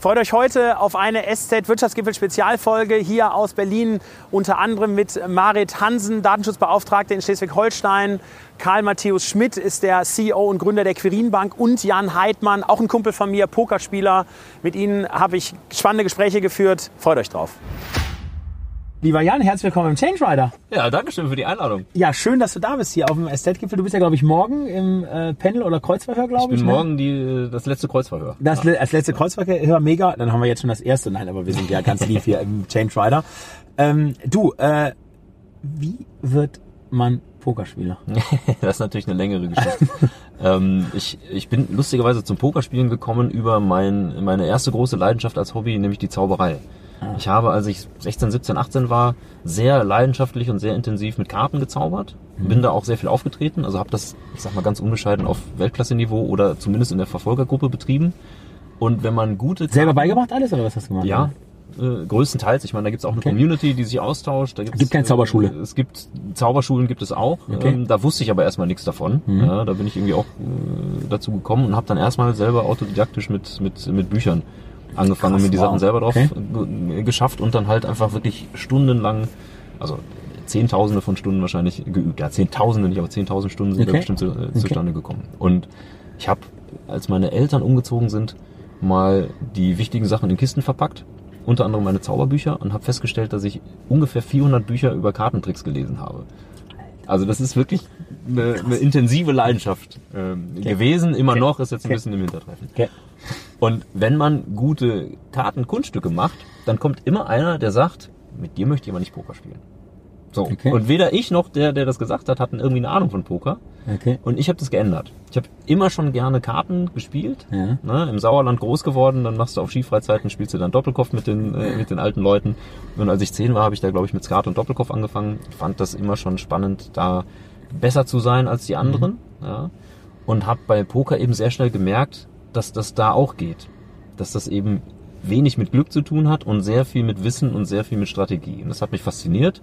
Freut euch heute auf eine SZ Wirtschaftsgipfel Spezialfolge hier aus Berlin, unter anderem mit Marit Hansen, Datenschutzbeauftragte in Schleswig-Holstein. Karl Matthäus Schmidt ist der CEO und Gründer der Quirin Bank und Jan Heidmann, auch ein Kumpel von mir, Pokerspieler. Mit ihnen habe ich spannende Gespräche geführt. Freut euch drauf. Lieber Jan, herzlich willkommen im Change Rider. Ja, danke schön für die Einladung. Ja, schön, dass du da bist hier auf dem Estate-Gipfel. Du bist ja, glaube ich, morgen im äh, Panel oder Kreuzverhör, glaube ich. Ich bin ne? morgen die, das letzte Kreuzverhör. Das, ja. das letzte Kreuzverhör, mega. Dann haben wir jetzt schon das erste. Nein, aber wir sind ja ganz lieb hier im Change Rider. Ähm, du, äh, wie wird man Pokerspieler? das ist natürlich eine längere Geschichte. ähm, ich, ich bin lustigerweise zum Pokerspielen gekommen über mein, meine erste große Leidenschaft als Hobby, nämlich die Zauberei. Ich habe, als ich 16, 17, 18 war, sehr leidenschaftlich und sehr intensiv mit Karten gezaubert. Mhm. Bin da auch sehr viel aufgetreten. Also habe das, ich sag mal ganz unbescheiden, auf Weltklasse-Niveau oder zumindest in der Verfolgergruppe betrieben. Und wenn man gute Karten, Selber beigebracht alles oder was hast du gemacht? Ja, äh, größtenteils. Ich meine, da gibt es auch eine okay. Community, die sich austauscht. Da gibt's, gibt keine Zauberschule. Äh, es gibt Zauberschulen gibt es auch. Okay. Ähm, da wusste ich aber erstmal nichts davon. Mhm. Ja, da bin ich irgendwie auch äh, dazu gekommen und habe dann erstmal selber autodidaktisch mit mit mit Büchern angefangen Krass, und mir die wow. Sachen selber drauf okay. geschafft und dann halt einfach wirklich stundenlang, also Zehntausende von Stunden wahrscheinlich geübt. Ja, Zehntausende nicht, aber Zehntausend Stunden sind okay. da bestimmt zu, äh, okay. zustande gekommen. Und ich habe, als meine Eltern umgezogen sind, mal die wichtigen Sachen in Kisten verpackt, unter anderem meine Zauberbücher und habe festgestellt, dass ich ungefähr 400 Bücher über Kartentricks gelesen habe. Also das ist wirklich eine, eine intensive Leidenschaft ähm, okay. gewesen, immer noch, ist jetzt ein bisschen im Hintertreffen. Und wenn man gute Kartenkunststücke macht, dann kommt immer einer, der sagt, mit dir möchte ich aber nicht Poker spielen. So. Okay. Und weder ich noch der, der das gesagt hat, hatten irgendwie eine Ahnung von Poker. Okay. Und ich habe das geändert. Ich habe immer schon gerne Karten gespielt. Ja. Ne, Im Sauerland groß geworden, dann machst du auf Skifreizeiten, spielst du dann Doppelkopf mit den, äh, mit den alten Leuten. Und als ich zehn war, habe ich da, glaube ich, mit Skat und Doppelkopf angefangen. Ich fand das immer schon spannend, da besser zu sein als die anderen. Mhm. Ja. Und habe bei Poker eben sehr schnell gemerkt, dass das da auch geht. Dass das eben wenig mit Glück zu tun hat und sehr viel mit Wissen und sehr viel mit Strategie. Und das hat mich fasziniert.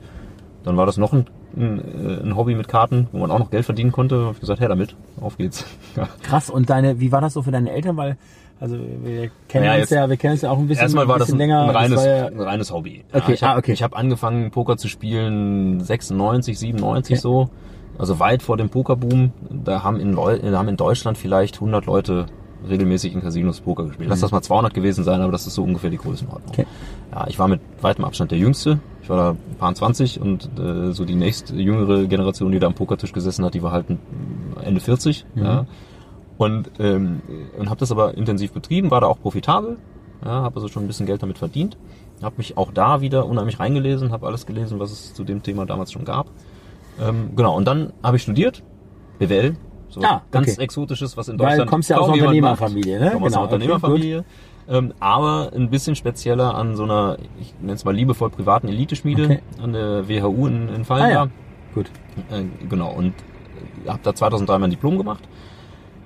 Dann war das noch ein, ein, ein Hobby mit Karten, wo man auch noch Geld verdienen konnte. Da habe ich gesagt, her damit, auf geht's. Ja. Krass. Und deine, wie war das so für deine Eltern? Weil also wir kennen ja, uns ja, wir kennen uns ja auch ein bisschen, erstmal war ein bisschen das ein, länger. Ein reines, ja ein reines Hobby. Okay, ich hab, ah, okay. Ich habe angefangen Poker zu spielen 96, 97 okay. so, also weit vor dem Pokerboom. Da haben in, Leu da haben in Deutschland vielleicht 100 Leute regelmäßig in Casinos Poker gespielt. Lass mhm. das mal 200 gewesen sein, aber das ist so ungefähr die Größenordnung. Okay. Ja, ich war mit weitem Abstand der Jüngste. Ich war da ein paar 20 und äh, so die nächste jüngere Generation, die da am Pokertisch gesessen hat, die war halt Ende 40. Mhm. Ja. Und, ähm, und habe das aber intensiv betrieben, war da auch profitabel, ja, habe also schon ein bisschen Geld damit verdient. Habe mich auch da wieder unheimlich reingelesen, habe alles gelesen, was es zu dem Thema damals schon gab. Ähm, genau, und dann habe ich studiert, BWL, so ah, ganz okay. exotisches, was in Deutschland Weil du kommst ja aus einer Unternehmerfamilie, ne? Genau, aus einer Unternehmerfamilie. Okay, ähm, aber ein bisschen spezieller an so einer, ich nenne es mal liebevoll privaten Eliteschmiede okay. an der WHU in, in Fallen. Ah, ja. Gut. Äh, genau, und habe da 2003 mein Diplom gemacht.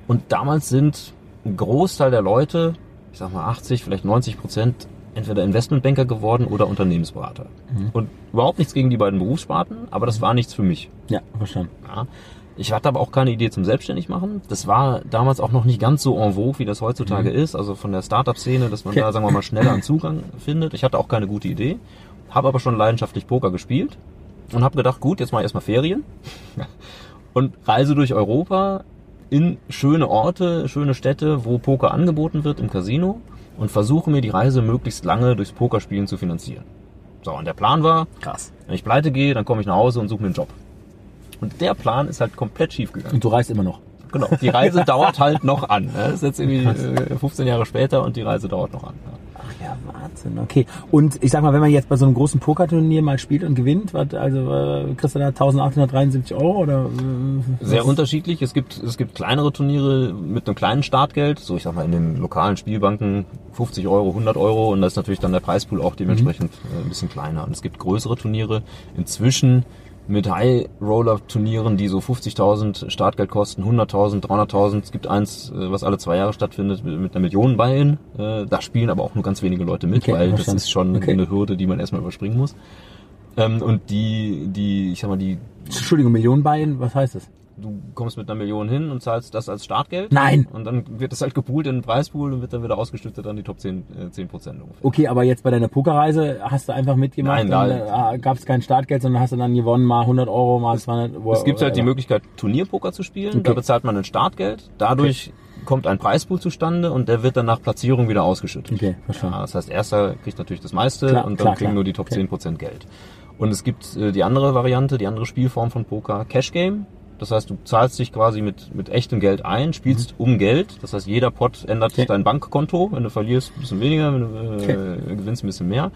Und damals sind ein Großteil der Leute, ich sag mal 80, vielleicht 90 Prozent, entweder Investmentbanker geworden oder Unternehmensberater. Mhm. Und überhaupt nichts gegen die beiden Berufssparten, aber das war nichts für mich. Ja, verstanden. Ja. Ich hatte aber auch keine Idee zum Selbstständigmachen. Das war damals auch noch nicht ganz so en vogue, wie das heutzutage mhm. ist. Also von der Startup-Szene, dass man da, sagen wir mal, schneller einen Zugang findet. Ich hatte auch keine gute Idee, habe aber schon leidenschaftlich Poker gespielt und habe gedacht, gut, jetzt mal erstmal Ferien und reise durch Europa in schöne Orte, schöne Städte, wo Poker angeboten wird im Casino und versuche mir die Reise möglichst lange durchs Pokerspielen zu finanzieren. So, und der Plan war, krass. Wenn ich pleite gehe, dann komme ich nach Hause und suche mir einen Job. Und der Plan ist halt komplett schief gegangen. Und du reist immer noch. Genau. Die Reise dauert halt noch an. Das ist jetzt irgendwie 15 äh, Jahre später und die Reise dauert noch an. Ach ja, Wahnsinn. Okay. Und ich sag mal, wenn man jetzt bei so einem großen Pokerturnier mal spielt und gewinnt, was, also äh, kriegst du da 1873 Euro oder? Äh, Sehr unterschiedlich. Es gibt es gibt kleinere Turniere mit einem kleinen Startgeld. So ich sag mal in den lokalen Spielbanken 50 Euro, 100 Euro und da ist natürlich dann der Preispool auch dementsprechend mhm. ein bisschen kleiner. Und es gibt größere Turniere. Inzwischen mit High-Roller-Turnieren, die so 50.000 Startgeld kosten, 100.000, 300.000. Es gibt eins, äh, was alle zwei Jahre stattfindet, mit einer Million Buy-in. Äh, da spielen aber auch nur ganz wenige Leute mit, okay, weil das ist schon okay. eine Hürde, die man erstmal überspringen muss. Ähm, und die, die, ich sag mal, die... Entschuldigung, Millionen Buy-in, was heißt das? Du kommst mit einer Million hin und zahlst das als Startgeld. Nein. Und dann wird das halt gepoolt in den Preispool und wird dann wieder ausgeschüttet an die Top 10, äh, 10 Prozent ungefähr. Okay, aber jetzt bei deiner Pokerreise hast du einfach mitgemacht Nein, da äh, gab es kein Startgeld, sondern hast du dann gewonnen, mal 100 Euro, mal 200 Euro. Es gibt halt die Möglichkeit, Turnierpoker zu spielen. Okay. Da bezahlt man ein Startgeld. Dadurch okay. kommt ein Preispool zustande und der wird dann nach Platzierung wieder ausgeschüttet. Okay, verstanden. Ja, das heißt, erster kriegt natürlich das meiste klar, und dann klar, kriegen klar. nur die Top okay. 10 Prozent Geld. Und es gibt äh, die andere Variante, die andere Spielform von Poker, Cash Game. Das heißt, du zahlst dich quasi mit, mit echtem Geld ein, spielst mhm. um Geld. Das heißt, jeder Pot ändert okay. dein Bankkonto. Wenn du verlierst, ein bisschen weniger, wenn du äh, okay. gewinnst, ein bisschen mehr.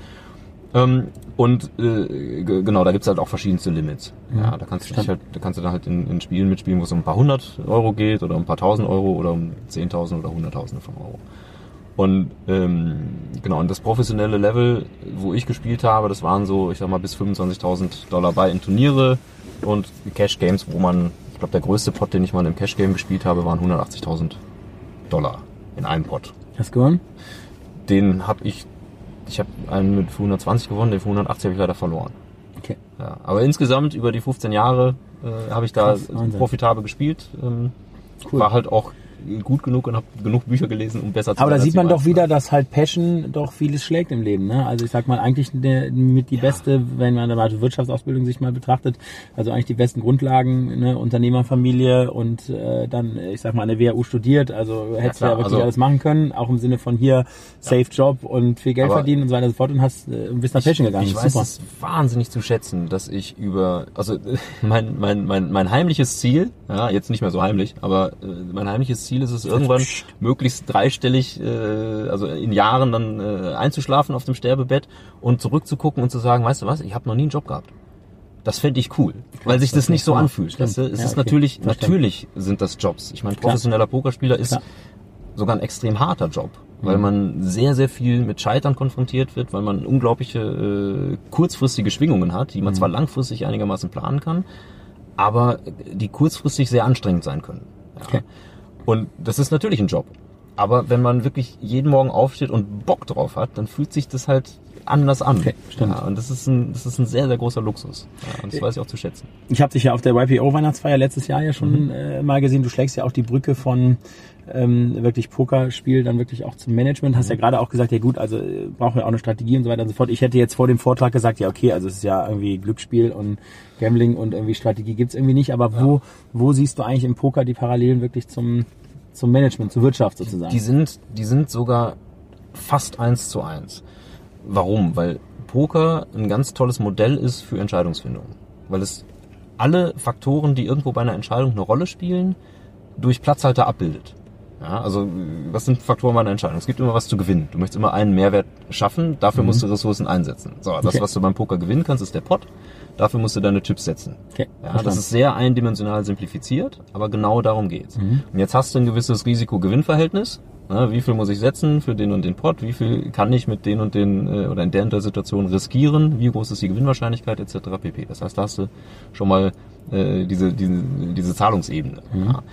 Ähm, und äh, genau, da gibt's halt auch verschiedenste Limits. Mhm. Ja, da kannst du dich halt, da kannst du dann halt in, in Spielen mitspielen, wo es um ein paar hundert Euro geht oder um ein paar tausend Euro oder um zehntausend oder hunderttausende von Euro. Und ähm, genau, und das professionelle Level, wo ich gespielt habe, das waren so, ich sag mal, bis 25.000 Dollar bei in Turniere und Cash Games, wo man, ich glaube, der größte Pot, den ich mal im Cash Game gespielt habe, waren 180.000 Dollar in einem Pot. Hast du gewonnen? Den habe ich, ich habe einen mit 120 gewonnen, den für 180 habe ich leider verloren. Okay. Ja, aber insgesamt über die 15 Jahre äh, habe ich da Krass, profitabel gespielt. Ähm, cool. War halt auch gut genug und habe genug Bücher gelesen, um besser zu Aber da sieht man doch wieder, dass halt Passion doch vieles schlägt im Leben. Ne? Also ich sag mal, eigentlich ne, mit die ja. beste, wenn man eine Wirtschaftsausbildung sich mal betrachtet, also eigentlich die besten Grundlagen, ne? Unternehmerfamilie und äh, dann, ich sag mal, eine WHU studiert, also hättest ja, du ja wirklich also, alles machen können, auch im Sinne von hier Safe Job und viel Geld verdienen und so weiter und so fort und hast äh, bist nach Passion gegangen. Ich weiß es wahnsinnig zu schätzen, dass ich über, also mein, mein, mein, mein heimliches Ziel, ja, jetzt nicht mehr so heimlich, aber äh, mein heimliches Ziel Ziel ist es irgendwann möglichst dreistellig, äh, also in Jahren dann äh, einzuschlafen auf dem Sterbebett und zurückzugucken und zu sagen, weißt du was, ich habe noch nie einen Job gehabt. Das fände ich cool, weil sich das nicht so anfühlt. Das, es ja, ist okay. natürlich, natürlich sind das Jobs. Ich meine, professioneller Pokerspieler ist Klar. sogar ein extrem harter Job, weil mhm. man sehr, sehr viel mit Scheitern konfrontiert wird, weil man unglaubliche äh, kurzfristige Schwingungen hat, die man mhm. zwar langfristig einigermaßen planen kann, aber die kurzfristig sehr anstrengend sein können. Ja. Okay. Und das ist natürlich ein Job. Aber wenn man wirklich jeden Morgen aufsteht und Bock drauf hat, dann fühlt sich das halt anders an. Okay, stimmt. Ja, und das ist ein, das ist ein sehr, sehr großer Luxus. Ja, und das weiß ich auch zu schätzen. Ich habe dich ja auf der YPO-Weihnachtsfeier letztes Jahr ja schon mhm. äh, mal gesehen. Du schlägst ja auch die Brücke von ähm, wirklich Pokerspiel dann wirklich auch zum Management. Hast mhm. ja gerade auch gesagt, ja gut, also äh, brauchen wir auch eine Strategie und so weiter und so fort. Ich hätte jetzt vor dem Vortrag gesagt, ja okay, also es ist ja irgendwie Glücksspiel und Gambling und irgendwie Strategie gibt's irgendwie nicht. Aber wo, wo siehst du eigentlich im Poker die Parallelen wirklich zum, zum Management, zur Wirtschaft sozusagen? Die sind, die sind sogar fast eins zu eins. Warum? Weil Poker ein ganz tolles Modell ist für Entscheidungsfindung. Weil es alle Faktoren, die irgendwo bei einer Entscheidung eine Rolle spielen, durch Platzhalter abbildet. Ja, also was sind Faktoren bei einer Entscheidung? Es gibt immer was zu gewinnen. Du möchtest immer einen Mehrwert schaffen, dafür mhm. musst du Ressourcen einsetzen. So, das, okay. was du beim Poker gewinnen kannst, ist der Pot. Dafür musst du deine Chips setzen. Okay, ja, das ist sehr eindimensional simplifiziert, aber genau darum geht's. Mhm. Und jetzt hast du ein gewisses Risiko-Gewinn-Verhältnis. Ja, wie viel muss ich setzen für den und den Pot? Wie viel kann ich mit den und den äh, oder in der und der Situation riskieren? Wie groß ist die Gewinnwahrscheinlichkeit etc. pp. Das heißt, da hast du schon mal äh, diese, diese, diese Zahlungsebene. Mhm. Ja.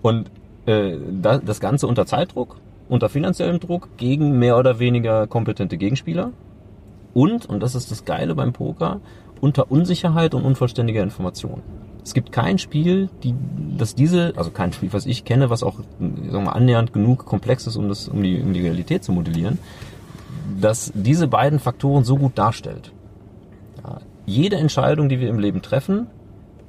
Und äh, das Ganze unter Zeitdruck, unter finanziellem Druck gegen mehr oder weniger kompetente Gegenspieler. Und, und das ist das Geile beim Poker, unter Unsicherheit und unvollständiger Information. Es gibt kein Spiel, die, das diese, also kein Spiel, was ich kenne, was auch sagen wir, annähernd genug komplex ist, um, das, um, die, um die Realität zu modellieren, dass diese beiden Faktoren so gut darstellt. Ja, jede Entscheidung, die wir im Leben treffen,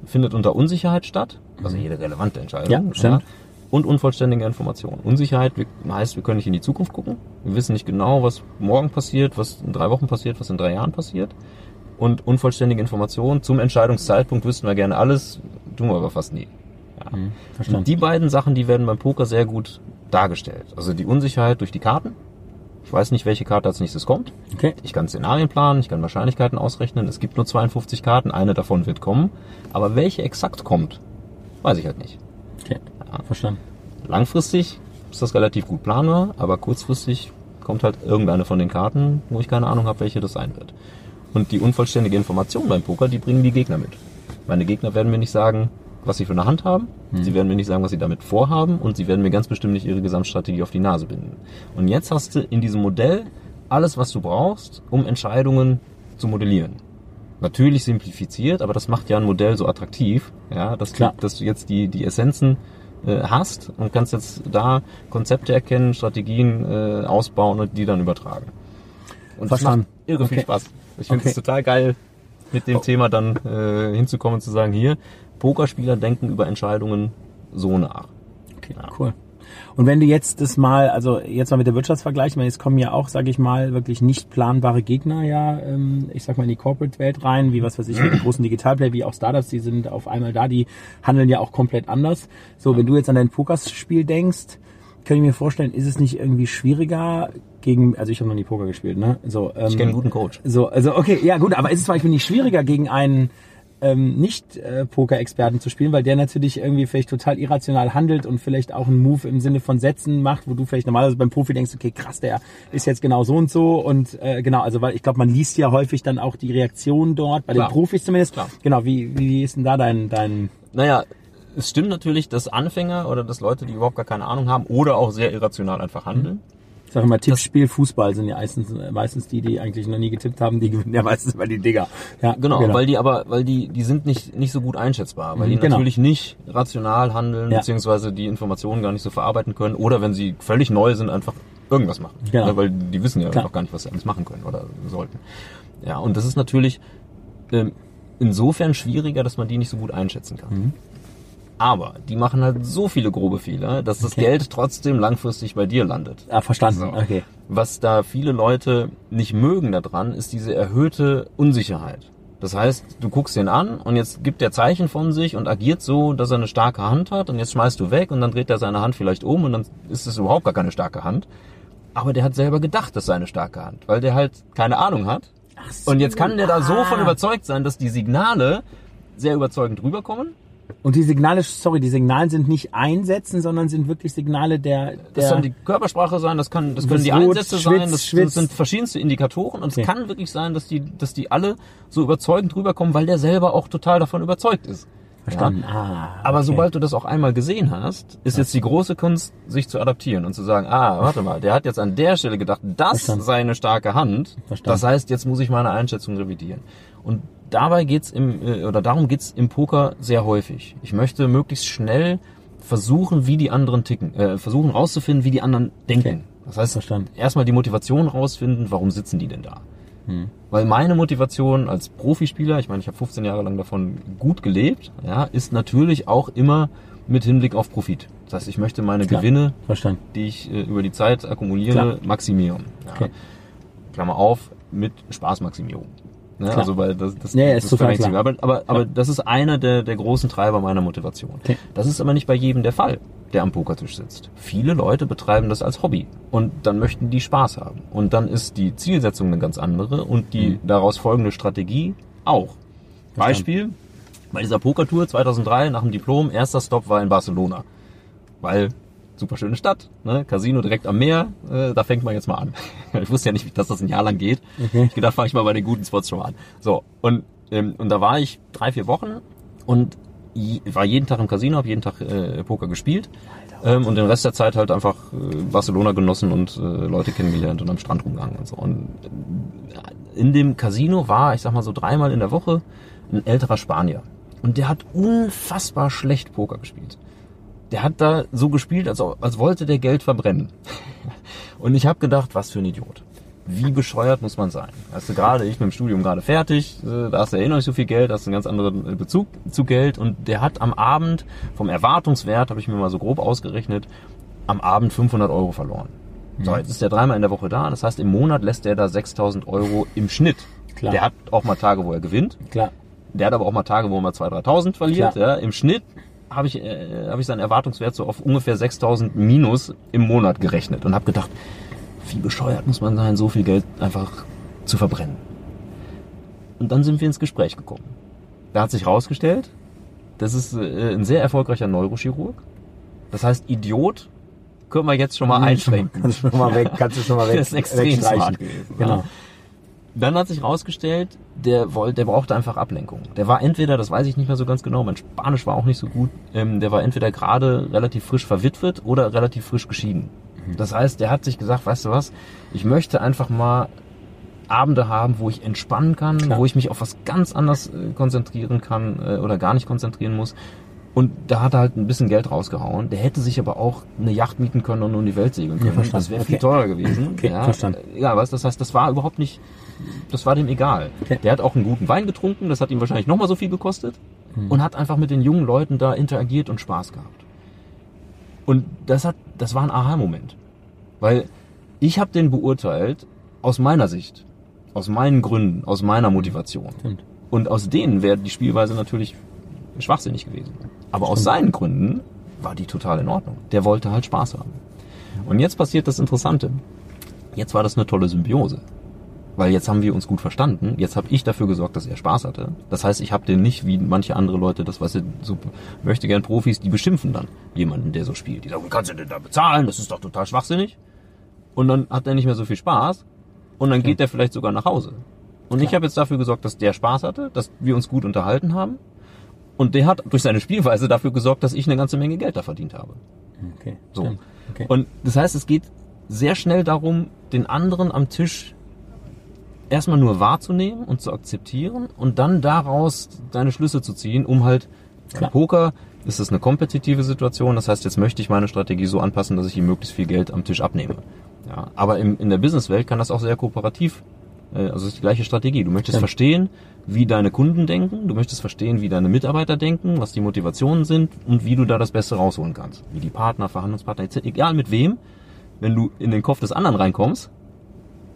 findet unter Unsicherheit statt, also jede relevante Entscheidung. Ja, stimmt. Ja, und unvollständige Informationen. Unsicherheit heißt, wir können nicht in die Zukunft gucken. Wir wissen nicht genau, was morgen passiert, was in drei Wochen passiert, was in drei Jahren passiert. Und unvollständige Informationen zum Entscheidungszeitpunkt wüssten wir gerne alles, tun wir aber fast nie. Ja. Mhm, und die beiden Sachen, die werden beim Poker sehr gut dargestellt. Also die Unsicherheit durch die Karten. Ich weiß nicht, welche Karte als nächstes kommt. Okay. Ich kann Szenarien planen, ich kann Wahrscheinlichkeiten ausrechnen. Es gibt nur 52 Karten, eine davon wird kommen. Aber welche exakt kommt, weiß ich halt nicht. Ja. Verstanden. Langfristig ist das relativ gut planbar, aber kurzfristig kommt halt irgendeine von den Karten, wo ich keine Ahnung habe, welche das sein wird. Und die unvollständige Information beim Poker, die bringen die Gegner mit. Meine Gegner werden mir nicht sagen, was sie für eine Hand haben. Mhm. Sie werden mir nicht sagen, was sie damit vorhaben. Und sie werden mir ganz bestimmt nicht ihre Gesamtstrategie auf die Nase binden. Und jetzt hast du in diesem Modell alles, was du brauchst, um Entscheidungen zu modellieren. Natürlich simplifiziert, aber das macht ja ein Modell so attraktiv, ja, dass, Klar. Du, dass du jetzt die, die Essenzen äh, hast und kannst jetzt da Konzepte erkennen, Strategien äh, ausbauen und die dann übertragen. Und Verstanden. das macht irre okay. viel Spaß. Ich finde es okay. total geil, mit dem oh. Thema dann äh, hinzukommen und zu sagen, hier, Pokerspieler denken über Entscheidungen so nach. Okay, ja. cool. Und wenn du jetzt das mal, also jetzt mal mit der Wirtschaftsvergleich, weil jetzt kommen ja auch, sage ich mal, wirklich nicht planbare Gegner ja, ähm, ich sag mal in die Corporate-Welt rein, wie was weiß ich, die großen Digitalplayer, wie auch Startups, die sind auf einmal da, die handeln ja auch komplett anders. So, wenn du jetzt an dein Pokerspiel denkst, kann ich mir vorstellen, ist es nicht irgendwie schwieriger gegen, also ich habe noch nie Poker gespielt, ne? So, ähm, ich kenne einen guten Coach. So, also okay, ja gut, aber ist es zum Beispiel nicht schwieriger gegen einen ähm, Nicht-Poker-Experten zu spielen, weil der natürlich irgendwie vielleicht total irrational handelt und vielleicht auch einen Move im Sinne von Sätzen macht, wo du vielleicht normalerweise beim Profi denkst, okay, krass, der ist jetzt genau so und so und äh, genau, also weil ich glaube, man liest ja häufig dann auch die Reaktion dort, bei Klar. den Profis zumindest. Klar. Genau, wie, wie ist denn da dein, dein naja, es stimmt natürlich, dass Anfänger oder dass Leute, die überhaupt gar keine Ahnung haben oder auch sehr irrational einfach handeln. Mhm sag mal, Tippspiel, Fußball sind ja meistens, meistens die, die eigentlich noch nie getippt haben, die gewinnen ja meistens immer die Digger. Ja, genau, genau, weil die aber, weil die, die sind nicht, nicht so gut einschätzbar, weil die genau. natürlich nicht rational handeln, ja. beziehungsweise die Informationen gar nicht so verarbeiten können oder wenn sie völlig neu sind, einfach irgendwas machen. Genau. Ja, weil die wissen ja Klar. noch gar nicht, was sie alles machen können oder sollten. Ja, und das ist natürlich ähm, insofern schwieriger, dass man die nicht so gut einschätzen kann. Mhm. Aber die machen halt so viele grobe Fehler, dass das okay. Geld trotzdem langfristig bei dir landet. Ah, verstanden. So. Okay. Was da viele Leute nicht mögen daran, ist diese erhöhte Unsicherheit. Das heißt, du guckst ihn an und jetzt gibt er Zeichen von sich und agiert so, dass er eine starke Hand hat und jetzt schmeißt du weg und dann dreht er seine Hand vielleicht um und dann ist es überhaupt gar keine starke Hand. Aber der hat selber gedacht, das sei eine starke Hand, weil der halt keine Ahnung hat. So, und jetzt kann der da so von ah. überzeugt sein, dass die Signale sehr überzeugend rüberkommen und die Signale, sorry, die Signale sind nicht Einsätzen, sondern sind wirklich Signale der. der das kann die Körpersprache sein, das kann, das können die Einsätze Schwitz, sein, das, das, sind verschiedenste Indikatoren und es okay. kann wirklich sein, dass die, dass die alle so überzeugend rüberkommen, weil der selber auch total davon überzeugt ist. Verstanden. Ja? Ah, okay. Aber sobald du das auch einmal gesehen hast, ist jetzt die große Kunst, sich zu adaptieren und zu sagen, ah, warte mal, der hat jetzt an der Stelle gedacht, das Verstanden. sei eine starke Hand. Verstanden. Das heißt, jetzt muss ich meine Einschätzung revidieren. Und dabei geht's im, äh, oder darum geht's im Poker sehr häufig. Ich möchte möglichst schnell versuchen, wie die anderen ticken, äh, versuchen rauszufinden, wie die anderen denken. Okay. Das heißt, Verstanden. erstmal die Motivation rausfinden, warum sitzen die denn da? Hm. Weil meine Motivation als Profispieler, ich meine, ich habe 15 Jahre lang davon gut gelebt, ja, ist natürlich auch immer mit Hinblick auf Profit. Das heißt, ich möchte meine Klar. Gewinne, Verstanden. die ich äh, über die Zeit akkumuliere, Klar. maximieren. Ja. Okay. Klammer auf, mit Spaßmaximierung. Ne? Also weil das, das, ja, das ist total klar. Aber, aber, aber das ist einer der, der großen Treiber meiner Motivation. Okay. Das ist aber nicht bei jedem der Fall, der am Pokertisch sitzt. Viele Leute betreiben das als Hobby und dann möchten die Spaß haben. Und dann ist die Zielsetzung eine ganz andere und die mhm. daraus folgende Strategie auch. Beispiel, bei dieser Pokertour 2003 nach dem Diplom, erster Stop war in Barcelona. Weil super schöne Stadt, ne? Casino direkt am Meer, äh, da fängt man jetzt mal an. ich wusste ja nicht, dass das ein Jahr lang geht. Okay. Ich gedacht, fange ich mal bei den guten Spots schon mal an. So, und, ähm, und da war ich drei, vier Wochen und war jeden Tag im Casino, habe jeden Tag äh, Poker gespielt ähm, und den Rest der Zeit halt einfach äh, Barcelona genossen und äh, Leute kennengelernt und am Strand rumgegangen und so. Und äh, in dem Casino war, ich sag mal so dreimal in der Woche, ein älterer Spanier. Und der hat unfassbar schlecht Poker gespielt der hat da so gespielt, als, als wollte der Geld verbrennen. Und ich habe gedacht, was für ein Idiot. Wie bescheuert muss man sein? Weißt du, gerade ich mit dem Studium gerade fertig, äh, da hast du ja eh noch nicht so viel Geld, hast einen ganz anderen Bezug zu Geld und der hat am Abend vom Erwartungswert, habe ich mir mal so grob ausgerechnet, am Abend 500 Euro verloren. So, mhm. jetzt ist er dreimal in der Woche da, das heißt im Monat lässt er da 6000 Euro im Schnitt. Klar. Der hat auch mal Tage, wo er gewinnt. Klar. Der hat aber auch mal Tage, wo er mal 2.000, 3.000 verliert. Ja. Im Schnitt habe ich, äh, hab ich seinen Erwartungswert so auf ungefähr 6000 minus im Monat gerechnet und habe gedacht, wie bescheuert muss man sein, so viel Geld einfach zu verbrennen. Und dann sind wir ins Gespräch gekommen. Da hat sich herausgestellt, das ist äh, ein sehr erfolgreicher Neurochirurg. Das heißt, Idiot können wir jetzt schon mal einschränken. Kannst du schon mal weg, kannst du schon mal weg. Das ist extrem smart gewesen. Genau. Dann hat sich herausgestellt, der wollte, der brauchte einfach Ablenkung. Der war entweder, das weiß ich nicht mehr so ganz genau, mein Spanisch war auch nicht so gut, ähm, der war entweder gerade relativ frisch verwitwet oder relativ frisch geschieden. Mhm. Das heißt, der hat sich gesagt, weißt du was, ich möchte einfach mal Abende haben, wo ich entspannen kann, Klar. wo ich mich auf was ganz anderes äh, konzentrieren kann äh, oder gar nicht konzentrieren muss. Und da hat er halt ein bisschen Geld rausgehauen. Der hätte sich aber auch eine Yacht mieten können und um die Welt segeln können. Ja, das wäre okay. viel teurer gewesen. Okay, ja, verstanden. Ja, was? Das heißt, das war überhaupt nicht, das war dem egal. Okay. Der hat auch einen guten Wein getrunken, das hat ihm wahrscheinlich nochmal so viel gekostet. Hm. Und hat einfach mit den jungen Leuten da interagiert und Spaß gehabt. Und das hat, das war ein Aha-Moment. Weil ich habe den beurteilt aus meiner Sicht, aus meinen Gründen, aus meiner Motivation. Stimmt. Und aus denen wäre die Spielweise natürlich schwachsinnig gewesen. Aber aus seinen Gründen war die total in Ordnung. Der wollte halt Spaß haben. Und jetzt passiert das Interessante. Jetzt war das eine tolle Symbiose. Weil jetzt haben wir uns gut verstanden. Jetzt habe ich dafür gesorgt, dass er Spaß hatte. Das heißt, ich habe den nicht wie manche andere Leute, das was so möchte gern Profis, die beschimpfen dann jemanden, der so spielt. Die sagen, wie kannst du denn da bezahlen? Das ist doch total schwachsinnig. Und dann hat er nicht mehr so viel Spaß und dann geht er vielleicht sogar nach Hause. Und Klar. ich habe jetzt dafür gesorgt, dass der Spaß hatte, dass wir uns gut unterhalten haben und der hat durch seine Spielweise dafür gesorgt, dass ich eine ganze Menge Geld da verdient habe. Okay. So. Okay. Und das heißt, es geht sehr schnell darum, den anderen am Tisch erstmal nur wahrzunehmen und zu akzeptieren und dann daraus deine Schlüsse zu ziehen, um halt Klar. Poker ist es eine kompetitive Situation. Das heißt, jetzt möchte ich meine Strategie so anpassen, dass ich ihm möglichst viel Geld am Tisch abnehme. Ja, aber im, in der Businesswelt kann das auch sehr kooperativ äh, also es ist die gleiche Strategie. Du möchtest ja. verstehen, wie deine Kunden denken, du möchtest verstehen, wie deine Mitarbeiter denken, was die Motivationen sind und wie du da das Beste rausholen kannst. Wie die Partner, Verhandlungspartner, etc. egal mit wem, wenn du in den Kopf des anderen reinkommst,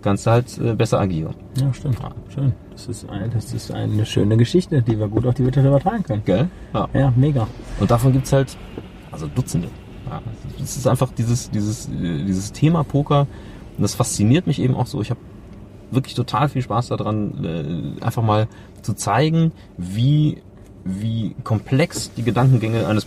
kannst du halt äh, besser agieren. Ja, stimmt. Ja. Schön. Das ist, ein, das ist eine schöne Geschichte, die wir gut auf die Wirtschaft übertragen können. Gell? Ja, ja mega. Und davon gibt's halt also Dutzende. Ja, das ist einfach dieses, dieses, äh, dieses Thema Poker. Und das fasziniert mich eben auch so. Ich habe wirklich total viel Spaß daran, äh, einfach mal zu zeigen, wie wie komplex die Gedankengänge eines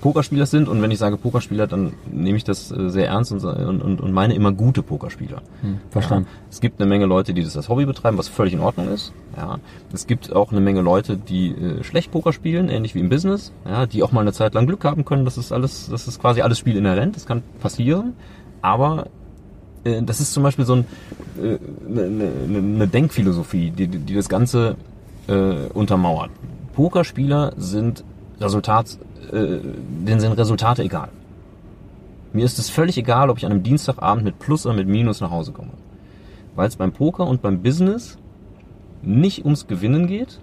Pokerspielers sind. Und wenn ich sage Pokerspieler, dann nehme ich das äh, sehr ernst und, und, und meine immer gute Pokerspieler. Hm, verstanden. Ja, es gibt eine Menge Leute, die das als Hobby betreiben, was völlig in Ordnung ist. Ja, es gibt auch eine Menge Leute, die äh, schlecht Poker spielen, ähnlich wie im Business, ja, die auch mal eine Zeit lang Glück haben können. Das ist alles, das ist quasi alles Spiel inhärent. Das kann passieren. Aber äh, das ist zum Beispiel so ein, äh, eine, eine Denkphilosophie, die, die das Ganze äh, untermauert. Pokerspieler sind Resultat, äh, denen sind Resultate egal. Mir ist es völlig egal, ob ich an einem Dienstagabend mit Plus oder mit Minus nach Hause komme. Weil es beim Poker und beim Business nicht ums Gewinnen geht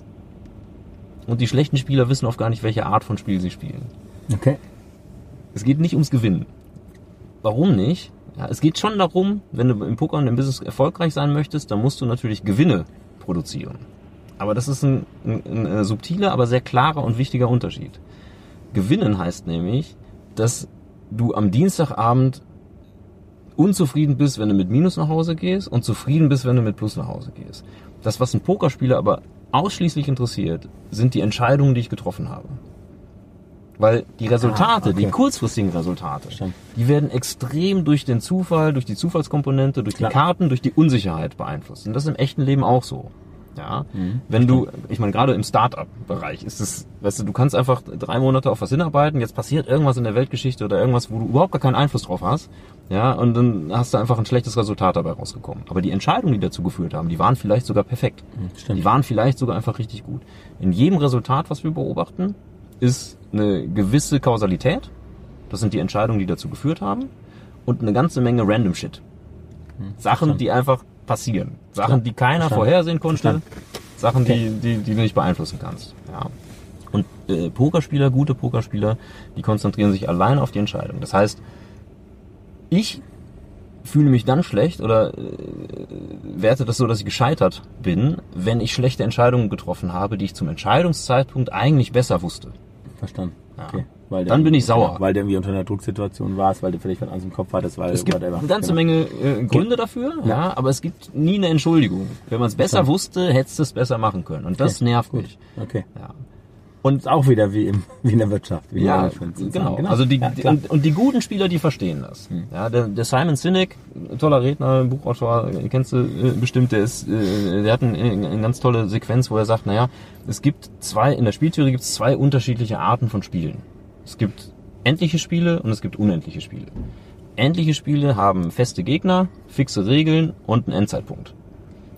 und die schlechten Spieler wissen oft gar nicht, welche Art von Spiel sie spielen. Okay. Es geht nicht ums Gewinnen. Warum nicht? Ja, es geht schon darum, wenn du im Poker und im Business erfolgreich sein möchtest, dann musst du natürlich Gewinne produzieren. Aber das ist ein, ein, ein äh, subtiler, aber sehr klarer und wichtiger Unterschied. Gewinnen heißt nämlich, dass du am Dienstagabend unzufrieden bist, wenn du mit Minus nach Hause gehst und zufrieden bist, wenn du mit Plus nach Hause gehst. Das, was ein Pokerspieler aber ausschließlich interessiert, sind die Entscheidungen, die ich getroffen habe. Weil die Resultate, ah, okay. die kurzfristigen Resultate, die werden extrem durch den Zufall, durch die Zufallskomponente, durch Klar. die Karten, durch die Unsicherheit beeinflusst. Und das ist im echten Leben auch so. Ja, mhm. wenn du, ich meine, gerade im Start-up-Bereich ist es, weißt du, du kannst einfach drei Monate auf was hinarbeiten, jetzt passiert irgendwas in der Weltgeschichte oder irgendwas, wo du überhaupt gar keinen Einfluss drauf hast, ja, und dann hast du einfach ein schlechtes Resultat dabei rausgekommen. Aber die Entscheidungen, die dazu geführt haben, die waren vielleicht sogar perfekt. Mhm, die waren vielleicht sogar einfach richtig gut. In jedem Resultat, was wir beobachten, ist eine gewisse Kausalität. Das sind die Entscheidungen, die dazu geführt haben. Und eine ganze Menge Random Shit. Hm, Sachen, die einfach passieren. Sachen, die keiner Verstand. vorhersehen konnte. Verstand. Sachen, die, die, die du nicht beeinflussen kannst. Ja. Und äh, Pokerspieler, gute Pokerspieler, die konzentrieren sich allein auf die Entscheidung. Das heißt, ich fühle mich dann schlecht oder äh, werte das so, dass ich gescheitert bin, wenn ich schlechte Entscheidungen getroffen habe, die ich zum Entscheidungszeitpunkt eigentlich besser wusste verstanden. Okay. Weil dann bin ich sauer. Ja, weil du irgendwie unter einer Drucksituation warst, weil du vielleicht von alles im Kopf hattest, weil es gibt whatever. eine ganze genau. Menge äh, Gründe dafür, ja. ja. aber es gibt nie eine Entschuldigung. Wenn man es besser okay. wusste, hättest du es besser machen können und das okay. nervt Gut. mich. Okay. Ja. Und auch wieder wie, im, wie in der Wirtschaft. Wie ja, genau. genau. Also die, ja, und, und, die guten Spieler, die verstehen das. Hm. Ja, der, der Simon Sinek, toller Redner, Buchautor, kennst du äh, bestimmt, der ist, äh, der hat eine, eine ganz tolle Sequenz, wo er sagt, naja, es gibt zwei, in der Spieltheorie gibt es zwei unterschiedliche Arten von Spielen. Es gibt endliche Spiele und es gibt unendliche Spiele. Endliche Spiele haben feste Gegner, fixe Regeln und einen Endzeitpunkt.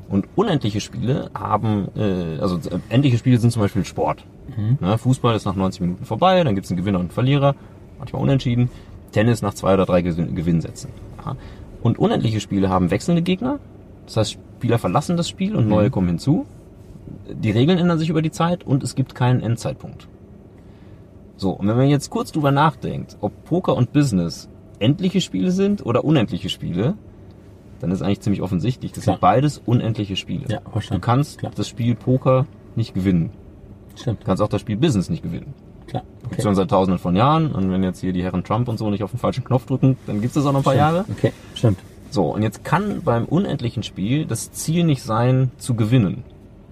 Und unendliche Spiele haben, äh, also äh, endliche Spiele sind zum Beispiel Sport. Mhm. Ne, Fußball ist nach 90 Minuten vorbei, dann gibt es einen Gewinner und einen Verlierer, manchmal unentschieden. Tennis nach zwei oder drei Gewinnsätzen. Ja. Und unendliche Spiele haben wechselnde Gegner. Das heißt, Spieler verlassen das Spiel und neue mhm. kommen hinzu. Die Regeln ändern sich über die Zeit und es gibt keinen Endzeitpunkt. So, und wenn man jetzt kurz drüber nachdenkt, ob Poker und Business endliche Spiele sind oder unendliche Spiele, dann ist eigentlich ziemlich offensichtlich, das Klar. sind beides unendliche Spiele. Ja, verstanden. Du kannst Klar. das Spiel Poker nicht gewinnen. Stimmt. Du kannst auch das Spiel Business nicht gewinnen. Klar. Okay. Gibt's schon seit tausenden von Jahren und wenn jetzt hier die Herren Trump und so nicht auf den falschen Knopf drücken, dann gibt's das auch noch ein paar stimmt. Jahre. Okay, stimmt. So, und jetzt kann beim unendlichen Spiel das Ziel nicht sein, zu gewinnen.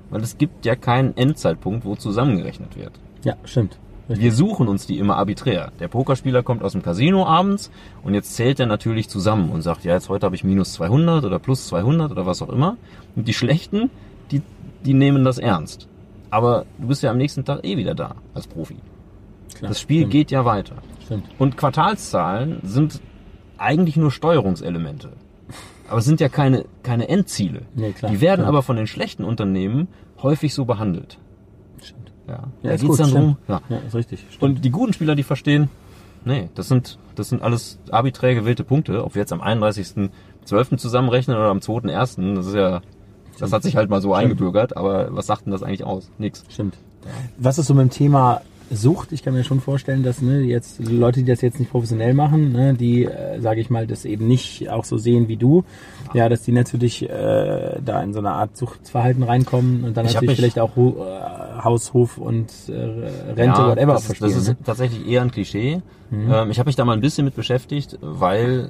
Weil es gibt ja keinen Endzeitpunkt, wo zusammengerechnet wird. Ja, stimmt. Wir suchen uns die immer arbiträr. Der Pokerspieler kommt aus dem Casino abends und jetzt zählt er natürlich zusammen und sagt, ja, jetzt heute habe ich minus 200 oder plus 200 oder was auch immer. Und die Schlechten, die, die nehmen das ernst. Aber du bist ja am nächsten Tag eh wieder da als Profi. Klar, das Spiel stimmt. geht ja weiter. Stimmt. Und Quartalszahlen sind eigentlich nur Steuerungselemente. Aber es sind ja keine, keine Endziele. Nee, klar, die werden klar. aber von den schlechten Unternehmen häufig so behandelt. Ja, ja da geht's dann drum. Ja. ja, ist richtig. Stimmt. Und die guten Spieler, die verstehen, nee, das sind, das sind alles arbiträr gewählte Punkte. Ob wir jetzt am 31.12. zusammenrechnen oder am 2.1., das ist ja, das hat sich halt mal so Stimmt. eingebürgert, aber was sagt denn das eigentlich aus? Nix. Stimmt. Was ist so mit dem Thema Sucht? Ich kann mir schon vorstellen, dass ne, jetzt Leute, die das jetzt nicht professionell machen, ne, die, äh, sage ich mal, das eben nicht auch so sehen wie du, ja, dass die natürlich äh, da in so eine Art Suchtverhalten reinkommen und dann ich natürlich vielleicht auch äh, Haus, Hof und äh, Rente, ja, whatever das, verstehen. Das ist ne? tatsächlich eher ein Klischee. Mhm. Ähm, ich habe mich da mal ein bisschen mit beschäftigt, weil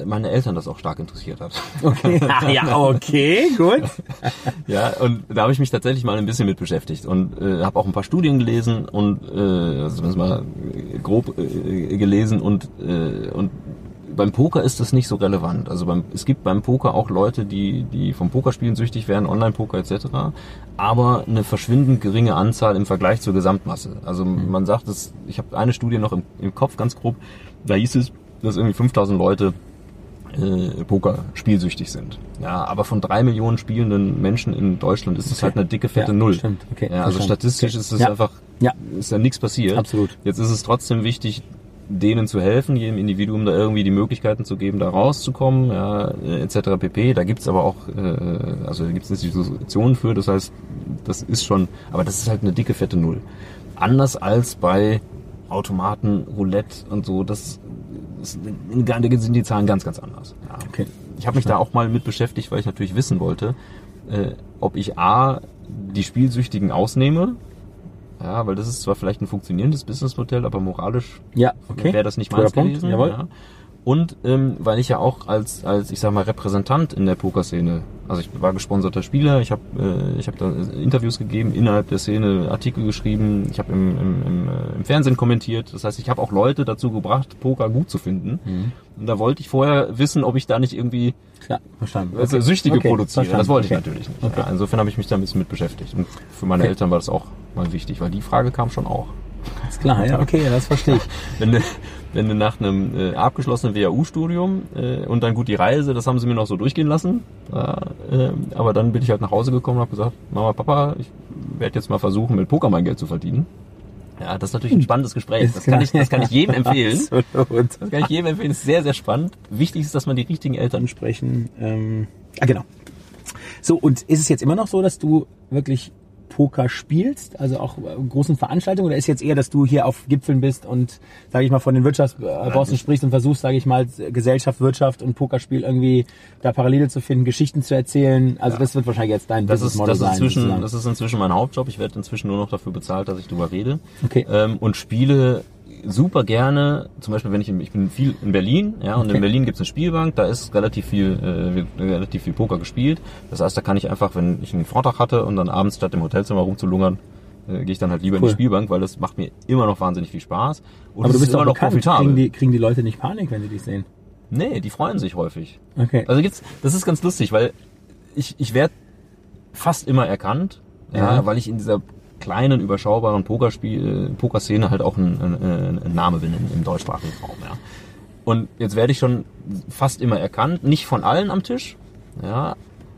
äh, meine Eltern das auch stark interessiert hat. Okay, ja, okay, gut. ja, und da habe ich mich tatsächlich mal ein bisschen mit beschäftigt und äh, habe auch ein paar Studien gelesen und äh, also mal grob äh, gelesen und äh, und beim Poker ist das nicht so relevant. Also beim, es gibt beim Poker auch Leute, die, die vom Pokerspielen süchtig werden, Online-Poker etc. Aber eine verschwindend geringe Anzahl im Vergleich zur Gesamtmasse. Also mhm. man sagt, dass, ich habe eine Studie noch im, im Kopf, ganz grob, da hieß es, dass irgendwie 5000 Leute äh, Poker spielsüchtig sind. Ja, aber von drei Millionen spielenden Menschen in Deutschland ist es okay. halt eine dicke fette ja, Null. Stimmt. Okay, ja, also statistisch okay. ist es ja. einfach, ja. ist ja nichts passiert. Absolut. Jetzt ist es trotzdem wichtig, denen zu helfen, jedem Individuum da irgendwie die Möglichkeiten zu geben, da rauszukommen, ja, etc. pp. Da gibt's aber auch, äh, also da gibt's Institutionen für, das heißt, das ist schon, aber das ist halt eine dicke, fette Null. Anders als bei Automaten, Roulette und so, das, das da sind die Zahlen ganz, ganz anders. Ja. Okay. Ich habe mich da auch mal mit beschäftigt, weil ich natürlich wissen wollte, äh, ob ich A, die Spielsüchtigen ausnehme, ja, weil das ist zwar vielleicht ein funktionierendes Businessmodell, aber moralisch ja, okay. wäre das nicht meins gewesen. Jawohl. Ja. Und ähm, weil ich ja auch als, als ich sag mal, Repräsentant in der Pokerszene, also ich war gesponserter Spieler, ich habe äh, ich hab da Interviews gegeben, innerhalb der Szene Artikel geschrieben, ich habe im, im, im, äh, im Fernsehen kommentiert. Das heißt, ich habe auch Leute dazu gebracht, Poker gut zu finden. Mhm. Und da wollte ich vorher wissen, ob ich da nicht irgendwie Klar, verstanden. Also okay. Süchtige okay, produziere. Verstanden. Das wollte ich natürlich nicht. Okay. Ja, insofern habe ich mich da ein bisschen mit beschäftigt. Und für meine Eltern war das auch mal wichtig, weil die Frage kam schon auch. Ist klar, ja, okay, das verstehe ich. wenn, du, wenn du nach einem äh, abgeschlossenen WHU-Studium äh, und dann gut die Reise, das haben sie mir noch so durchgehen lassen. Äh, aber dann bin ich halt nach Hause gekommen und habe gesagt, Mama, Papa, ich werde jetzt mal versuchen, mit Poker mein Geld zu verdienen. Ja, das ist natürlich ein spannendes Gespräch. Das kann ich, das kann ich jedem empfehlen. Absolut. Das kann ich jedem empfehlen. Das ist sehr, sehr spannend. Wichtig ist, dass man die richtigen Eltern sprechen. Ähm, ah, genau. So, und ist es jetzt immer noch so, dass du wirklich Poker spielst, also auch großen Veranstaltungen, oder ist jetzt eher, dass du hier auf Gipfeln bist und, sage ich mal, von den Wirtschaftsbossen sprichst und versuchst, sage ich mal, Gesellschaft, Wirtschaft und Pokerspiel irgendwie da Parallele zu finden, Geschichten zu erzählen. Also ja. das wird wahrscheinlich jetzt dein das Business Model ist, das sein. Inzwischen, das ist inzwischen mein Hauptjob. Ich werde inzwischen nur noch dafür bezahlt, dass ich darüber rede. Okay. Ähm, und spiele super gerne, zum Beispiel wenn ich, ich bin viel in Berlin, ja, und okay. in Berlin gibt's eine Spielbank, da ist relativ viel, äh, relativ viel Poker gespielt. Das heißt, da kann ich einfach, wenn ich einen Vortrag hatte und dann abends statt im Hotelzimmer rumzulungern, äh, gehe ich dann halt lieber cool. in die Spielbank, weil das macht mir immer noch wahnsinnig viel Spaß. Und Aber du bist immer noch bekannt. profitabel. Kriegen die, kriegen die Leute nicht Panik, wenn sie dich sehen? Nee, die freuen sich häufig. Okay. Also gibt's, das ist ganz lustig, weil ich, ich werde fast immer erkannt, ja. ja, weil ich in dieser kleinen, überschaubaren Pokerspiel, Pokerszene halt auch ein, ein, ein Name bin im, im deutschsprachigen Raum, ja. Und jetzt werde ich schon fast immer erkannt, nicht von allen am Tisch, ja,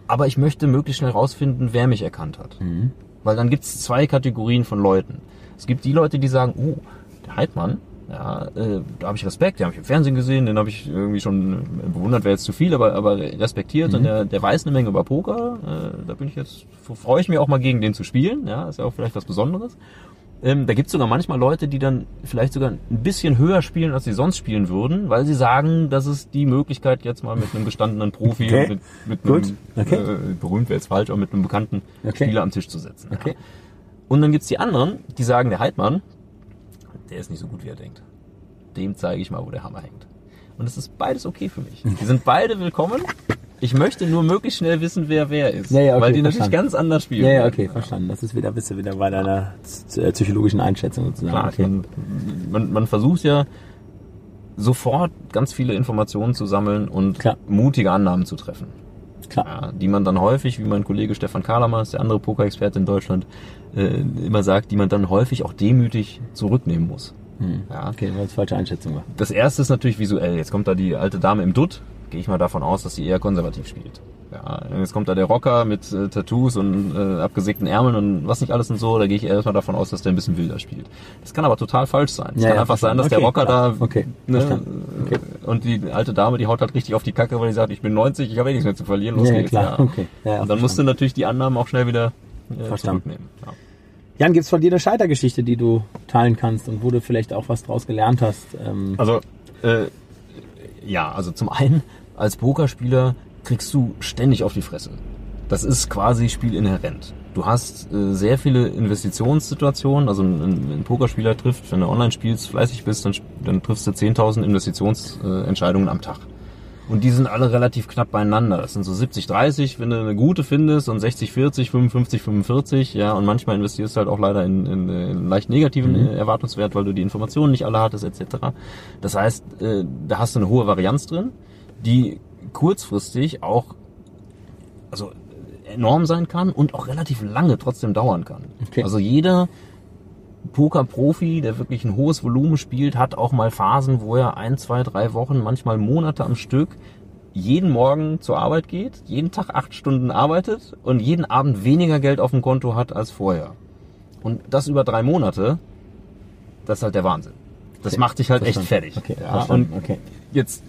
aber ich möchte möglichst schnell rausfinden, wer mich erkannt hat. Mhm. Weil dann gibt es zwei Kategorien von Leuten. Es gibt die Leute, die sagen, oh, der Heidmann, ja, äh, da habe ich Respekt, den habe ich im Fernsehen gesehen, den habe ich irgendwie schon äh, bewundert, wäre jetzt zu viel, aber, aber respektiert mhm. und der, der weiß eine Menge über Poker. Äh, da bin ich jetzt, freue ich mich auch mal gegen den zu spielen, ja, ist ja auch vielleicht was Besonderes. Ähm, da gibt es sogar manchmal Leute, die dann vielleicht sogar ein bisschen höher spielen, als sie sonst spielen würden, weil sie sagen, das ist die Möglichkeit, jetzt mal mit einem gestandenen Profi, okay. mit, mit einem, okay. äh, berühmt wäre jetzt falsch, aber mit einem bekannten okay. Spieler am Tisch zu setzen. Okay. Ja. Und dann gibt's die anderen, die sagen, der Heidmann, der ist nicht so gut, wie er denkt. Dem zeige ich mal, wo der Hammer hängt. Und es ist beides okay für mich. Die sind beide willkommen. Ich möchte nur möglichst schnell wissen, wer wer ist. Ja, ja, okay, weil die verstanden. natürlich ganz anders spielen. Ja, ja, okay, verstanden. Das ist wieder, bist du wieder bei deiner äh, psychologischen Einschätzung sozusagen. Klar, okay. man, man, man versucht ja sofort ganz viele Informationen zu sammeln und Klar. mutige Annahmen zu treffen. Klar. Die man dann häufig, wie mein Kollege Stefan Kahlamers, der andere Poker-Experte in Deutschland, äh, immer sagt, die man dann häufig auch demütig zurücknehmen muss. Hm. Ja. Okay, weil es falsche Einschätzung war. Das erste ist natürlich visuell. Jetzt kommt da die alte Dame im Dutt. Gehe ich mal davon aus, dass sie eher konservativ spielt. Ja, jetzt kommt da der Rocker mit äh, Tattoos und äh, abgesägten Ärmeln und was nicht alles und so. Da gehe ich erstmal davon aus, dass der ein bisschen wilder spielt. Das kann aber total falsch sein. Es ja, kann ja, einfach sein, dass okay, der Rocker klar. da okay, ne, okay. und die alte Dame, die haut halt richtig auf die Kacke, weil die sagt, ich bin 90, ich habe eh nichts mehr zu verlieren, los ja, geht's. Klar. Ja. Okay. Ja, und dann musst du natürlich die Annahmen auch schnell wieder äh, zurücknehmen. Ja. Jan, gibt's von dir eine Scheitergeschichte, die du teilen kannst und wo du vielleicht auch was draus gelernt hast? Ähm also äh, ja, also zum einen als Pokerspieler kriegst du ständig auf die Fresse. Das ist quasi spielinhärent. Du hast äh, sehr viele Investitionssituationen, also ein, ein, Pokerspieler trifft, wenn du online spielst, fleißig bist, dann, dann triffst du 10.000 Investitionsentscheidungen äh, am Tag. Und die sind alle relativ knapp beieinander. Das sind so 70, 30, wenn du eine gute findest und 60, 40, 55, 45, ja, und manchmal investierst du halt auch leider in, in, in leicht negativen mhm. Erwartungswert, weil du die Informationen nicht alle hattest, etc. Das heißt, äh, da hast du eine hohe Varianz drin, die kurzfristig auch, also enorm sein kann und auch relativ lange trotzdem dauern kann. Okay. Also jeder Poker-Profi, der wirklich ein hohes Volumen spielt, hat auch mal Phasen, wo er ein, zwei, drei Wochen, manchmal Monate am Stück jeden Morgen zur Arbeit geht, jeden Tag acht Stunden arbeitet und jeden Abend weniger Geld auf dem Konto hat als vorher. Und das über drei Monate, das ist halt der Wahnsinn. Das okay. macht dich halt Verstand. echt fertig. Okay. Ja, und okay. jetzt,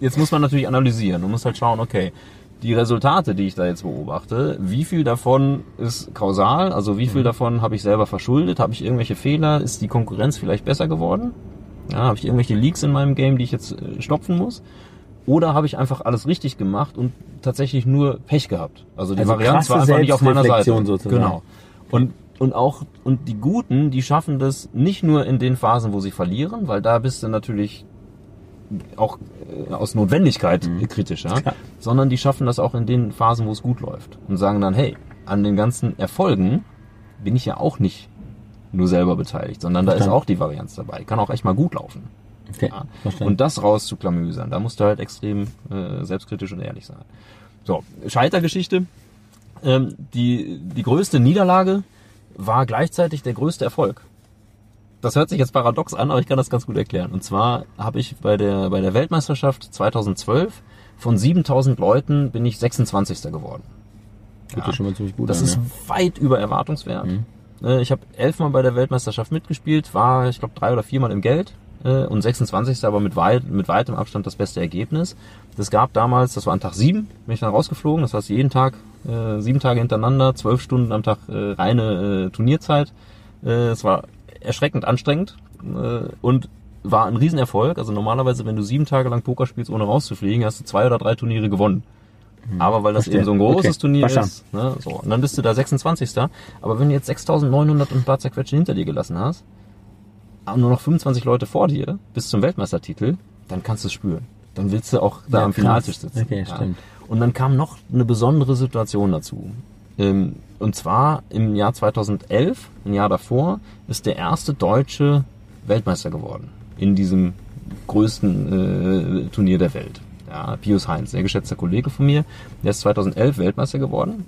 jetzt muss man natürlich analysieren und muss halt schauen, okay, die Resultate, die ich da jetzt beobachte, wie viel davon ist kausal, also wie viel mhm. davon habe ich selber verschuldet, habe ich irgendwelche Fehler, ist die Konkurrenz vielleicht besser geworden, ja, habe ich irgendwelche Leaks in meinem Game, die ich jetzt äh, stopfen muss, oder habe ich einfach alles richtig gemacht und tatsächlich nur Pech gehabt. Also die also Varianz war einfach nicht auf meiner Seite. Sozusagen. Genau. Und und auch und die Guten, die schaffen das nicht nur in den Phasen, wo sie verlieren, weil da bist du natürlich auch äh, aus Notwendigkeit mhm. kritisch, ja? sondern die schaffen das auch in den Phasen, wo es gut läuft und sagen dann, hey, an den ganzen Erfolgen bin ich ja auch nicht nur selber beteiligt, sondern da ist auch die Varianz dabei. Kann auch echt mal gut laufen. Okay, ja. Und das rauszuklamüsern, da musst du halt extrem äh, selbstkritisch und ehrlich sein. So, Scheitergeschichte. Ähm, die, die größte Niederlage war gleichzeitig der größte Erfolg das hört sich jetzt paradox an, aber ich kann das ganz gut erklären. Und zwar habe ich bei der, bei der Weltmeisterschaft 2012 von 7000 Leuten bin ich 26. geworden. Ja, das schon mal ziemlich gut Das an, ist ja. weit über Erwartungswert. Mhm. Äh, ich habe elfmal bei der Weltmeisterschaft mitgespielt, war, ich glaube, drei oder viermal im Geld äh, und 26. aber mit, weit, mit weitem Abstand das beste Ergebnis. Das gab damals, das war an Tag sieben, bin ich dann rausgeflogen. Das heißt, jeden Tag, äh, sieben Tage hintereinander, zwölf Stunden am Tag äh, reine äh, Turnierzeit. Es war erschreckend anstrengend äh, und war ein Riesenerfolg. Also normalerweise, wenn du sieben Tage lang Poker spielst, ohne rauszufliegen, hast du zwei oder drei Turniere gewonnen. Hm. Aber weil das Verstehe. eben so ein großes okay. Turnier Verstand. ist, ne, so. Und dann bist du da 26. Aber wenn du jetzt 6900 und ein paar zerquetsche hinter dir gelassen hast, und nur noch 25 Leute vor dir bis zum Weltmeistertitel, dann kannst du es spüren. Dann willst du auch da ja, am Finaltisch sitzen. Okay, ja. stimmt. Und dann kam noch eine besondere Situation dazu Ähm, und zwar im Jahr 2011, ein Jahr davor, ist der erste Deutsche Weltmeister geworden in diesem größten äh, Turnier der Welt. Ja, Pius Heinz, sehr geschätzter Kollege von mir, der ist 2011 Weltmeister geworden.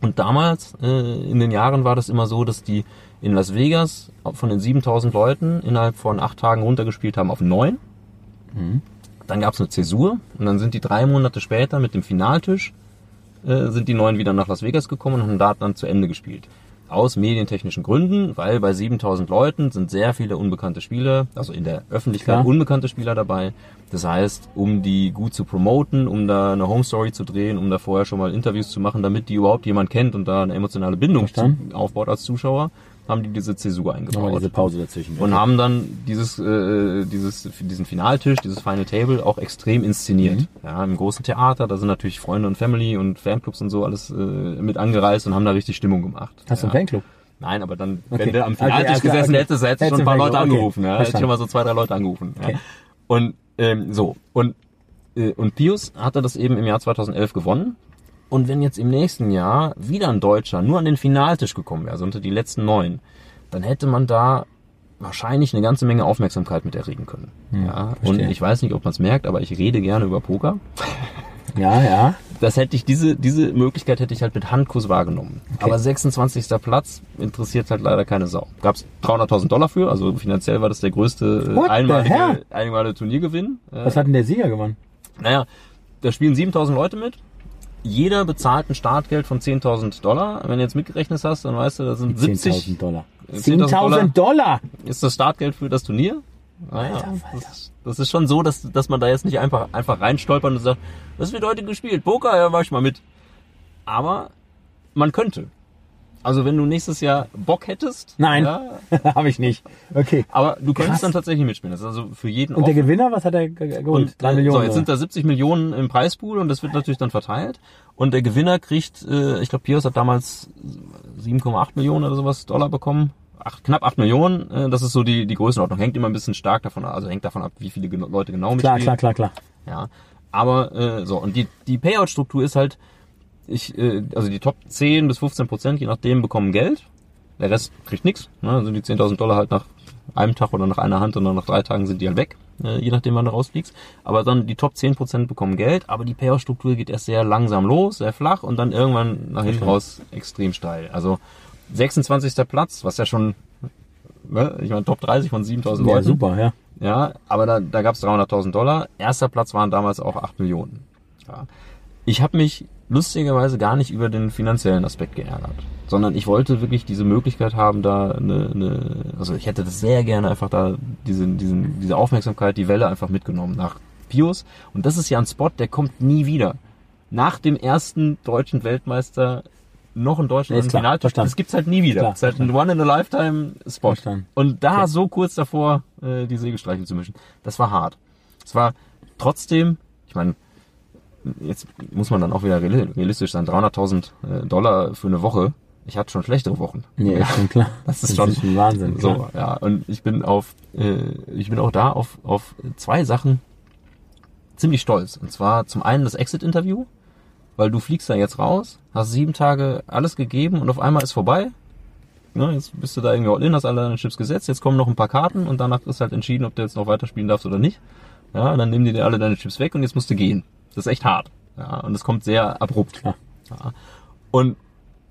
Und damals, äh, in den Jahren war das immer so, dass die in Las Vegas von den 7000 Leuten innerhalb von acht Tagen runtergespielt haben auf neun. Mhm. Dann gab es eine Zäsur und dann sind die drei Monate später mit dem Finaltisch äh, sind die neun wieder nach Las Vegas gekommen und haben da dann zu Ende gespielt aus medientechnischen Gründen, weil bei 7000 Leuten sind sehr viele unbekannte Spieler, also in der Öffentlichkeit Klar. unbekannte Spieler dabei. Das heißt, um die gut zu promoten, um da eine Home Story zu drehen, um da vorher schon mal Interviews zu machen, damit die überhaupt jemand kennt und da eine emotionale Bindung aufbaut als Zuschauer, haben die diese Zäsur eingebaut. Diese Pause dazwischen. Und haben dann dieses, äh, dieses, diesen Finaltisch, dieses Final Table auch extrem inszeniert. Mhm. Ja, im großen Theater, da sind natürlich Freunde und Family und Fanclubs und so alles äh, mit angereist und haben da richtig Stimmung gemacht. Hast ja. du einen Fanclub? Nein, aber dann, okay. wenn du am Finaltisch okay, also, gesessen okay. hättest, hättest du schon ein paar Leute angerufen. Ja. Hättest schon mal so zwei, drei Leute angerufen. Ja. Und ähm, so. Und, äh, und Pius hatte das eben im Jahr 2011 gewonnen. Und wenn jetzt im nächsten Jahr wieder ein Deutscher nur an den Finaltisch gekommen wäre, also unter die letzten neun, dann hätte man da wahrscheinlich eine ganze Menge Aufmerksamkeit mit erregen können. Hm, ja, und ich weiß nicht, ob man es merkt, aber ich rede gerne über Poker. Ja, ja. Das hätte ich, diese, diese Möglichkeit hätte ich halt mit Handkuss wahrgenommen. Okay. Aber 26. Platz interessiert halt leider keine Sau. Gab es 300.000 Dollar für, also finanziell war das der größte äh, einmalige, einmalige Turniergewinn. Was hat denn der Sieger gewonnen? Naja, da spielen 7000 Leute mit jeder bezahlt ein Startgeld von 10.000 Dollar. Wenn du jetzt mitgerechnet hast, dann weißt du, das sind 70 10.000 Dollar. 10.000 Dollar, Dollar ist das Startgeld für das Turnier. Naja, Alter, Alter. Das, das, ist schon so, dass, dass man da jetzt nicht einfach, einfach reinstolpern und sagt, was wird heute gespielt? Poker, ja, war ich mal mit. Aber man könnte. Also wenn du nächstes Jahr Bock hättest. Nein, ja, habe ich nicht. Okay. Aber du könntest Krass. dann tatsächlich mitspielen. Das ist also für jeden. Und offen. der Gewinner, was hat er geholt? Und, Drei Millionen. So, jetzt sind da 70 Millionen im Preispool und das wird natürlich dann verteilt. Und der Gewinner kriegt, äh, ich glaube, Pius hat damals 7,8 Millionen oder sowas Dollar bekommen. Ach, knapp 8 Millionen, äh, das ist so die, die Größenordnung. Hängt immer ein bisschen stark davon ab, also hängt davon ab, wie viele Leute genau mitspielen. Klar, klar, klar, klar. Ja. Aber äh, so, und die, die Payout-Struktur ist halt, ich, äh, also die Top 10 bis 15 Prozent, je nachdem, bekommen Geld. Der Rest kriegt nichts. Ne? Also die 10.000 Dollar halt nach einem Tag oder nach einer Hand und dann nach drei Tagen sind die halt weg, äh, je nachdem, wann du rausfliegst. Aber dann die Top 10 Prozent bekommen Geld, aber die Payout-Struktur geht erst sehr langsam los, sehr flach und dann irgendwann nach hinten raus extrem steil. Also 26. Platz, was ja schon, ne? ich meine Top 30 von 7.000 Leuten. Ja, super, ja. Ja, aber da, da gab es 300.000 Dollar. Erster Platz waren damals auch 8 Millionen. Ja. Ich habe mich lustigerweise gar nicht über den finanziellen Aspekt geärgert, sondern ich wollte wirklich diese Möglichkeit haben, da eine, eine also ich hätte das sehr gerne einfach da diese, diesen, diese Aufmerksamkeit, die Welle einfach mitgenommen nach Pius. Und das ist ja ein Spot, der kommt nie wieder. Nach dem ersten deutschen Weltmeister noch ein Deutschland im Finaltisch. Das gibt's halt nie wieder. Klar, das ist halt ein One-in-a-Lifetime-Spot. Und da so kurz davor äh, die Sägestreiche zu mischen, das war hart. Es war trotzdem, ich meine, jetzt muss man dann auch wieder realistisch sein, 300.000 äh, Dollar für eine Woche. Ich hatte schon schlechtere Wochen. Ja, ist schon klar. Das ist, das schon, ist schon Wahnsinn. So, klar. ja. Und ich bin auf, äh, ich bin auch da auf, auf zwei Sachen ziemlich stolz. Und zwar zum einen das Exit-Interview, weil du fliegst da jetzt raus, hast sieben Tage alles gegeben und auf einmal ist vorbei. Ne, jetzt bist du da irgendwie all in, hast alle deine Chips gesetzt, jetzt kommen noch ein paar Karten und danach ist halt entschieden, ob du jetzt noch weiterspielen darfst oder nicht. Ja, dann nehmen die dir alle deine Chips weg und jetzt musst du gehen. Das ist echt hart. Ja, und es kommt sehr abrupt. Ja. ja. Und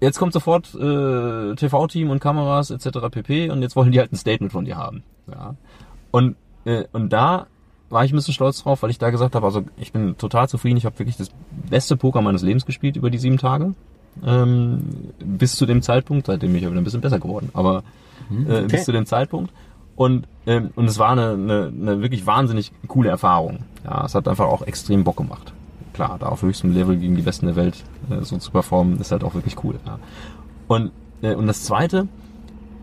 jetzt kommt sofort äh, TV-Team und Kameras etc. pp. Und jetzt wollen die halt ein Statement von dir haben. Ja. Und, äh, und da war ich ein bisschen stolz drauf, weil ich da gesagt habe, also ich bin total zufrieden, ich habe wirklich das beste Poker meines Lebens gespielt über die sieben Tage. Ähm, bis zu dem Zeitpunkt, seitdem bin ich ja wieder ein bisschen besser geworden, aber mhm. äh, okay. bis zu dem Zeitpunkt. Und, ähm, und es war eine, eine, eine wirklich wahnsinnig coole Erfahrung. Ja, es hat einfach auch extrem Bock gemacht. Klar, da auf höchstem Level gegen die Besten der Welt äh, so zu performen, ist halt auch wirklich cool. Ja. Und, äh, und das Zweite,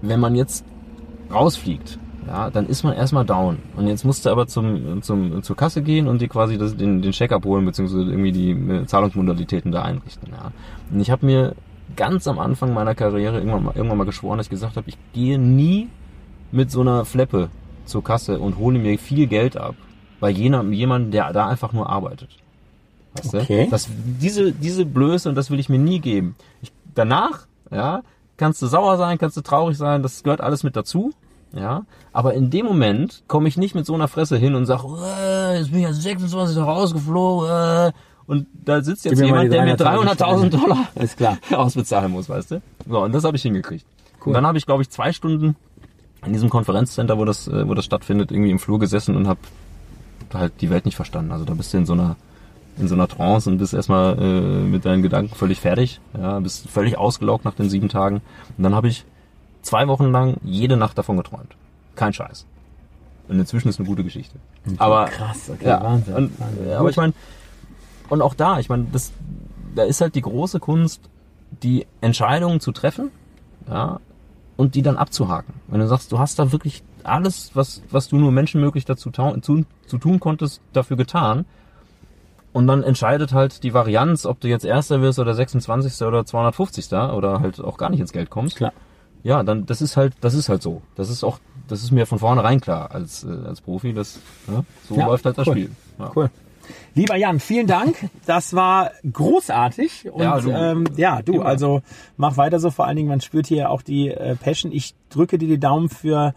wenn man jetzt rausfliegt, ja, dann ist man erstmal down. Und jetzt musst du aber zum, zum, zur Kasse gehen und dir quasi das, den, den Check abholen, beziehungsweise irgendwie die äh, Zahlungsmodalitäten da einrichten. Ja. Und ich habe mir ganz am Anfang meiner Karriere irgendwann mal, irgendwann mal geschworen, dass ich gesagt habe, ich gehe nie mit so einer Fleppe zur Kasse und hole mir viel Geld ab bei jemandem, der da einfach nur arbeitet. Weißt okay. Das, diese, diese Blöße und das will ich mir nie geben. Ich danach, ja, kannst du sauer sein, kannst du traurig sein, das gehört alles mit dazu. Ja, aber in dem Moment komme ich nicht mit so einer Fresse hin und sage, äh, jetzt bin ich ja 26 rausgeflogen, äh, und da sitzt jetzt jemand, der mir 300.000 Dollar klar. ausbezahlen muss, weißt du? So, und das habe ich hingekriegt. Cool. Und dann habe ich, glaube ich, zwei Stunden in diesem Konferenzcenter, wo das, äh, wo das stattfindet, irgendwie im Flur gesessen und habe halt die Welt nicht verstanden. Also da bist du in so einer in so einer Trance und bist erstmal äh, mit deinen Gedanken völlig fertig, ja, bist völlig ausgelaugt nach den sieben Tagen. Und dann habe ich zwei Wochen lang jede Nacht davon geträumt. Kein Scheiß. Und inzwischen ist eine gute Geschichte. Okay, aber krass, okay, ja, Wahnsinn. Und, Wahnsinn. Aber ich meine, und auch da, ich meine, das, da ist halt die große Kunst, die Entscheidungen zu treffen, ja, und die dann abzuhaken. Wenn du sagst, du hast da wirklich alles, was, was du nur menschenmöglich dazu zu, zu tun konntest, dafür getan. Und dann entscheidet halt die Varianz, ob du jetzt Erster wirst oder 26. oder 250. oder halt auch gar nicht ins Geld kommst. Klar. Ja, dann, das ist halt, das ist halt so. Das ist auch, das ist mir von vornherein klar als, äh, als Profi, das, ja, so ja, läuft halt das cool. Spiel. Ja. Cool. Lieber Jan, vielen Dank. Das war großartig. Und ja, du, ähm, ja, du also mach weiter so. Vor allen Dingen, man spürt hier auch die äh, Passion. Ich drücke dir die Daumen für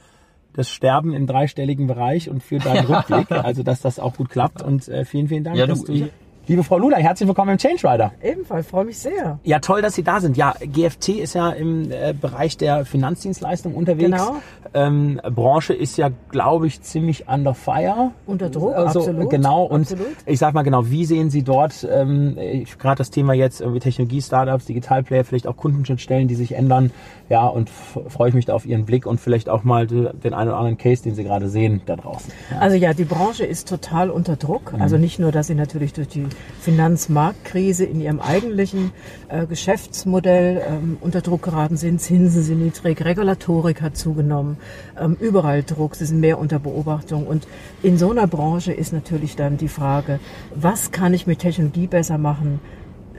das Sterben im dreistelligen Bereich und für deinen Rückblick. Also, dass das auch gut klappt. Und äh, vielen, vielen Dank, ja, du, dass du hier Liebe Frau Lula, herzlich willkommen im Change Rider. Ebenfalls, freue mich sehr. Ja, toll, dass Sie da sind. Ja, GFT ist ja im äh, Bereich der Finanzdienstleistung unterwegs. Genau. Ähm, Branche ist ja, glaube ich, ziemlich under fire. Unter Druck, also, absolut. Genau, und absolut. ich sag mal genau, wie sehen Sie dort, ähm, gerade das Thema jetzt irgendwie Technologie-Startups, Digitalplayer, vielleicht auch Kundenschnittstellen, die sich ändern. Ja, und freue ich mich da auf Ihren Blick und vielleicht auch mal den einen oder anderen Case, den Sie gerade sehen, da draußen. Ja. Also ja, die Branche ist total unter Druck. Mhm. Also nicht nur, dass sie natürlich durch die Finanzmarktkrise in ihrem eigentlichen äh, Geschäftsmodell ähm, unter Druck geraten sind. Zinsen sind niedrig, Regulatorik hat zugenommen, ähm, überall Druck, sie sind mehr unter Beobachtung. Und in so einer Branche ist natürlich dann die Frage, was kann ich mit Technologie besser machen?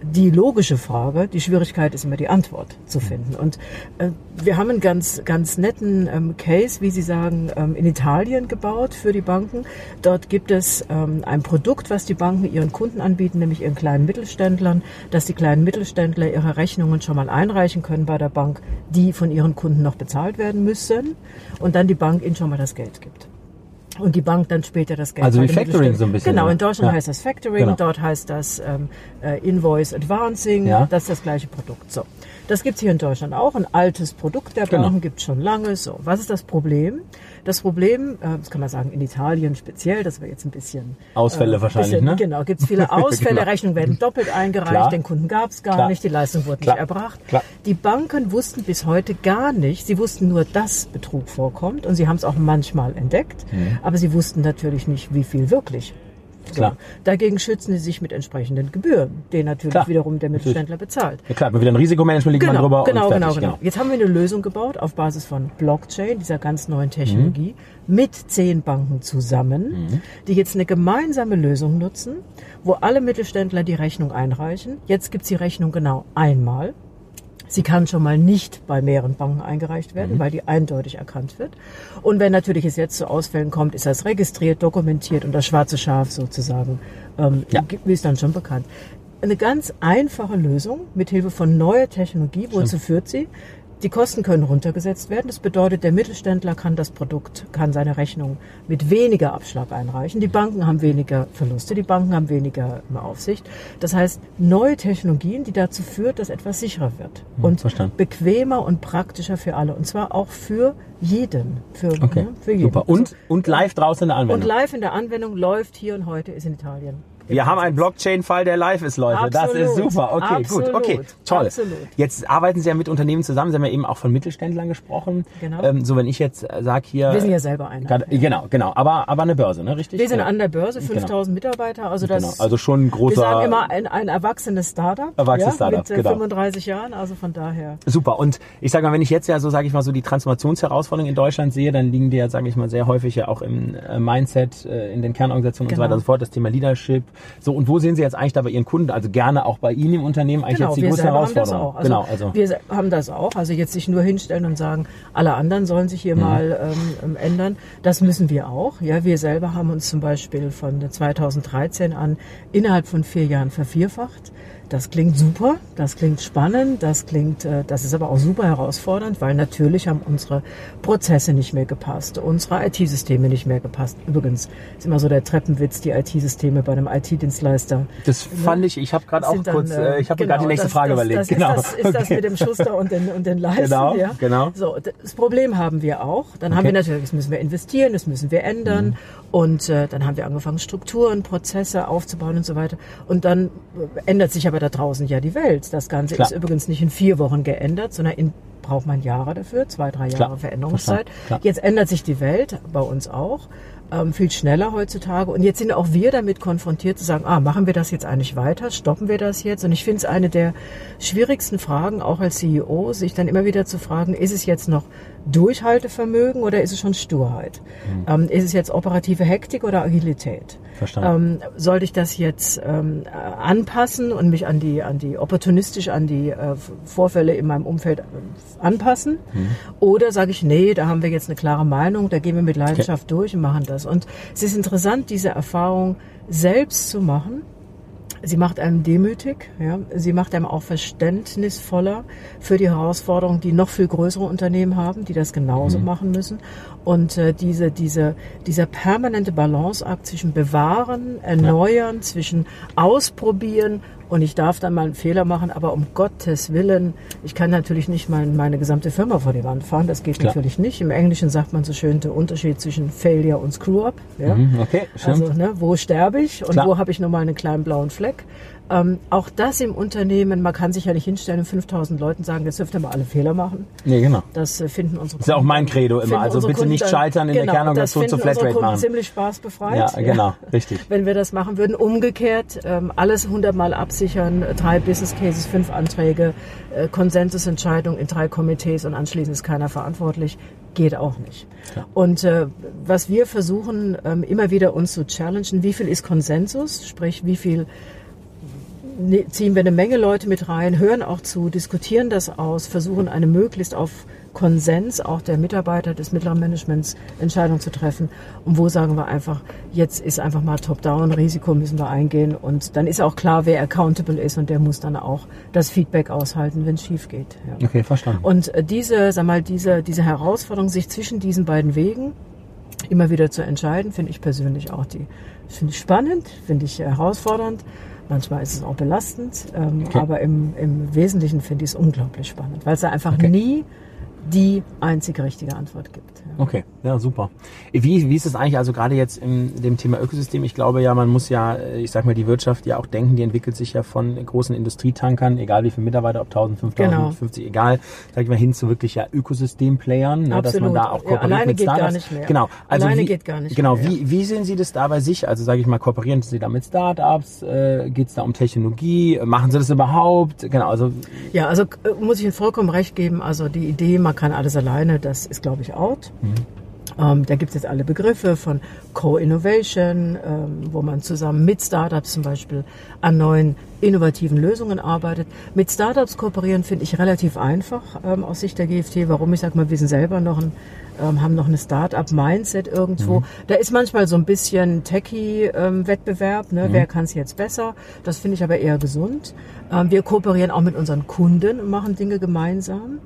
Die logische Frage, die Schwierigkeit ist immer die Antwort zu finden. Und äh, wir haben einen ganz, ganz netten ähm, Case, wie Sie sagen, ähm, in Italien gebaut für die Banken. Dort gibt es ähm, ein Produkt, was die Banken ihren Kunden anbieten, nämlich ihren kleinen Mittelständlern, dass die kleinen Mittelständler ihre Rechnungen schon mal einreichen können bei der Bank, die von ihren Kunden noch bezahlt werden müssen und dann die Bank ihnen schon mal das Geld gibt und die Bank dann später das Geld. Also wie Factoring so ein bisschen. Genau, in Deutschland ja. heißt das Factoring, genau. dort heißt das ähm, äh, Invoice Advancing, ja. das ist das gleiche Produkt. So, das gibt's hier in Deutschland auch, ein altes Produkt der genau. Banken genau. gibt's schon lange. So, was ist das Problem? Das Problem, äh, das kann man sagen, in Italien speziell, das wäre jetzt ein bisschen... Ausfälle äh, wahrscheinlich, bisschen, ne? Genau, gibt es viele Ausfälle, genau. Rechnungen werden doppelt eingereicht, Klar. den Kunden gab es gar Klar. nicht, die Leistung wurde Klar. nicht erbracht. Klar. Die Banken wussten bis heute gar nicht, sie wussten nur, dass Betrug vorkommt und sie haben es auch manchmal entdeckt, mhm. aber sie wussten natürlich nicht, wie viel wirklich Klar. Dagegen schützen sie sich mit entsprechenden Gebühren, den natürlich klar. wiederum der Mittelständler bezahlt. Ja klar, wieder ein Risikomanagement liegt genau, man drüber. Genau, genau, genau, genau. Jetzt haben wir eine Lösung gebaut auf Basis von Blockchain, dieser ganz neuen Technologie, mhm. mit zehn Banken zusammen, mhm. die jetzt eine gemeinsame Lösung nutzen, wo alle Mittelständler die Rechnung einreichen. Jetzt gibt's die Rechnung genau einmal. Sie kann schon mal nicht bei mehreren Banken eingereicht werden, mhm. weil die eindeutig erkannt wird. Und wenn natürlich es jetzt zu Ausfällen kommt, ist das registriert, dokumentiert und das schwarze Schaf sozusagen ähm, ja. ist dann schon bekannt. Eine ganz einfache Lösung mit Hilfe von neuer Technologie. Wozu führt sie? Die Kosten können runtergesetzt werden. Das bedeutet, der Mittelständler kann das Produkt, kann seine Rechnung mit weniger Abschlag einreichen. Die Banken haben weniger Verluste, die Banken haben weniger Aufsicht. Das heißt, neue Technologien, die dazu führt, dass etwas sicherer wird hm, und verstanden. bequemer und praktischer für alle. Und zwar auch für jeden. Für, okay. ne, für jeden. Super. Und, und live draußen in der Anwendung. Und live in der Anwendung läuft hier und heute ist in Italien. Wir haben einen Blockchain-Fall, der live ist, Leute. Absolut. Das ist super. Okay, Absolut. gut. Okay, toll. Absolut. Jetzt arbeiten Sie ja mit Unternehmen zusammen. Sie haben ja eben auch von Mittelständlern gesprochen. Genau. Ähm, so, wenn ich jetzt sage hier. Wir sind ja selber einer. Grad, genau, genau. Aber, aber eine Börse, ne? Richtig? Wir sind an der Börse, 5000 genau. Mitarbeiter. Also das. Genau. Also schon ein großer. Wir sagen immer ein, ein erwachsenes Startup. Erwachsenes ja, Startup, mit genau. 35 Jahren. Also von daher. Super. Und ich sage mal, wenn ich jetzt ja so, sage ich mal, so die Transformationsherausforderungen in Deutschland sehe, dann liegen die ja, sage ich mal, sehr häufig ja auch im äh, Mindset, äh, in den Kernorganisationen genau. und so weiter genau. und so fort. Das Thema Leadership, So, und wo sehen Sie jetzt eigentlich da bei Ihren Kunden, also gerne auch bei Ihnen im Unternehmen, eigentlich genau, jetzt die größte Herausforderung? Haben das auch. Also genau, also. Wir haben das auch. Also jetzt sich nur hinstellen und sagen, alle anderen sollen sich hier mhm. mal ähm, ähm ändern. Das müssen wir auch. Ja, wir selber haben uns zum Beispiel von 2013 an innerhalb von vier Jahren vervierfacht. Das klingt super, das klingt spannend, das klingt, äh, das ist aber auch super herausfordernd, weil natürlich haben unsere Prozesse nicht mehr gepasst, unsere IT-Systeme nicht mehr gepasst. Übrigens ist immer so der Treppenwitz, die IT-Systeme bei einem IT-Dienstleister. Das ne? fand ich, ich habe gerade auch dann, kurz, äh, ich habe genau, gerade die nächste das, Frage das, überlegt. Das, genau. Ist, das, ist okay. das mit dem Schuster und den, und den Leisten. Genau, ja? genau. So, das Problem haben wir auch. Dann okay. haben wir natürlich, das müssen wir investieren, das müssen wir ändern. Mhm. Und äh, dann haben wir angefangen, Strukturen, Prozesse aufzubauen und so weiter. Und dann äh, ändert sich aber da draußen ja die Welt. Das Ganze Klar. ist übrigens nicht in vier Wochen geändert, sondern in braucht man Jahre dafür, zwei, drei Jahre Klar. Veränderungszeit. Jetzt ändert sich die Welt, bei uns auch ähm, viel schneller heutzutage. Und jetzt sind auch wir damit konfrontiert zu sagen, ah, machen wir das jetzt eigentlich weiter? Stoppen wir das jetzt? Und ich finde es eine der schwierigsten Fragen, auch als CEO, sich dann immer wieder zu fragen, ist es jetzt noch Durchhaltevermögen oder ist es schon Sturheit? Mhm. Ähm, ist es jetzt operative Hektik oder Agilität? Verstanden. Ähm, sollte ich das jetzt ähm, anpassen und mich an die, an die opportunistisch an die äh, Vorfälle in meinem Umfeld äh, anpassen? Mhm. Oder sage ich, nee, da haben wir jetzt eine klare Meinung, da gehen wir mit Leidenschaft okay. durch und machen das. Und es ist interessant, diese Erfahrung selbst zu machen Sie macht einem demütig, ja. Sie macht einem auch verständnisvoller für die Herausforderungen, die noch viel größere Unternehmen haben, die das genauso mhm. machen müssen. Und äh, diese, diese, dieser permanente Balanceakt zwischen Bewahren, Erneuern, ja. zwischen Ausprobieren und ich darf dann mal einen Fehler machen, aber um Gottes Willen, ich kann natürlich nicht mein, meine gesamte Firma vor die Wand fahren, das geht Klar. natürlich nicht. Im Englischen sagt man so schön der Unterschied zwischen Failure und Screw-up. Ja? Mhm, okay, stimmt. Also ne, wo sterbe ich und Klar. wo habe ich nur mal einen kleinen blauen Fleck. Ähm, auch das im Unternehmen, man kann sich ja nicht hinstellen und 5000 Leuten sagen, jetzt dürft ihr mal alle Fehler machen. Nee, genau. Das äh, finden unsere Kunden. Das ist ja auch mein Credo immer. Also bitte Kunden nicht scheitern in genau, der Kernorganisation zu Flatrate Kunden machen. ziemlich spaßbefreit. Ja, genau, richtig. Wenn wir das machen würden. Umgekehrt, ähm, alles hundertmal absichern, drei Business Cases, fünf Anträge, äh, Konsensusentscheidung in drei Komitees und anschließend ist keiner verantwortlich geht auch nicht. Ja. Und äh, was wir versuchen, ähm, immer wieder uns zu challengen, wie viel ist Konsensus, sprich wie viel ziehen wir eine Menge Leute mit rein, hören auch zu, diskutieren das aus, versuchen eine möglichst auf Konsens auch der Mitarbeiter des mittleren Managements Entscheidungen zu treffen. Und wo sagen wir einfach, jetzt ist einfach mal Top-Down, Risiko müssen wir eingehen. Und dann ist auch klar, wer accountable ist und der muss dann auch das Feedback aushalten, wenn es schief geht. Ja. Okay, verstanden. Und äh, diese, sag mal, diese, diese Herausforderung, sich zwischen diesen beiden Wegen immer wieder zu entscheiden, finde ich persönlich auch die, finde ich spannend, finde ich herausfordernd. Manchmal ist es auch belastend, ähm, okay. aber im, im Wesentlichen finde ich es unglaublich spannend, weil es einfach okay. nie die einzige richtige Antwort gibt. Ja. Okay, ja, super. Wie, wie ist es eigentlich, also gerade jetzt in dem Thema Ökosystem, ich glaube ja, man muss ja, ich sag mal, die Wirtschaft ja auch denken, die entwickelt sich ja von großen Industrietankern, egal wie viele Mitarbeiter, ob 1000, 5000, genau. 50, egal, sag ich mal, hin zu wirklich ja Ökosystemplayern, ne, dass man da auch kooperiert ja, alleine mit geht Startups. Gar nicht mehr. Genau. Also alleine wie, geht gar nicht Genau, mehr, wie, wie sehen Sie das da bei sich? Also sage ich mal, kooperieren Sie da mit Startups? Äh, geht es da um Technologie? Machen Sie das überhaupt? Genau, also... Ja, also äh, muss ich Ihnen vollkommen recht geben, also die Idee, man kann alles alleine, das ist, glaube ich, out. Mhm. Ähm, da gibt es jetzt alle Begriffe von Co-Innovation, ähm, wo man zusammen mit Startups zum Beispiel an neuen innovativen Lösungen arbeitet. Mit Startups kooperieren finde ich relativ einfach ähm, aus Sicht der GFT. Warum? Ich sage mal, wir sind selber noch ein, ähm, haben noch eine Start-up-Mindset irgendwo. Mhm. Da ist manchmal so ein bisschen Techie-Wettbewerb. Ne? Mhm. Wer kann es jetzt besser? Das finde ich aber eher gesund. Ähm, wir kooperieren auch mit unseren Kunden und machen Dinge gemeinsam.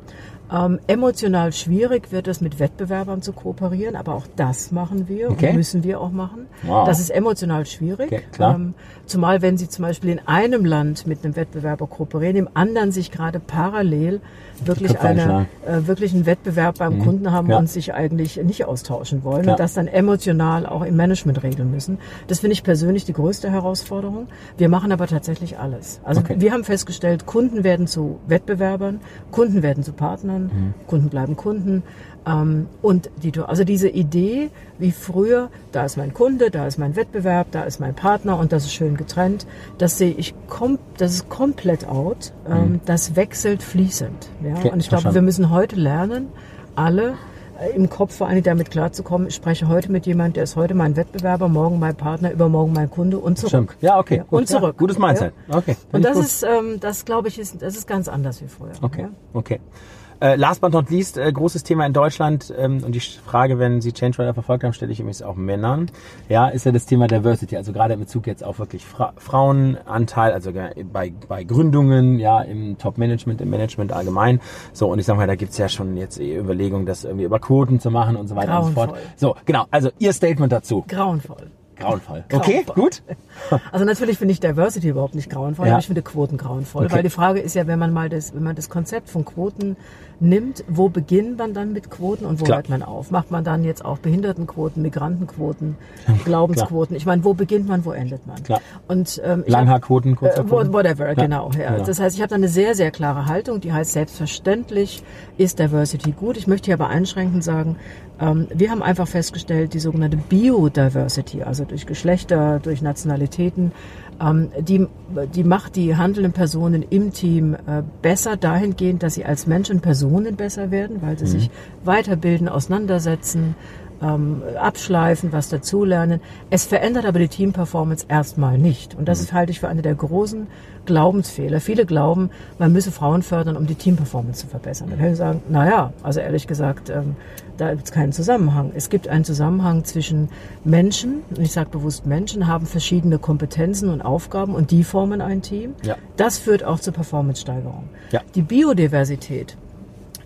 Ähm, emotional schwierig wird es mit Wettbewerbern zu kooperieren, aber auch das machen wir okay. und müssen wir auch machen. Wow. Das ist emotional schwierig. Okay, ähm, zumal wenn Sie zum Beispiel in einem Land mit einem Wettbewerber kooperieren, im anderen sich gerade parallel wirklich eine, äh, wirklich einen Wettbewerb beim mhm. Kunden haben ja. und sich eigentlich nicht austauschen wollen ja. und das dann emotional auch im Management regeln müssen. Das finde ich persönlich die größte Herausforderung. Wir machen aber tatsächlich alles. Also okay. wir haben festgestellt, Kunden werden zu Wettbewerbern, Kunden werden zu Partnern, mhm. Kunden bleiben Kunden. Ähm, und die, also diese Idee, wie früher, da ist mein Kunde, da ist mein Wettbewerb, da ist mein Partner und das ist schön getrennt, das sehe ich, kom das ist komplett out. Ähm, mhm. Das wechselt fließend. Ja? Okay, und ich glaube, wir müssen heute lernen, alle äh, im Kopf vor allem damit klarzukommen, ich spreche heute mit jemandem, der ist heute mein Wettbewerber, morgen mein Partner, übermorgen mein Kunde und zurück. Stimmt. Ja, okay. Gut. Und zurück. Ja, gutes Mindset. Okay. Und das ist, ähm, das glaube ich, ist, das ist ganz anders wie früher. Okay. Ja? Okay. Äh, last but not least, äh, großes Thema in Deutschland ähm, und die Frage, wenn Sie Change Rider verfolgt haben, stelle ich übrigens auch Männern. Ja, ist ja das Thema Diversity, also gerade in Bezug jetzt auf wirklich Fra Frauenanteil, also bei, bei Gründungen, ja, im Top-Management, im Management allgemein. So, und ich sage mal, da gibt's ja schon jetzt Überlegungen, das irgendwie über Quoten zu machen und so weiter Grauenvoll. und so fort. So, genau, also Ihr Statement dazu. Grauenvoll. Grauenvoll. Okay, gut. Also natürlich finde ich Diversity überhaupt nicht grauenvoll, ja. aber ich finde Quoten grauenvoll. Okay. Weil die Frage ist ja, wenn man mal das, wenn man das Konzept von Quoten nimmt, wo beginnt man dann mit Quoten und wo Klar. hört man auf? Macht man dann jetzt auch Behindertenquoten, Migrantenquoten, Glaubensquoten? Ich meine, wo beginnt man, wo endet man? Klar. Und ähm, Langhaarquoten, Kurzhaarquoten? Äh, whatever, ja. genau. Ja. Genau. Das heißt, ich habe da eine sehr, sehr klare Haltung, die heißt selbstverständlich ist Diversity gut. Ich möchte hier aber einschränkend sagen, wir haben einfach festgestellt, die sogenannte Biodiversity, also durch Geschlechter, durch Nationalitäten, ähm, die, die macht die handelnden Personen im Team äh, besser dahingehend, dass sie als Menschen Personen besser werden, weil sie mhm. sich weiterbilden, auseinandersetzen, ähm, abschleifen, was dazulernen. Es verändert aber die Teamperformance erstmal nicht. Und das mhm. halte ich für eine der großen Glaubensfehler. Viele glauben, man müsse Frauen fördern, um die Teamperformance zu verbessern. Dann würde ich sagen, naja, also ehrlich gesagt, ähm, da gibt es keinen Zusammenhang. Es gibt einen Zusammenhang zwischen Menschen, und ich sage bewusst Menschen, haben verschiedene Kompetenzen und Aufgaben und die formen ein Team. Ja. Das führt auch zur Performance-Steigerung. Ja. Die Biodiversität,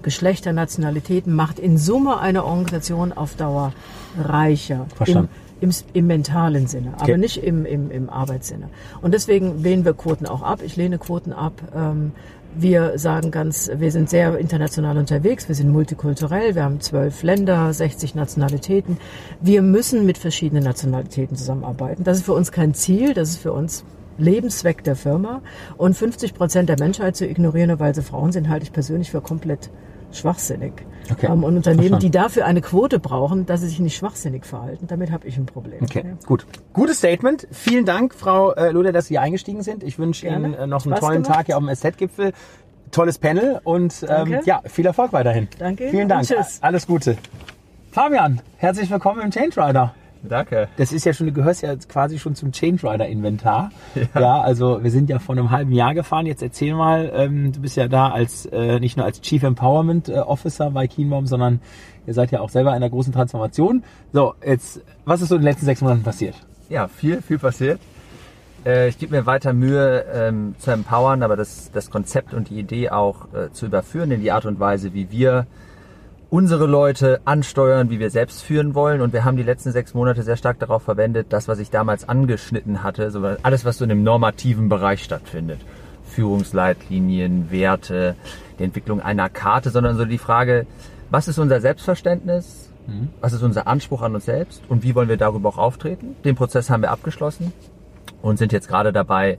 Geschlechter, Nationalitäten macht in Summe eine Organisation auf Dauer reicher. Verstanden. Im, im, im mentalen Sinne, aber okay. nicht im, im, im Arbeitssinne. Und deswegen lehnen wir Quoten auch ab. Ich lehne Quoten ab. Ähm, wir sagen ganz, wir sind sehr international unterwegs, wir sind multikulturell, wir haben zwölf Länder, 60 Nationalitäten. Wir müssen mit verschiedenen Nationalitäten zusammenarbeiten. Das ist für uns kein Ziel, das ist für uns Lebenszweck der Firma. Und 50 Prozent der Menschheit zu ignorieren, weil sie Frauen sind, halte ich persönlich für komplett schwachsinnig. Okay. Ähm, und Unternehmen, Verstanden. die dafür eine Quote brauchen, dass sie sich nicht schwachsinnig verhalten, damit habe ich ein Problem. Okay, ja. gut. Gutes Statement. Vielen Dank, Frau äh, Luder, dass Sie hier eingestiegen sind. Ich wünsche Ihnen äh, noch Spaß einen tollen gemacht. Tag hier auf dem SZ-Gipfel. Tolles Panel und ähm, ja, viel Erfolg weiterhin. Danke. Vielen Dank. tschüss. Alles Gute. Fabian, herzlich willkommen im Change Rider. Danke. Das ist ja schon, du gehörst ja quasi schon zum Change Rider Inventar. Ja. ja. also wir sind ja vor einem halben Jahr gefahren. Jetzt erzähl mal, ähm, du bist ja da als äh, nicht nur als Chief Empowerment äh, Officer bei Keenbaum, sondern ihr seid ja auch selber in einer großen Transformation. So, jetzt, was ist so in den letzten sechs Monaten passiert? Ja, viel, viel passiert. Äh, ich gebe mir weiter Mühe ähm, zu empowern, aber das, das Konzept und die Idee auch äh, zu überführen in die Art und Weise, wie wir unsere Leute ansteuern, wie wir selbst führen wollen. Und wir haben die letzten sechs Monate sehr stark darauf verwendet, das, was ich damals angeschnitten hatte, so alles, was so in dem normativen Bereich stattfindet. Führungsleitlinien, Werte, die Entwicklung einer Karte, sondern so die Frage, was ist unser Selbstverständnis? Mhm. Was ist unser Anspruch an uns selbst? Und wie wollen wir darüber auch auftreten? Den Prozess haben wir abgeschlossen und sind jetzt gerade dabei,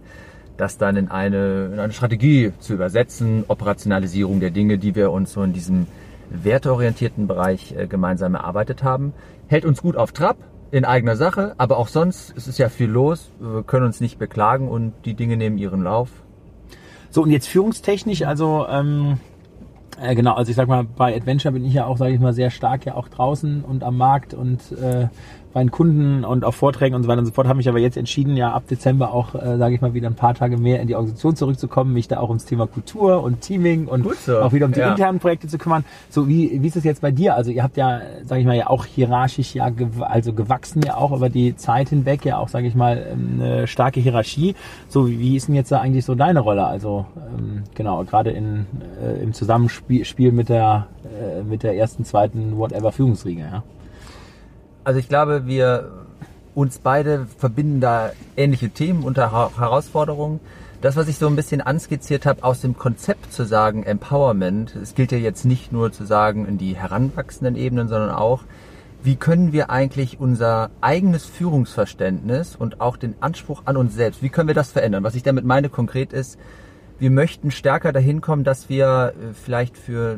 das dann in eine, in eine Strategie zu übersetzen, Operationalisierung der Dinge, die wir uns so in diesem werteorientierten Bereich äh, gemeinsam erarbeitet haben. Hält uns gut auf Trab in eigener Sache, aber auch sonst ist es ja viel los. Wir können uns nicht beklagen und die Dinge nehmen ihren Lauf. So, und jetzt führungstechnisch, also ähm, äh, genau, also ich sag mal, bei Adventure bin ich ja auch, sage ich mal, sehr stark ja auch draußen und am Markt und äh, bei den Kunden und auf Vorträgen und so weiter und so fort, habe mich aber jetzt entschieden, ja ab Dezember auch, äh, sage ich mal, wieder ein paar Tage mehr in die Organisation zurückzukommen, mich da auch ums Thema Kultur und Teaming und so. auch wieder um die ja. internen Projekte zu kümmern. So wie wie ist es jetzt bei dir? Also ihr habt ja, sage ich mal, ja auch hierarchisch ja gew also gewachsen ja auch über die Zeit hinweg ja auch, sage ich mal, ähm, eine starke Hierarchie. So wie ist denn jetzt da eigentlich so deine Rolle? Also ähm, genau gerade in äh, im Zusammenspiel mit der äh, mit der ersten, zweiten, whatever Führungsriege. Ja. Also ich glaube, wir uns beide verbinden da ähnliche Themen unter Herausforderungen. Das, was ich so ein bisschen anskizziert habe, aus dem Konzept zu sagen, Empowerment, es gilt ja jetzt nicht nur zu sagen in die heranwachsenden Ebenen, sondern auch, wie können wir eigentlich unser eigenes Führungsverständnis und auch den Anspruch an uns selbst, wie können wir das verändern? Was ich damit meine konkret ist, wir möchten stärker dahin kommen, dass wir äh, vielleicht für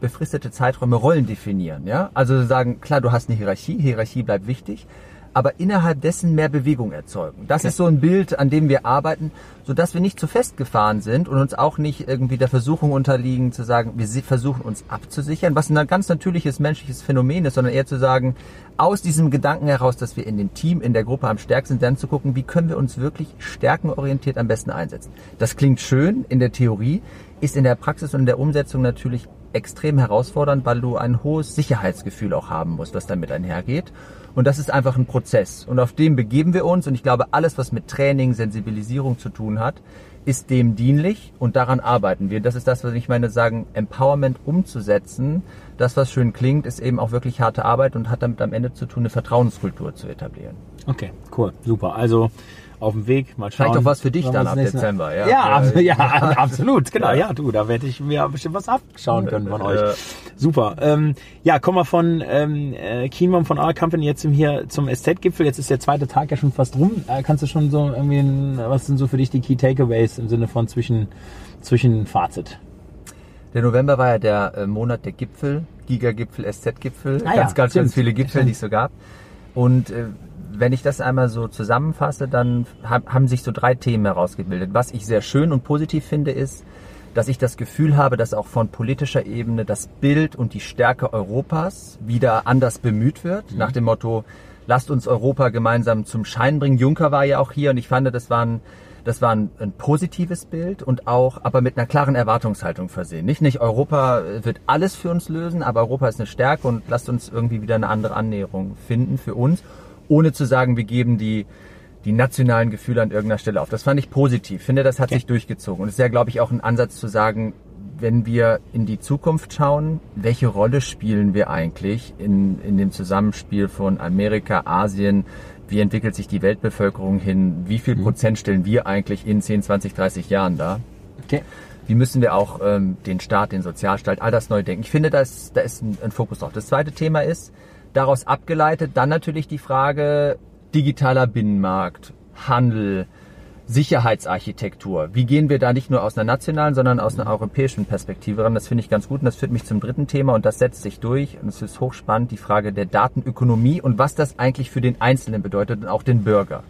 befristete Zeiträume Rollen definieren. Ja? Also sagen, klar, du hast eine Hierarchie, Hierarchie bleibt wichtig, aber innerhalb dessen mehr Bewegung erzeugen. Das okay. ist so ein Bild, an dem wir arbeiten, so dass wir nicht zu festgefahren sind und uns auch nicht irgendwie der Versuchung unterliegen zu sagen, wir versuchen uns abzusichern, was ein ganz natürliches menschliches Phänomen ist, sondern eher zu sagen, aus diesem Gedanken heraus, dass wir in dem Team, in der Gruppe am stärksten sind, dann zu gucken, wie können wir uns wirklich stärkenorientiert am besten einsetzen. Das klingt schön in der Theorie, ist in der Praxis und in der Umsetzung natürlich extrem herausfordernd, weil du ein hohes Sicherheitsgefühl auch haben musst, was damit einhergeht. Und das ist einfach ein Prozess. Und auf dem begeben wir uns. Und ich glaube, alles, was mit Training, Sensibilisierung zu tun hat, ist dem dienlich und daran arbeiten wir. Das ist das, was ich meine, sagen, Empowerment umzusetzen. Das, was schön klingt, ist eben auch wirklich harte Arbeit und hat damit am Ende zu tun, eine Vertrauenskultur zu etablieren. Okay, cool, super. Also auf dem Weg. Mal schauen. Vielleicht doch was für dich dann ab Dezember, ja? Ja, ja, ja absolut, genau. Ja, du, da werde ich mir bestimmt was abschauen können von euch. Super. Ähm, ja, kommen wir von ähm, äh, Kienbaum von Our Company jetzt hier zum SZ-Gipfel. Jetzt ist der zweite Tag ja schon fast rum. Äh, kannst du schon so irgendwie, was sind so für dich die Key Takeaways im Sinne von zwischen, zwischen Fazit? Der November war ja der äh, Monat der Gipfel, Gigagipfel, SZ-Gipfel, ah, ganz, ja, ganz, ganz viele Gipfel, die es so gab. Und äh, wenn ich das einmal so zusammenfasse, dann haben sich so drei Themen herausgebildet. Was ich sehr schön und positiv finde, ist, dass ich das Gefühl habe, dass auch von politischer Ebene das Bild und die Stärke Europas wieder anders bemüht wird. Mhm. Nach dem Motto, lasst uns Europa gemeinsam zum Schein bringen. Juncker war ja auch hier und ich fand, das war ein, das war ein, ein, positives Bild und auch, aber mit einer klaren Erwartungshaltung versehen. Nicht, nicht Europa wird alles für uns lösen, aber Europa ist eine Stärke und lasst uns irgendwie wieder eine andere Annäherung finden für uns ohne zu sagen, wir geben die, die nationalen Gefühle an irgendeiner Stelle auf. Das fand ich positiv. Ich finde, das hat okay. sich durchgezogen. Und es ist ja, glaube ich, auch ein Ansatz zu sagen, wenn wir in die Zukunft schauen, welche Rolle spielen wir eigentlich in, in dem Zusammenspiel von Amerika, Asien, wie entwickelt sich die Weltbevölkerung hin, wie viel mhm. Prozent stellen wir eigentlich in 10, 20, 30 Jahren da? Okay. Wie müssen wir auch ähm, den Staat, den Sozialstaat, all das neu denken? Ich finde, da ist, da ist ein, ein Fokus drauf. Das zweite Thema ist, Daraus abgeleitet dann natürlich die Frage digitaler Binnenmarkt, Handel, Sicherheitsarchitektur. Wie gehen wir da nicht nur aus einer nationalen, sondern aus einer europäischen Perspektive ran? Das finde ich ganz gut und das führt mich zum dritten Thema und das setzt sich durch und es ist hochspannend, die Frage der Datenökonomie und was das eigentlich für den Einzelnen bedeutet und auch den Bürger.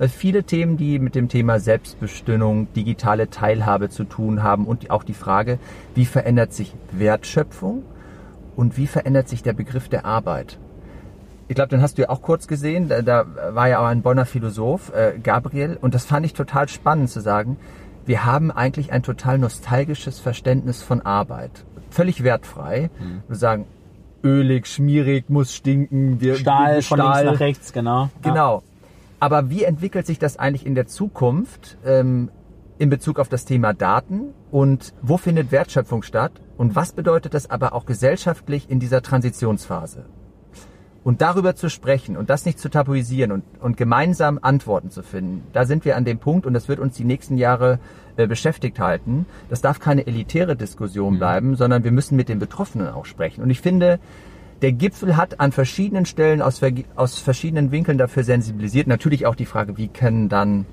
Viele Themen, die mit dem Thema Selbstbestimmung, digitale Teilhabe zu tun haben und auch die Frage, wie verändert sich Wertschöpfung und wie verändert sich der Begriff der Arbeit? Ich glaube, den hast du ja auch kurz gesehen. Da, da war ja auch ein Bonner Philosoph, äh, Gabriel, und das fand ich total spannend zu sagen. Wir haben eigentlich ein total nostalgisches Verständnis von Arbeit. Völlig wertfrei. Mhm. Wir sagen, ölig, schmierig, muss stinken. Wir, Stahl, Stahl von links nach rechts, genau. Genau. Ja. Aber wie entwickelt sich das eigentlich in der Zukunft ähm, in Bezug auf das Thema Daten und wo findet Wertschöpfung statt und was bedeutet das aber auch gesellschaftlich in dieser Transitionsphase? Und darüber zu sprechen und das nicht zu tabuisieren und, und gemeinsam Antworten zu finden, da sind wir an dem Punkt und das wird uns die nächsten Jahre äh, beschäftigt halten. Das darf keine elitäre Diskussion mhm. bleiben, sondern wir müssen mit den Betroffenen auch sprechen. Und ich finde, der Gipfel hat an verschiedenen Stellen aus, aus verschiedenen Winkeln dafür sensibilisiert. Natürlich auch die Frage, wie können dann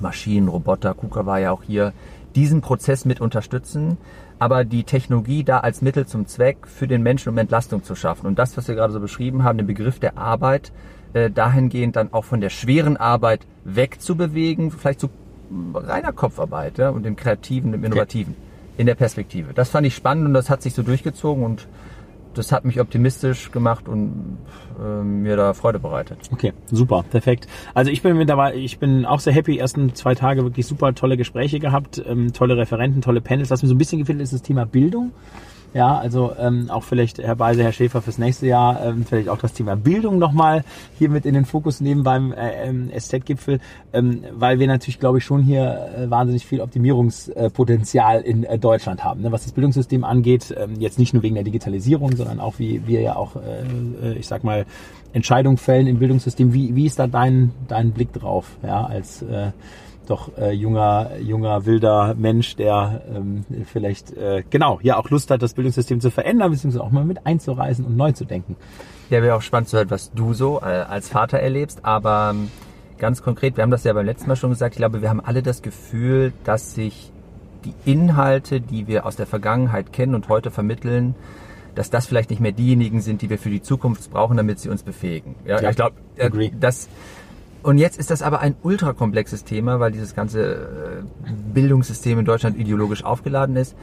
Maschinen, Roboter, KUKA war ja auch hier, diesen Prozess mit unterstützen, aber die Technologie da als Mittel zum Zweck für den Menschen, um Entlastung zu schaffen. Und das, was wir gerade so beschrieben haben, den Begriff der Arbeit, äh, dahingehend dann auch von der schweren Arbeit wegzubewegen, vielleicht zu reiner Kopfarbeit ja, und dem Kreativen, dem Innovativen okay. in der Perspektive. Das fand ich spannend und das hat sich so durchgezogen und das hat mich optimistisch gemacht und äh, mir da Freude bereitet. Okay, super, perfekt. Also ich bin mit dabei, ich bin auch sehr happy. Ersten zwei Tage wirklich super tolle Gespräche gehabt, ähm, tolle Referenten, tolle Panels. Was mir so ein bisschen gefällt, ist das Thema Bildung. Ja, also ähm, auch vielleicht Herr Beise, Herr Schäfer fürs nächste Jahr ähm, vielleicht auch das Thema Bildung nochmal hier mit in den Fokus nehmen beim äh, ähm, SZ-Gipfel, ähm, weil wir natürlich, glaube ich, schon hier äh, wahnsinnig viel Optimierungspotenzial in äh, Deutschland haben, ne? was das Bildungssystem angeht. Ähm, jetzt nicht nur wegen der Digitalisierung, sondern auch wie wir ja auch, äh, äh, ich sag mal, Entscheidungen fällen im Bildungssystem. Wie, wie ist da dein, dein Blick drauf, ja, als äh, doch äh, junger, junger, wilder Mensch, der ähm, vielleicht äh, genau ja auch Lust hat, das Bildungssystem zu verändern, beziehungsweise auch mal mit einzureisen und neu zu denken. Ja, wäre auch spannend zu hören, was du so äh, als Vater erlebst, aber ähm, ganz konkret, wir haben das ja beim letzten Mal schon gesagt, ich glaube, wir haben alle das Gefühl, dass sich die Inhalte, die wir aus der Vergangenheit kennen und heute vermitteln, dass das vielleicht nicht mehr diejenigen sind, die wir für die Zukunft brauchen, damit sie uns befähigen. Ja, ja ich glaube, äh, das und jetzt ist das aber ein ultrakomplexes Thema, weil dieses ganze äh, Bildungssystem in Deutschland ideologisch aufgeladen ist.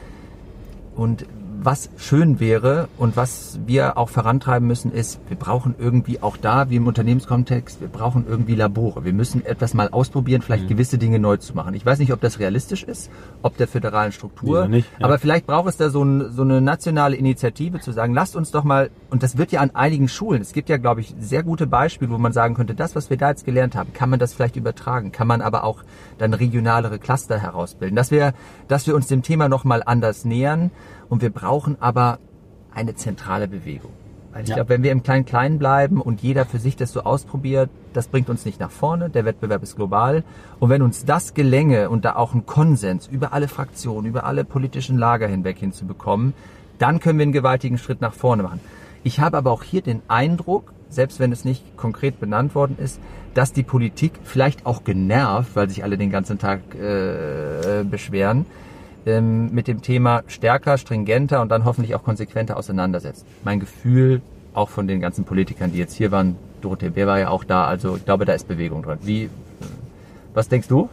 Und was schön wäre und was wir auch vorantreiben müssen, ist, wir brauchen irgendwie auch da, wie im Unternehmenskontext, wir brauchen irgendwie Labore. Wir müssen etwas mal ausprobieren, vielleicht mhm. gewisse Dinge neu zu machen. Ich weiß nicht, ob das realistisch ist, ob der föderalen Struktur, nicht, ja. aber vielleicht braucht es da so, ein, so eine nationale Initiative zu sagen, lasst uns doch mal, und das wird ja an einigen Schulen, es gibt ja, glaube ich, sehr gute Beispiele, wo man sagen könnte, das, was wir da jetzt gelernt haben, kann man das vielleicht übertragen, kann man aber auch dann regionalere Cluster herausbilden, dass wir, dass wir uns dem Thema nochmal anders nähern und wir brauchen aber eine zentrale Bewegung. Weil ich ja. glaube, wenn wir im Klein-Klein bleiben und jeder für sich das so ausprobiert, das bringt uns nicht nach vorne. Der Wettbewerb ist global. Und wenn uns das gelänge und da auch ein Konsens über alle Fraktionen, über alle politischen Lager hinweg hinzubekommen, dann können wir einen gewaltigen Schritt nach vorne machen. Ich habe aber auch hier den Eindruck, selbst wenn es nicht konkret benannt worden ist, dass die Politik vielleicht auch genervt, weil sich alle den ganzen Tag äh, beschweren, ähm, mit dem Thema stärker, stringenter und dann hoffentlich auch konsequenter auseinandersetzt. Mein Gefühl, auch von den ganzen Politikern, die jetzt hier waren, Dorothee Bär war ja auch da, also ich glaube, da ist Bewegung drin. Wie, was denkst du?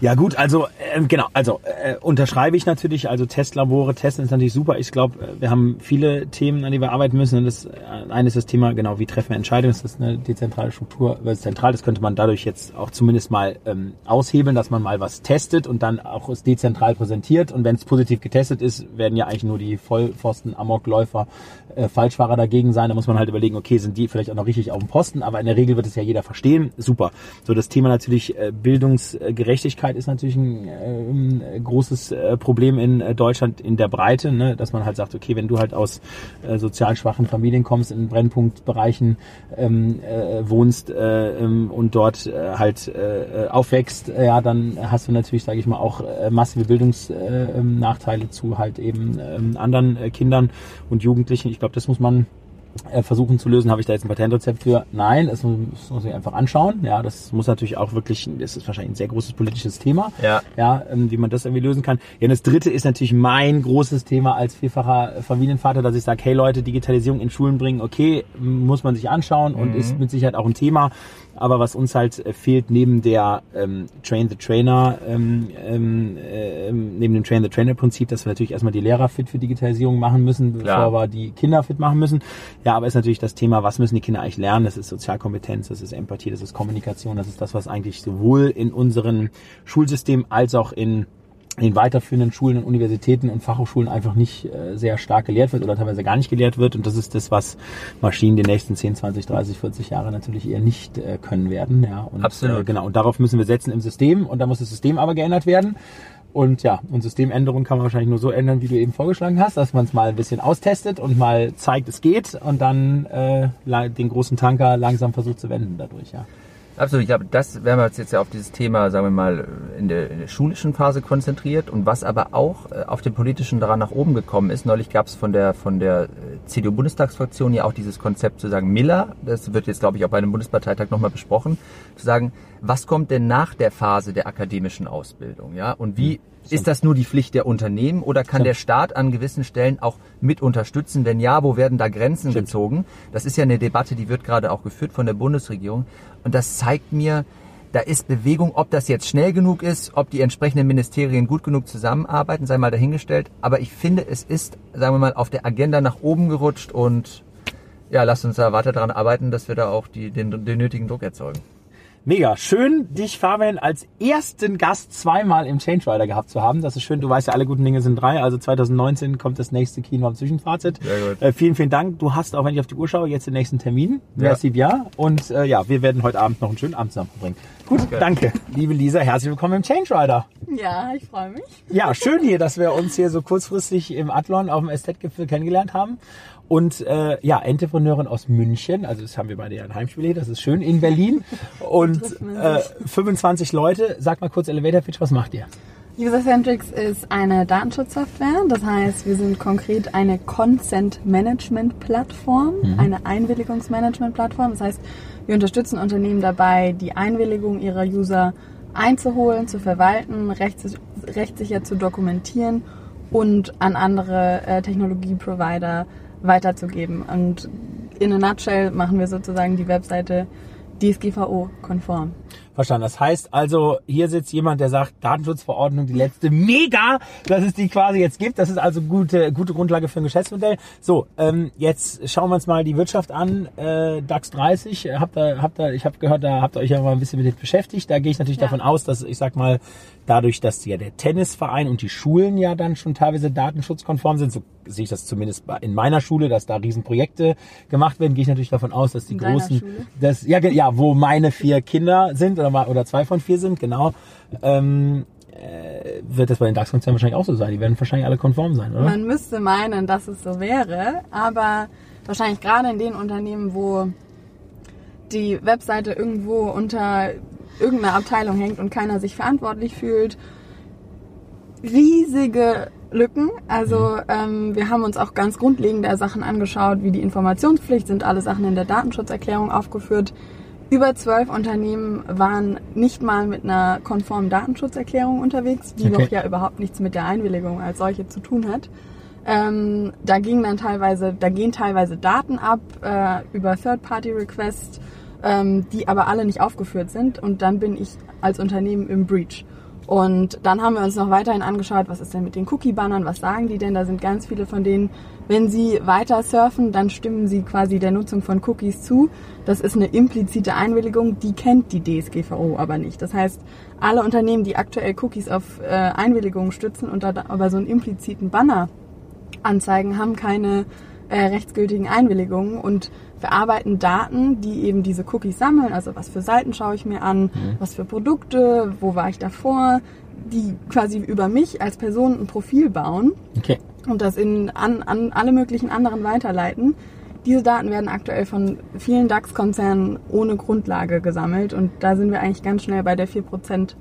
Ja gut, also äh, genau, also äh, unterschreibe ich natürlich, also Testlabore, Testen ist natürlich super. Ich glaube, äh, wir haben viele Themen, an die wir arbeiten müssen. Und das äh, eine ist das Thema, genau, wie treffen wir Entscheidungen? Ist das eine dezentrale Struktur versus zentral? Das könnte man dadurch jetzt auch zumindest mal ähm, aushebeln, dass man mal was testet und dann auch es dezentral präsentiert. Und wenn es positiv getestet ist, werden ja eigentlich nur die Vollpfosten, Amokläufer, äh, Falschfahrer dagegen sein. Da muss man halt überlegen, okay, sind die vielleicht auch noch richtig auf dem Posten? Aber in der Regel wird es ja jeder verstehen. Super. So das Thema natürlich äh, Bildungsgerechtigkeit Arbeitslosigkeit ist natürlich ein, äh, ein großes äh, Problem in äh, Deutschland in der Breite, ne? dass man halt sagt, okay, wenn du halt aus sozial schwachen Familien kommst, in Brennpunktbereichen ähm, äh, wohnst äh, ähm, und dort halt aufwächst, ja, dann hast du natürlich, sage ich mal, auch massive Bildungsnachteile äh, zu halt eben äh, anderen Kindern und Jugendlichen. Ich glaube, das muss man versuchen zu lösen. Habe ich da jetzt ein Patentrezept für? Nein, muss, das muss ich einfach anschauen. Ja, das muss natürlich auch wirklich, das ist wahrscheinlich ein sehr großes politisches Thema. Ja. Ja, ähm, wie man das irgendwie lösen kann. Ja, und das dritte ist natürlich mein großes Thema als vierfacher Familienvater, dass ich sage, hey Leute, Digitalisierung in Schulen bringen, okay, muss man sich anschauen mhm. und ist mit Sicherheit auch ein Thema. Aber was uns halt äh, fehlt neben der ähm, Train the Trainer, ähm, ähm, äh, neben dem Train the Trainer Prinzip, dass wir natürlich erstmal die Lehrer fit für Digitalisierung machen müssen, Klar. bevor wir die Kinder fit machen müssen. Ja, aber ist natürlich das Thema, was müssen die Kinder eigentlich lernen? Das ist Sozialkompetenz, das ist Empathie, das ist Kommunikation, das ist das, was eigentlich sowohl in unserem Schulsystem als auch in in den weiterführenden Schulen und Universitäten und Fachhochschulen einfach nicht äh, sehr stark gelehrt wird oder teilweise gar nicht gelehrt wird. Und das ist das, was Maschinen die nächsten 10, 20, 30, 40 Jahre natürlich eher nicht äh, können werden. Ja, und, Absolut. Äh, genau. Und darauf müssen wir setzen im System. Und da muss das System aber geändert werden. Und ja, und Systemänderungen kann man wahrscheinlich nur so ändern, wie du eben vorgeschlagen hast, dass man es mal ein bisschen austestet und mal zeigt, es geht und dann äh, den großen Tanker langsam versucht zu wenden dadurch, ja. Absolut, ich glaube, das werden wir uns jetzt ja auf dieses Thema, sagen wir mal, in der, in der schulischen Phase konzentriert und was aber auch äh, auf dem politischen daran nach oben gekommen ist. Neulich gab es von der von der äh, CDU-Bundestagsfraktion ja auch dieses Konzept zu sagen, Miller, das wird jetzt, glaube ich, auch bei einem Bundesparteitag nochmal besprochen, zu sagen, was kommt denn nach der Phase der akademischen Ausbildung, ja? Und wie ist das nur die Pflicht der Unternehmen oder kann der Staat an gewissen Stellen auch mit unterstützen? Wenn ja, wo werden da Grenzen Stimmt. gezogen? Das ist ja eine Debatte, die wird gerade auch geführt von der Bundesregierung. Und das zeigt mir, da ist Bewegung, ob das jetzt schnell genug ist, ob die entsprechenden Ministerien gut genug zusammenarbeiten, sei mal dahingestellt. Aber ich finde, es ist, sagen wir mal, auf der Agenda nach oben gerutscht und ja, lasst uns da weiter daran arbeiten, dass wir da auch die, den, den nötigen Druck erzeugen. Mega. Schön, dich, Fabian, als ersten Gast zweimal im Change Rider gehabt zu haben. Das ist schön. Du weißt ja, alle guten Dinge sind drei. Also 2019 kommt das nächste Kino am Zwischenfazit. Sehr gut. Äh, vielen, vielen Dank. Du hast, auch wenn ich auf die Uhr schaue, jetzt den nächsten Termin. Merci ja. Und äh, ja, wir werden heute Abend noch einen schönen Abend zusammen verbringen. Gut, okay. danke. Liebe Lisa, herzlich willkommen im Change Rider. Ja, ich freue mich. Ja, schön hier, dass wir uns hier so kurzfristig im Adlon auf dem Estet-Gipfel kennengelernt haben. Und äh, ja, Entrepreneurin aus München, also das haben wir beide ja ein Heimspiel das ist schön, in Berlin. Und äh, 25 Leute. Sag mal kurz Elevator Pitch, was macht ihr? Usercentrics ist eine Datenschutzsoftware. Das heißt, wir sind konkret eine Consent Management Plattform, mhm. eine Einwilligungsmanagement Plattform. Das heißt, wir unterstützen Unternehmen dabei, die Einwilligung ihrer User einzuholen, zu verwalten, rechtssicher zu dokumentieren und an andere äh, Technologieprovider weiterzugeben. Und in a nutshell machen wir sozusagen die Webseite DSGVO-konform. Verstanden. Das heißt also, hier sitzt jemand, der sagt, Datenschutzverordnung, die letzte, mega, dass es die quasi jetzt gibt. Das ist also gute, gute Grundlage für ein Geschäftsmodell. So, ähm, jetzt schauen wir uns mal die Wirtschaft an. Äh, DAX 30, habt ihr, habt ihr, ich habe gehört, da habt ihr euch ja mal ein bisschen mit beschäftigt. Da gehe ich natürlich ja. davon aus, dass, ich sag mal, dadurch, dass ja der Tennisverein und die Schulen ja dann schon teilweise datenschutzkonform sind, so sehe ich das zumindest in meiner Schule, dass da Riesenprojekte gemacht werden, gehe ich natürlich davon aus, dass die in großen, dass, ja, ja, wo meine vier Kinder sind oder, oder zwei von vier sind, genau, ähm, äh, wird das bei den DAX-Konzernen wahrscheinlich auch so sein. Die werden wahrscheinlich alle konform sein, oder? Man müsste meinen, dass es so wäre, aber wahrscheinlich gerade in den Unternehmen, wo die Webseite irgendwo unter irgendeiner Abteilung hängt und keiner sich verantwortlich fühlt. Riesige Lücken. Also mhm. ähm, wir haben uns auch ganz grundlegende Sachen angeschaut, wie die Informationspflicht, sind alle Sachen in der Datenschutzerklärung aufgeführt. Über zwölf Unternehmen waren nicht mal mit einer konformen Datenschutzerklärung unterwegs, die okay. doch ja überhaupt nichts mit der Einwilligung als solche zu tun hat. Ähm, da gingen dann teilweise, da gehen teilweise Daten ab äh, über Third-Party-Requests ähm, die aber alle nicht aufgeführt sind. Und dann bin ich als Unternehmen im Breach. Und dann haben wir uns noch weiterhin angeschaut, was ist denn mit den Cookie-Bannern, was sagen die denn? Da sind ganz viele von denen, wenn sie weiter surfen, dann stimmen sie quasi der Nutzung von Cookies zu. Das ist eine implizite Einwilligung, die kennt die DSGVO aber nicht. Das heißt, alle Unternehmen, die aktuell Cookies auf äh, Einwilligungen stützen und da aber so einen impliziten Banner anzeigen, haben keine äh, rechtsgültigen Einwilligungen und verarbeiten Daten, die eben diese Cookies sammeln. Also was für Seiten schaue ich mir an, mhm. was für Produkte, wo war ich davor, die quasi über mich als Person ein Profil bauen okay. Und das in an, an alle möglichen anderen weiterleiten. Diese Daten werden aktuell von vielen DAX-Konzernen ohne Grundlage gesammelt und da sind wir eigentlich ganz schnell bei der 4%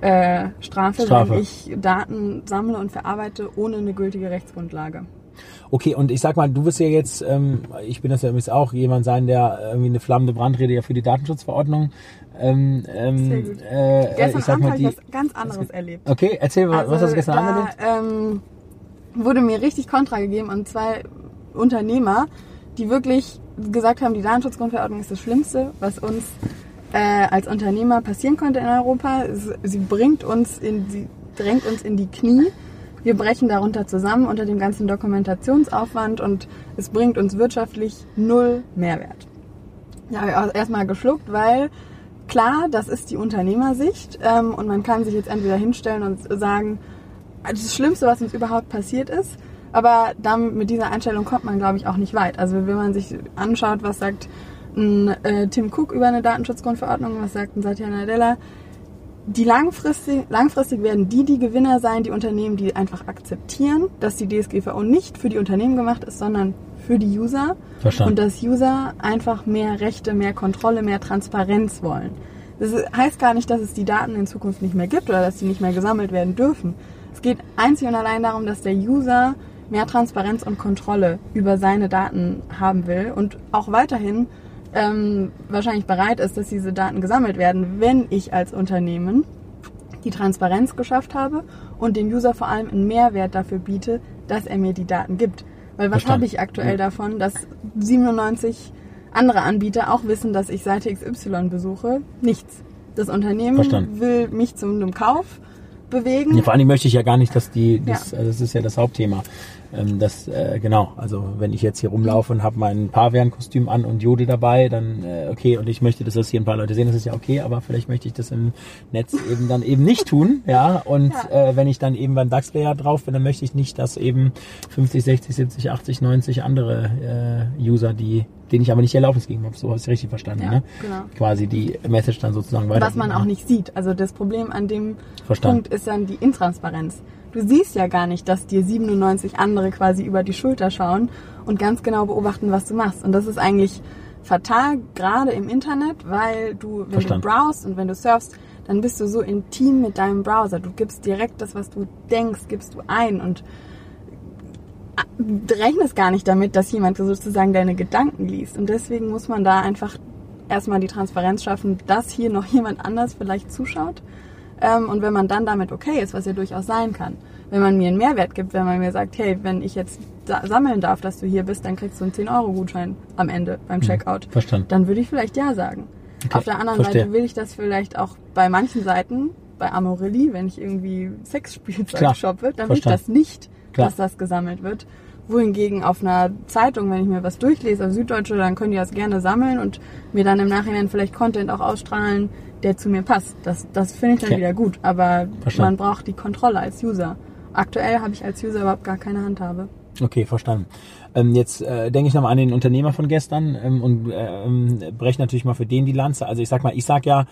äh, Strafe, Strafe, wenn ich Daten sammle und verarbeite ohne eine gültige Rechtsgrundlage. Okay, und ich sag mal, du wirst ja jetzt, ähm, ich bin das ja übrigens auch, jemand sein, der irgendwie eine flammende Brandrede ja für die Datenschutzverordnung ähm, ähm. Äh, gestern ich sag Abend habe ich was ganz anderes erlebt. Okay, erzähl mal, also, was hast du gestern da, erlebt? Ähm, wurde mir richtig Kontra gegeben und zwei Unternehmer, die wirklich gesagt haben, die Datenschutzgrundverordnung ist das Schlimmste, was uns äh, als Unternehmer passieren konnte in Europa. Sie bringt uns in, sie drängt uns in die Knie wir brechen darunter zusammen unter dem ganzen Dokumentationsaufwand und es bringt uns wirtschaftlich null Mehrwert. Ja, erstmal geschluckt, weil klar, das ist die Unternehmersicht ähm, und man kann sich jetzt entweder hinstellen und sagen, das Schlimmste, was uns überhaupt passiert ist, aber dann mit dieser Einstellung kommt man, glaube ich, auch nicht weit. Also wenn man sich anschaut, was sagt ein, äh, Tim Cook über eine Datenschutzgrundverordnung, was sagt ein Satya Nadella, die langfristig, langfristig werden die die Gewinner sein, die Unternehmen, die einfach akzeptieren, dass die DSGVO nicht für die Unternehmen gemacht ist, sondern für die User. Verstanden. Und dass User einfach mehr Rechte, mehr Kontrolle, mehr Transparenz wollen. Das heißt gar nicht, dass es die Daten in Zukunft nicht mehr gibt oder dass sie nicht mehr gesammelt werden dürfen. Es geht einzig und allein darum, dass der User mehr Transparenz und Kontrolle über seine Daten haben will und auch weiterhin ähm, wahrscheinlich bereit ist, dass diese Daten gesammelt werden, wenn ich als Unternehmen die Transparenz geschafft habe und dem User vor allem einen Mehrwert dafür biete, dass er mir die Daten gibt. Weil was habe ich aktuell ja. davon, dass 97 andere Anbieter auch wissen, dass ich Seite XY besuche? Nichts. Das Unternehmen Verstanden. will mich zu einem Kauf bewegen. Ja, vor allem möchte ich ja gar nicht, dass die, das, ja. das ist ja das Hauptthema, ähm, das, äh, genau, also wenn ich jetzt hier rumlaufe und habe mein Pavian-Kostüm an und Jode dabei, dann äh, okay, und ich möchte, dass das hier ein paar Leute sehen, das ist ja okay, aber vielleicht möchte ich das im Netz eben dann eben nicht tun, ja, und ja. Äh, wenn ich dann eben beim DAX-Player drauf bin, dann möchte ich nicht, dass eben 50, 60, 70, 80, 90 andere äh, User, die denen ich aber nicht Erlaubnis gegeben habe, so hast du richtig verstanden, ja, ne? Genau. Quasi die Message dann sozusagen weiter. Was man auch nicht sieht, also das Problem an dem verstanden. Punkt ist dann die Intransparenz. Du siehst ja gar nicht, dass dir 97 andere quasi über die Schulter schauen und ganz genau beobachten, was du machst. Und das ist eigentlich fatal, gerade im Internet, weil du, wenn Verstand. du browst und wenn du surfst, dann bist du so intim mit deinem Browser. Du gibst direkt das, was du denkst, gibst du ein und rechnest gar nicht damit, dass jemand sozusagen deine Gedanken liest. Und deswegen muss man da einfach erstmal die Transparenz schaffen, dass hier noch jemand anders vielleicht zuschaut ähm, und wenn man dann damit okay ist, was ja durchaus sein kann, wenn man mir einen Mehrwert gibt, wenn man mir sagt, hey, wenn ich jetzt sammeln darf, dass du hier bist, dann kriegst du einen 10-Euro-Gutschein am Ende beim mhm. Checkout. Verstanden. Dann würde ich vielleicht ja sagen. Okay, Auf der anderen verstehe. Seite will ich das vielleicht auch bei manchen Seiten, bei Amorelie, wenn ich irgendwie Sexspielzeug shoppe, dann will ich das nicht, Klar. dass das gesammelt wird. Wohingegen auf einer Zeitung, wenn ich mir was durchlese, auf Süddeutsche, dann können die das gerne sammeln und mir dann im Nachhinein vielleicht Content auch ausstrahlen, der zu mir passt. Das, das finde ich dann okay. wieder gut. Aber Verstanden. man braucht die Kontrolle als User. Aktuell habe ich als User überhaupt gar keine Handhabe. Okay, verstanden. Ähm, jetzt äh, denke ich nochmal an den Unternehmer von gestern ähm, und äh, ähm, breche natürlich mal für den die Lanze. Also ich sag mal, ich sag ja,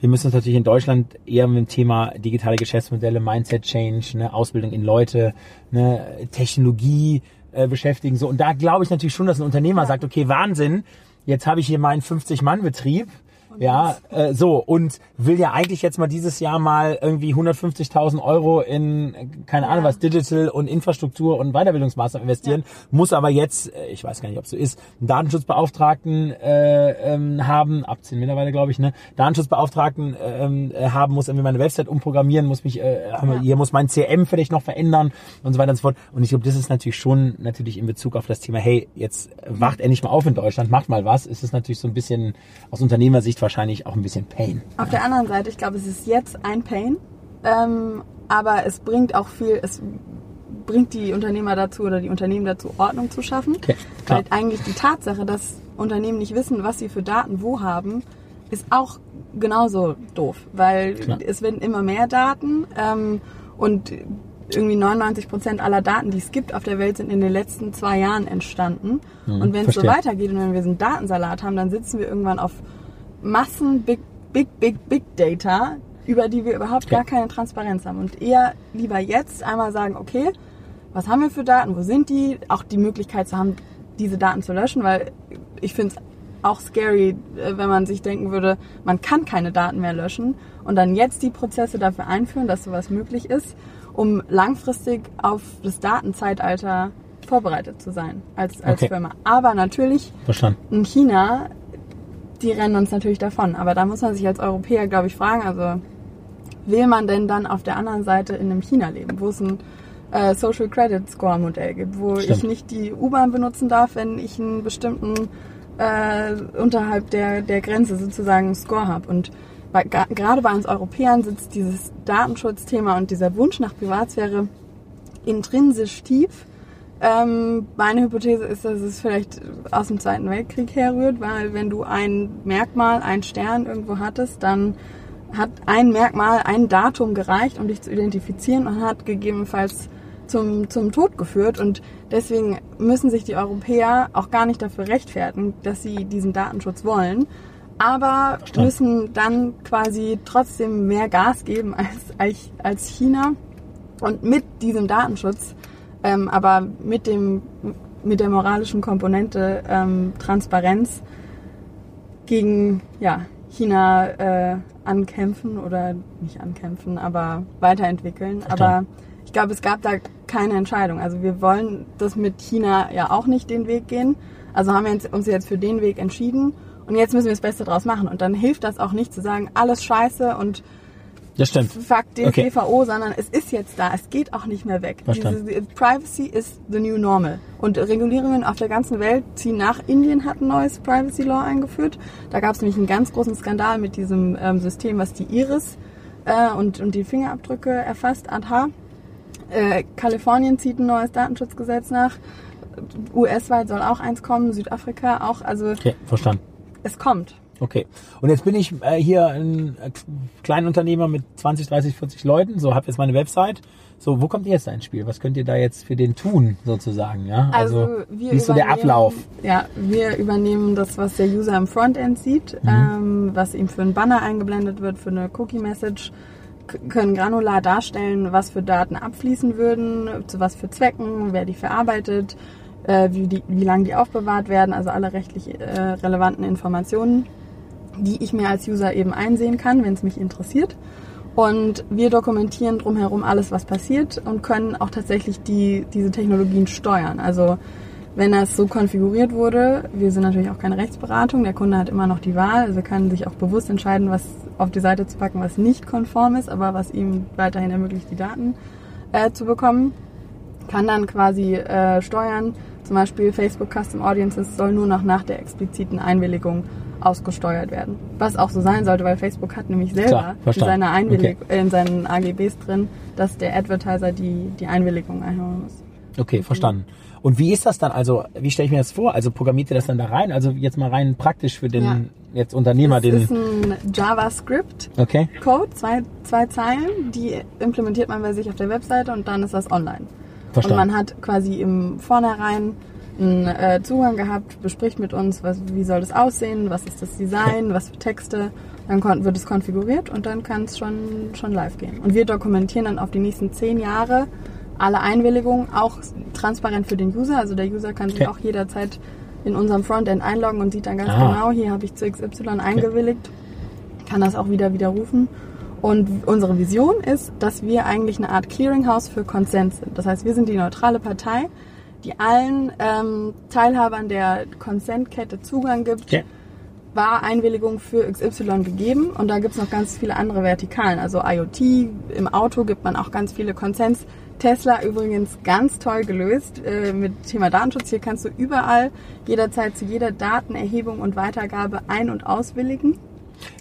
wir müssen uns natürlich in Deutschland eher mit dem Thema digitale Geschäftsmodelle, Mindset Change, ne, Ausbildung in Leute, ne, Technologie äh, beschäftigen. So und da glaube ich natürlich schon, dass ein Unternehmer ja. sagt, okay, Wahnsinn, jetzt habe ich hier meinen 50-Mann-Betrieb ja, äh, so und will ja eigentlich jetzt mal dieses Jahr mal irgendwie 150.000 Euro in keine ja. Ahnung was Digital und Infrastruktur und Weiterbildungsmaßnahmen investieren, ja. muss aber jetzt, äh, ich weiß gar nicht, ob es so ist, einen Datenschutzbeauftragten äh, ähm, haben, ab 10 Mitarbeiter glaube ich, ne, Datenschutzbeauftragten ähm, äh, haben, muss irgendwie meine Website umprogrammieren, muss mich, äh, ja. hier muss mein CM vielleicht noch verändern und so weiter und so fort. Und ich glaube, das ist natürlich schon natürlich in Bezug auf das Thema, hey, jetzt wacht endlich mal auf in Deutschland, macht mal was, ist es natürlich so ein bisschen aus Unternehmersicht wahrscheinlich auch ein bisschen Pain. Auf der anderen Seite, ich glaube, es ist jetzt ein Pain, ähm, aber es bringt auch viel, es bringt die Unternehmer dazu oder die Unternehmen dazu, Ordnung zu schaffen. Okay, Weil eigentlich die Tatsache, dass Unternehmen nicht wissen, was sie für Daten wo haben, ist auch genauso doof, weil klar. es werden immer mehr Daten ähm, und irgendwie 99 Prozent aller Daten, die es gibt auf der Welt, sind in den letzten zwei Jahren entstanden. Mhm, und wenn es so weitergeht und wenn wir einen Datensalat haben, dann sitzen wir irgendwann auf Massen Big, Big, Big, Big Data, über die wir überhaupt gar keine Transparenz haben. Und eher lieber jetzt einmal sagen, okay, was haben wir für Daten, wo sind die? Auch die Möglichkeit zu haben, diese Daten zu löschen, weil ich finde es auch scary, äh, wenn man sich denken würde, man kann keine Daten mehr löschen und dann jetzt die Prozesse dafür einführen, dass sowas möglich ist, um langfristig auf das Datenzeitalter vorbereitet zu sein als, als okay. Firma. Aber natürlich Verstanden. in China die rennen uns natürlich davon. Aber da muss man sich als Europäer, glaube ich, fragen, also will man denn dann auf der anderen Seite in einem China leben, wo es ein äh, Social Credit Score Modell gibt, wo Stimmt. ich nicht die U-Bahn benutzen darf, wenn ich einen bestimmten äh, unterhalb der, der Grenze sozusagen Score habe. Und bei, gerade bei uns Europäern sitzt dieses Datenschutzthema und dieser Wunsch nach Privatsphäre intrinsisch tief ähm, meine Hypothese ist, dass es vielleicht aus dem Zweiten Weltkrieg herrührt, weil wenn du ein Merkmal, ein Stern irgendwo hattest, dann hat ein Merkmal, ein Datum gereicht, um dich zu identifizieren und hat gegebenenfalls zum, zum Tod geführt. Und deswegen müssen sich die Europäer auch gar nicht dafür rechtfertigen, dass sie diesen Datenschutz wollen, aber Verstand. müssen dann quasi trotzdem mehr Gas geben als, als China. Und mit diesem Datenschutz ähm, aber mit, dem, mit der moralischen Komponente ähm, Transparenz gegen ja, China äh, ankämpfen oder nicht ankämpfen, aber weiterentwickeln. Aber ich glaube, es gab da keine Entscheidung. Also wir wollen das mit China ja auch nicht den Weg gehen. Also haben wir uns jetzt für den Weg entschieden und jetzt müssen wir das Beste draus machen. Und dann hilft das auch nicht zu sagen, alles scheiße und das stimmt. Fuck den okay. sondern es ist jetzt da. Es geht auch nicht mehr weg. Diese, Privacy ist the new normal. Und Regulierungen auf der ganzen Welt ziehen nach. Indien hat ein neues Privacy Law eingeführt. Da gab es nämlich einen ganz großen Skandal mit diesem ähm, System, was die Iris äh, und, und die Fingerabdrücke erfasst. Aha. Äh, Kalifornien zieht ein neues Datenschutzgesetz nach. US-weit soll auch eins kommen, Südafrika auch. Also okay, verstanden. Es kommt. Okay. Und jetzt bin ich äh, hier ein äh, Kleinunternehmer mit 20, 30, 40 Leuten. So, habe jetzt meine Website. So, wo kommt ihr jetzt ins Spiel? Was könnt ihr da jetzt für den tun, sozusagen? Ja? Also, also wie ist so der Ablauf? Ja, wir übernehmen das, was der User im Frontend sieht, mhm. ähm, was ihm für einen Banner eingeblendet wird, für eine Cookie-Message, können granular darstellen, was für Daten abfließen würden, zu was für Zwecken, wer die verarbeitet, äh, wie, die, wie lange die aufbewahrt werden, also alle rechtlich äh, relevanten Informationen die ich mir als User eben einsehen kann, wenn es mich interessiert. Und wir dokumentieren drumherum alles, was passiert und können auch tatsächlich die, diese Technologien steuern. Also wenn das so konfiguriert wurde, wir sind natürlich auch keine Rechtsberatung, der Kunde hat immer noch die Wahl, also kann sich auch bewusst entscheiden, was auf die Seite zu packen, was nicht konform ist, aber was ihm weiterhin ermöglicht, die Daten äh, zu bekommen, kann dann quasi äh, steuern, zum Beispiel Facebook Custom Audiences soll nur noch nach der expliziten Einwilligung ausgesteuert werden. Was auch so sein sollte, weil Facebook hat nämlich selber Klar, in, seiner Einwillig okay. in seinen AGBs drin, dass der Advertiser die, die Einwilligung einholen muss. Okay, verstanden. Und wie ist das dann? Also, wie stelle ich mir das vor? Also programmiert ihr das dann da rein? Also jetzt mal rein praktisch für den ja. jetzt Unternehmer, das ist ein JavaScript okay. Code, zwei, zwei Zeilen, die implementiert man bei sich auf der Webseite und dann ist das online. Verstanden. Und man hat quasi im Vornherein einen äh, Zugang gehabt, bespricht mit uns, was, wie soll das aussehen, was ist das Design, was für Texte. Dann wird es konfiguriert und dann kann es schon, schon live gehen. Und wir dokumentieren dann auf die nächsten zehn Jahre alle Einwilligungen, auch transparent für den User. Also der User kann sich okay. auch jederzeit in unserem Frontend einloggen und sieht dann ganz ah. genau, hier habe ich zu XY eingewilligt, kann das auch wieder widerrufen. Und unsere Vision ist, dass wir eigentlich eine Art Clearinghouse für Consent sind. Das heißt, wir sind die neutrale Partei, die allen ähm, Teilhabern der Consent-Kette Zugang gibt. Okay. War Einwilligung für XY gegeben und da gibt es noch ganz viele andere Vertikalen. Also IoT, im Auto gibt man auch ganz viele Consents. Tesla übrigens ganz toll gelöst äh, mit Thema Datenschutz. Hier kannst du überall jederzeit zu jeder Datenerhebung und Weitergabe ein- und auswilligen.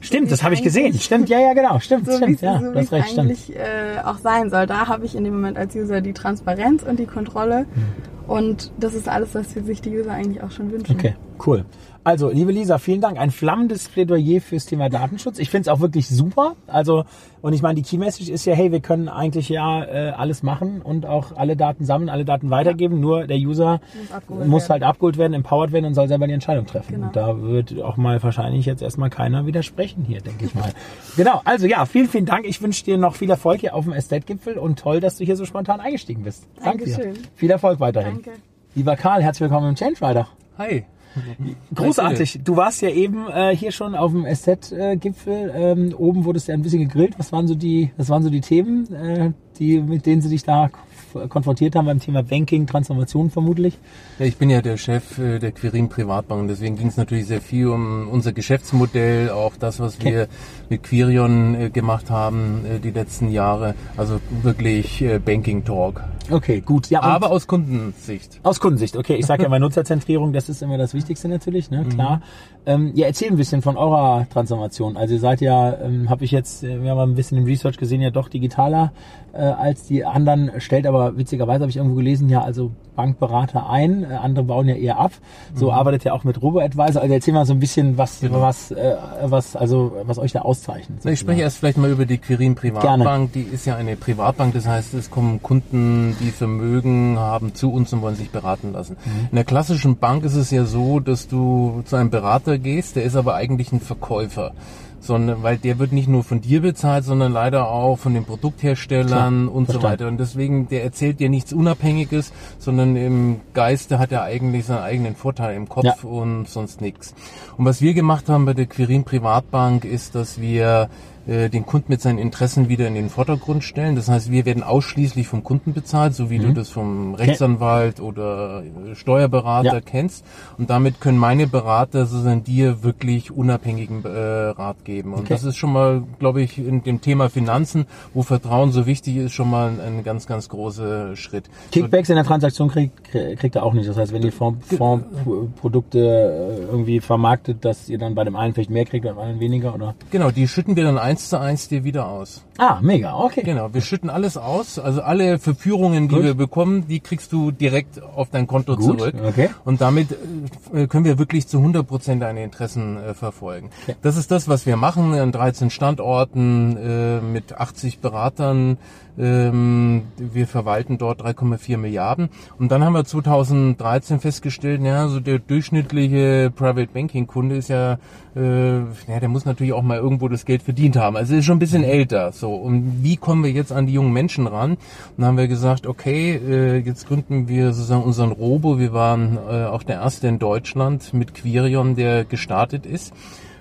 Stimmt, das habe ich gesehen. Stimmt, ja, ja, genau. Stimmt, so stimmt. Ja, so das recht, eigentlich äh, auch sein soll. Da habe ich in dem Moment als User die Transparenz und die Kontrolle. Hm. Und das ist alles, was sich die User eigentlich auch schon wünschen. Okay, cool. Also, liebe Lisa, vielen Dank. Ein flammendes Plädoyer fürs Thema Datenschutz. Ich finde es auch wirklich super. Also, und ich meine, die Key Message ist ja, hey, wir können eigentlich ja äh, alles machen und auch alle Daten sammeln, alle Daten weitergeben. Ja. Nur der User muss, muss halt abgeholt werden, empowered werden und soll selber die Entscheidung treffen. Genau. Und da wird auch mal wahrscheinlich jetzt erstmal keiner widersprechen hier, denke ich mal. genau, also ja, vielen, vielen Dank. Ich wünsche dir noch viel Erfolg hier auf dem Estate-Gipfel und toll, dass du hier so spontan eingestiegen bist. Danke dir. Viel Erfolg weiterhin. Danke. Lieber Karl, herzlich willkommen im Change Rider. Hi. Großartig. Du warst ja eben äh, hier schon auf dem SZ-Gipfel. Ähm, oben wurdest du ja ein bisschen gegrillt. Was waren so die, was waren so die Themen, äh, die, mit denen sie dich da konfrontiert haben beim Thema Banking, Transformation vermutlich? Ja, ich bin ja der Chef äh, der Quirin Privatbank, deswegen ging es natürlich sehr viel um unser Geschäftsmodell, auch das, was okay. wir mit Quirion äh, gemacht haben äh, die letzten Jahre. Also wirklich Banking Talk. Okay, gut. Ja, aber aus Kundensicht. Aus Kundensicht, okay. Ich sage ja mal Nutzerzentrierung, das ist immer das Wichtigste natürlich, ne? klar. Mhm. Ähm, ja, erzähl ein bisschen von eurer Transformation. Also ihr seid ja, ähm, habe ich jetzt, wir haben ein bisschen im Research gesehen, ja doch digitaler äh, als die anderen, stellt aber witzigerweise, habe ich irgendwo gelesen, ja also Bankberater ein, äh, andere bauen ja eher ab. So mhm. arbeitet ja auch mit Robo-Advisor. Also erzähl mal so ein bisschen, was, genau. was, äh, was, also was euch da auszeichnet. Ich spreche erst vielleicht mal über die Quirin Privatbank. Gerne. Die ist ja eine Privatbank, das heißt, es kommen Kunden, die Vermögen haben, zu uns und wollen sich beraten lassen. Mhm. In der klassischen Bank ist es ja so, dass du zu einem Berater gehst, der ist aber eigentlich ein Verkäufer sondern weil der wird nicht nur von dir bezahlt, sondern leider auch von den Produktherstellern Klar, und verstanden. so weiter. Und deswegen, der erzählt dir nichts Unabhängiges, sondern im Geiste hat er eigentlich seinen eigenen Vorteil im Kopf ja. und sonst nichts. Und was wir gemacht haben bei der Quirin Privatbank ist, dass wir den Kunden mit seinen Interessen wieder in den Vordergrund stellen. Das heißt, wir werden ausschließlich vom Kunden bezahlt, so wie mhm. du das vom Rechtsanwalt oder äh, Steuerberater ja. kennst. Und damit können meine Berater sozusagen dir wirklich unabhängigen äh, Rat geben. Und okay. das ist schon mal, glaube ich, in dem Thema Finanzen, wo Vertrauen so wichtig ist, schon mal ein, ein ganz, ganz großer Schritt. Kickbacks in der Transaktion kriegt, kriegt er auch nicht. Das heißt, wenn ihr Fondsprodukte äh, irgendwie vermarktet, dass ihr dann bei dem einen vielleicht mehr kriegt, beim anderen weniger, oder? Genau, die schütten wir dann ein eins zu eins dir wieder aus. Ah, mega, okay. Genau, wir schütten alles aus. Also alle Verführungen, die Gut. wir bekommen, die kriegst du direkt auf dein Konto Gut, zurück. Okay. Und damit äh, können wir wirklich zu 100 Prozent deine Interessen äh, verfolgen. Okay. Das ist das, was wir machen an 13 Standorten äh, mit 80 Beratern. Ähm, wir verwalten dort 3,4 Milliarden. Und dann haben wir 2013 festgestellt, ja, so der durchschnittliche Private Banking Kunde ist ja, äh, ja, der muss natürlich auch mal irgendwo das Geld verdient haben. Also ist schon ein bisschen älter. So und wie kommen wir jetzt an die jungen Menschen ran? Und dann haben wir gesagt, okay, äh, jetzt gründen wir sozusagen unseren Robo. Wir waren äh, auch der erste in Deutschland mit Quirion, der gestartet ist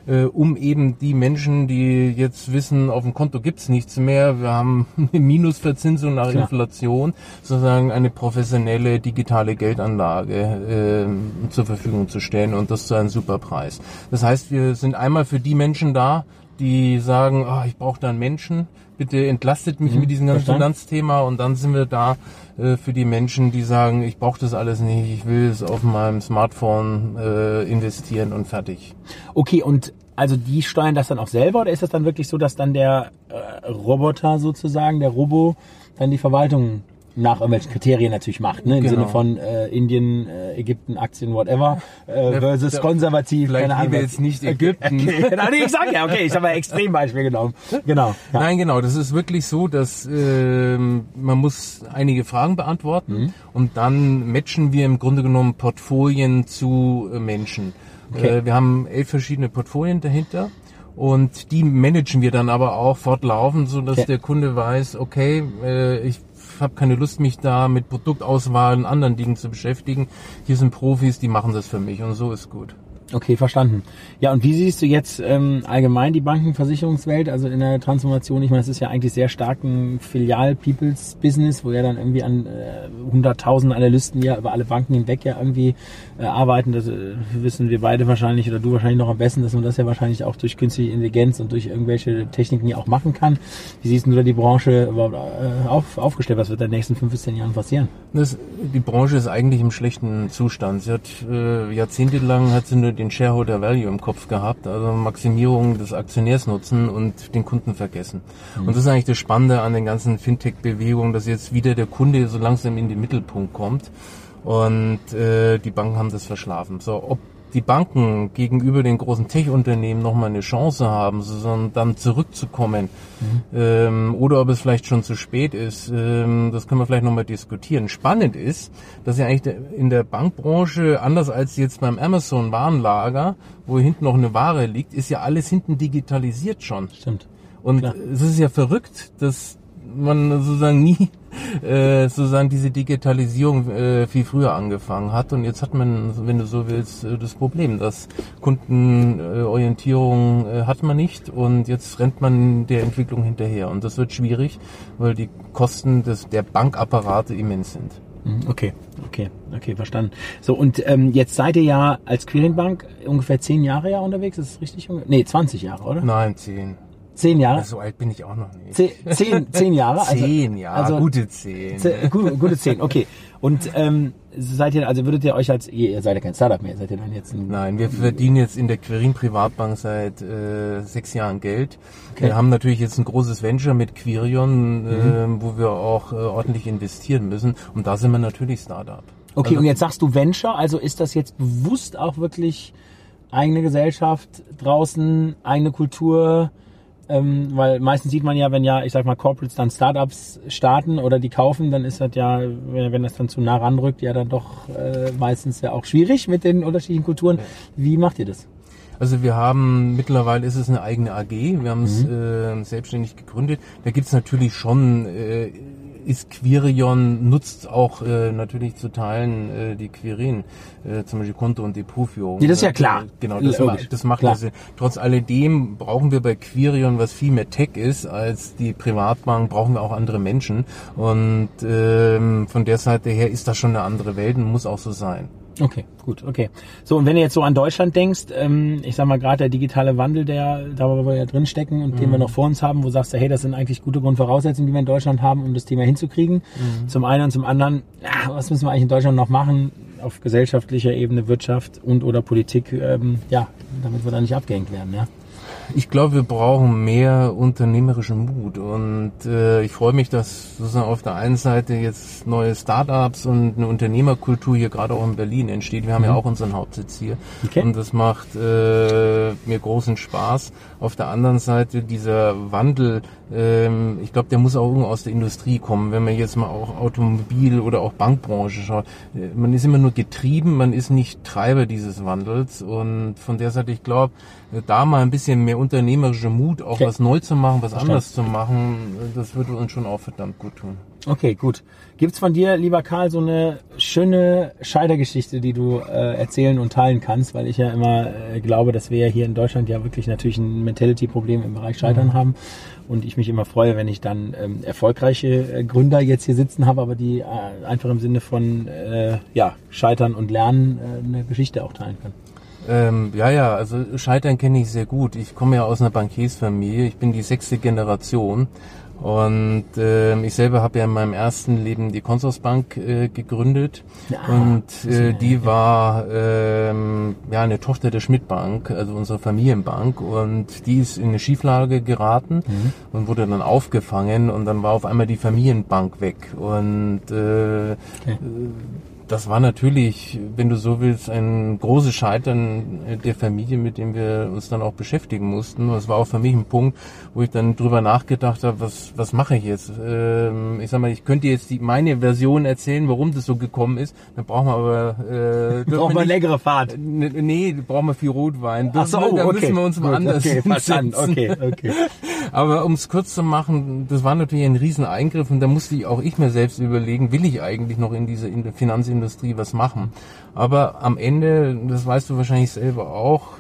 äh, um eben die Menschen, die jetzt wissen, auf dem Konto gibt's nichts mehr, wir haben eine Minusverzinsung nach Klar. Inflation, sozusagen eine professionelle digitale Geldanlage äh, zur Verfügung zu stellen und das zu einem super Preis. Das heißt, wir sind einmal für die Menschen da, die sagen, oh, ich brauche da einen Menschen, bitte entlastet mich mhm, mit diesem ganzen Finanzthema und dann sind wir da äh, für die Menschen, die sagen, ich brauche das alles nicht, ich will es auf meinem Smartphone äh, investieren und fertig. Okay, und also die steuern das dann auch selber oder ist das dann wirklich so, dass dann der äh, Roboter sozusagen, der Robo, dann die Verwaltung nach irgendwelchen Kriterien natürlich macht, ne? im genau. Sinne von äh, Indien, äh, Ägypten, Aktien, whatever, äh, versus der, konservativ, keine Ahnung. jetzt nicht Ägypten. Okay, nee, ich sag ja, okay, ich habe ein Extrembeispiel genommen. Genau. Ja. Nein, genau, das ist wirklich so, dass äh, man muss einige Fragen beantworten mhm. und dann matchen wir im Grunde genommen Portfolien zu äh, Menschen. Okay. Äh, wir haben elf verschiedene Portfolien dahinter. Und die managen wir dann aber auch fortlaufend, so dass okay. der Kunde weiß, okay, äh, ich habe keine Lust, mich da mit Produktauswahl und anderen Dingen zu beschäftigen. Hier sind Profis, die machen das für mich und so ist gut. Okay, verstanden. Ja, und wie siehst du jetzt ähm, allgemein die Bankenversicherungswelt, also in der Transformation? Ich meine, es ist ja eigentlich sehr stark ein Filial-Peoples-Business, wo ja dann irgendwie an äh, hunderttausend Analysten ja über alle Banken hinweg ja irgendwie äh, arbeiten. Das äh, wissen wir beide wahrscheinlich oder du wahrscheinlich noch am besten, dass man das ja wahrscheinlich auch durch künstliche Intelligenz und durch irgendwelche Techniken ja auch machen kann. Wie siehst du da die Branche überhaupt äh, auf, aufgestellt? Was wird in den nächsten fünf bis zehn Jahren passieren? Das, die Branche ist eigentlich im schlechten Zustand. Sie hat äh, jahrzehntelang hat sie nur den Shareholder Value im Kopf gehabt, also Maximierung des Aktionärsnutzen und den Kunden vergessen. Mhm. Und das ist eigentlich das Spannende an den ganzen Fintech-Bewegungen, dass jetzt wieder der Kunde so langsam in den Mittelpunkt kommt. Und äh, die Banken haben das verschlafen. So, ob die Banken gegenüber den großen Tech-Unternehmen nochmal eine Chance haben, sondern dann zurückzukommen, mhm. ähm, oder ob es vielleicht schon zu spät ist, ähm, das können wir vielleicht nochmal diskutieren. Spannend ist, dass ja eigentlich in der Bankbranche, anders als jetzt beim Amazon Warenlager, wo hinten noch eine Ware liegt, ist ja alles hinten digitalisiert schon. Stimmt. Und Klar. es ist ja verrückt, dass man sozusagen nie äh, sozusagen diese Digitalisierung äh, viel früher angefangen hat. Und jetzt hat man, wenn du so willst, äh, das Problem, dass Kundenorientierung äh, hat man nicht und jetzt rennt man der Entwicklung hinterher. Und das wird schwierig, weil die Kosten des, der Bankapparate immens sind. Mhm, okay, okay, okay, verstanden. So, und ähm, jetzt seid ihr ja als Quirinbank ungefähr zehn Jahre ja unterwegs, ist das richtig? Nee, 20 Jahre, oder? Nein, zehn. Zehn Jahre? So alt bin ich auch noch nicht. Zehn, zehn, zehn Jahre? Also, zehn, ja, also, gute zehn. zehn gute, gute zehn, okay. Und ähm, seid ihr, also würdet ihr euch als, ihr, ihr seid ja kein Startup mehr, seid ihr dann jetzt ein, Nein, wir verdienen jetzt in der Quirin Privatbank seit äh, sechs Jahren Geld. Okay. Wir haben natürlich jetzt ein großes Venture mit Quirion, mhm. äh, wo wir auch äh, ordentlich investieren müssen. Und da sind wir natürlich Startup. Okay, also, und jetzt sagst du Venture, also ist das jetzt bewusst auch wirklich eigene Gesellschaft draußen, eigene Kultur, ähm, weil meistens sieht man ja, wenn ja, ich sag mal, Corporates dann Startups starten oder die kaufen, dann ist das ja, wenn, wenn das dann zu nah ranrückt, ja dann doch äh, meistens ja auch schwierig mit den unterschiedlichen Kulturen. Wie macht ihr das? Also wir haben mittlerweile ist es eine eigene AG, wir haben es mhm. äh, selbstständig gegründet. Da gibt's natürlich schon äh, ist Quirion nutzt auch äh, natürlich zu Teilen äh, die Quirin, äh, zum Beispiel Konto- und Depotführung. Ja, das ist ja klar. Genau, das, ma das macht das. Trotz alledem brauchen wir bei Quirion, was viel mehr Tech ist als die Privatbank, brauchen wir auch andere Menschen. Und ähm, von der Seite her ist das schon eine andere Welt und muss auch so sein. Okay, gut, okay. So, und wenn du jetzt so an Deutschland denkst, ähm, ich sag mal gerade der digitale Wandel, der da wo wir ja drin stecken und mhm. den wir noch vor uns haben, wo sagst du, hey, das sind eigentlich gute Grundvoraussetzungen, die wir in Deutschland haben, um das Thema hinzukriegen. Mhm. Zum einen und zum anderen, ja, was müssen wir eigentlich in Deutschland noch machen auf gesellschaftlicher Ebene, Wirtschaft und oder Politik, ähm, ja, damit wir da nicht abgehängt werden, ja. Ich glaube, wir brauchen mehr unternehmerischen Mut und äh, ich freue mich, dass sozusagen auf der einen Seite jetzt neue Startups und eine Unternehmerkultur hier gerade auch in Berlin entsteht. Wir haben mhm. ja auch unseren Hauptsitz hier okay. und das macht äh, mir großen Spaß. Auf der anderen Seite dieser Wandel, ähm, ich glaube, der muss auch irgendwo aus der Industrie kommen. Wenn man jetzt mal auch Automobil oder auch Bankbranche schaut, äh, man ist immer nur getrieben, man ist nicht Treiber dieses Wandels und von der Seite, ich glaube, da mal ein bisschen mehr unternehmerischer Mut, auch okay. was neu zu machen, was Verstand. anders zu machen, das würde uns schon auch verdammt gut tun. Okay, gut. Gibt's von dir, lieber Karl, so eine schöne Scheitergeschichte, die du äh, erzählen und teilen kannst? Weil ich ja immer äh, glaube, dass wir ja hier in Deutschland ja wirklich natürlich ein Mentality-Problem im Bereich Scheitern mhm. haben. Und ich mich immer freue, wenn ich dann ähm, erfolgreiche äh, Gründer jetzt hier sitzen habe, aber die äh, einfach im Sinne von äh, ja, Scheitern und Lernen äh, eine Geschichte auch teilen können. Ähm, ja, ja, also Scheitern kenne ich sehr gut. Ich komme ja aus einer Bankiersfamilie. Ich bin die sechste Generation. Und äh, ich selber habe ja in meinem ersten Leben die Consorsbank äh, gegründet. Ja, und äh, die war äh, ja eine Tochter der Schmidt-Bank, also unserer Familienbank. Und die ist in eine Schieflage geraten mhm. und wurde dann aufgefangen. Und dann war auf einmal die Familienbank weg. Und äh, okay. Äh, das war natürlich, wenn du so willst, ein großes Scheitern der Familie, mit dem wir uns dann auch beschäftigen mussten. Das war auch für mich ein Punkt, wo ich dann drüber nachgedacht habe, was, was mache ich jetzt? Ähm, ich sag mal, ich könnte jetzt die, meine Version erzählen, warum das so gekommen ist. Dann brauchen wir aber... Äh, brauchen wir eine längere Fahrt. Nee, brauchen wir viel Rotwein. Ach so, oh, da okay. müssen wir uns mal anders okay, verstanden. Okay, okay. aber um es kurz zu machen, das war natürlich ein riesen Eingriff und da musste ich auch ich mir selbst überlegen, will ich eigentlich noch in diese Finanzindustrie Industrie was machen. Aber am Ende, das weißt du wahrscheinlich selber auch,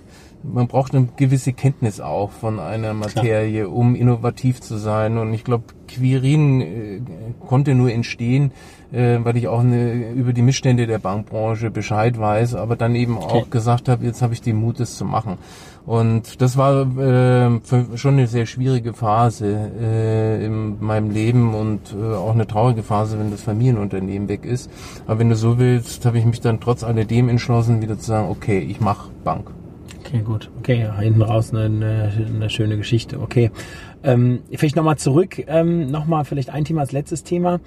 man braucht eine gewisse Kenntnis auch von einer Materie, Klar. um innovativ zu sein. Und ich glaube, Quirin äh, konnte nur entstehen, äh, weil ich auch eine, über die Missstände der Bankbranche Bescheid weiß, aber dann eben auch okay. gesagt habe, jetzt habe ich den Mut, es zu machen. Und das war äh, schon eine sehr schwierige Phase äh, in meinem Leben und äh, auch eine traurige Phase, wenn das Familienunternehmen weg ist. Aber wenn du so willst, habe ich mich dann trotz alledem entschlossen, wieder zu sagen, okay, ich mache Bank. Okay, gut. Okay, hinten raus eine, eine schöne Geschichte. Okay. Ähm, vielleicht nochmal zurück, ähm, nochmal vielleicht ein Thema als letztes Thema.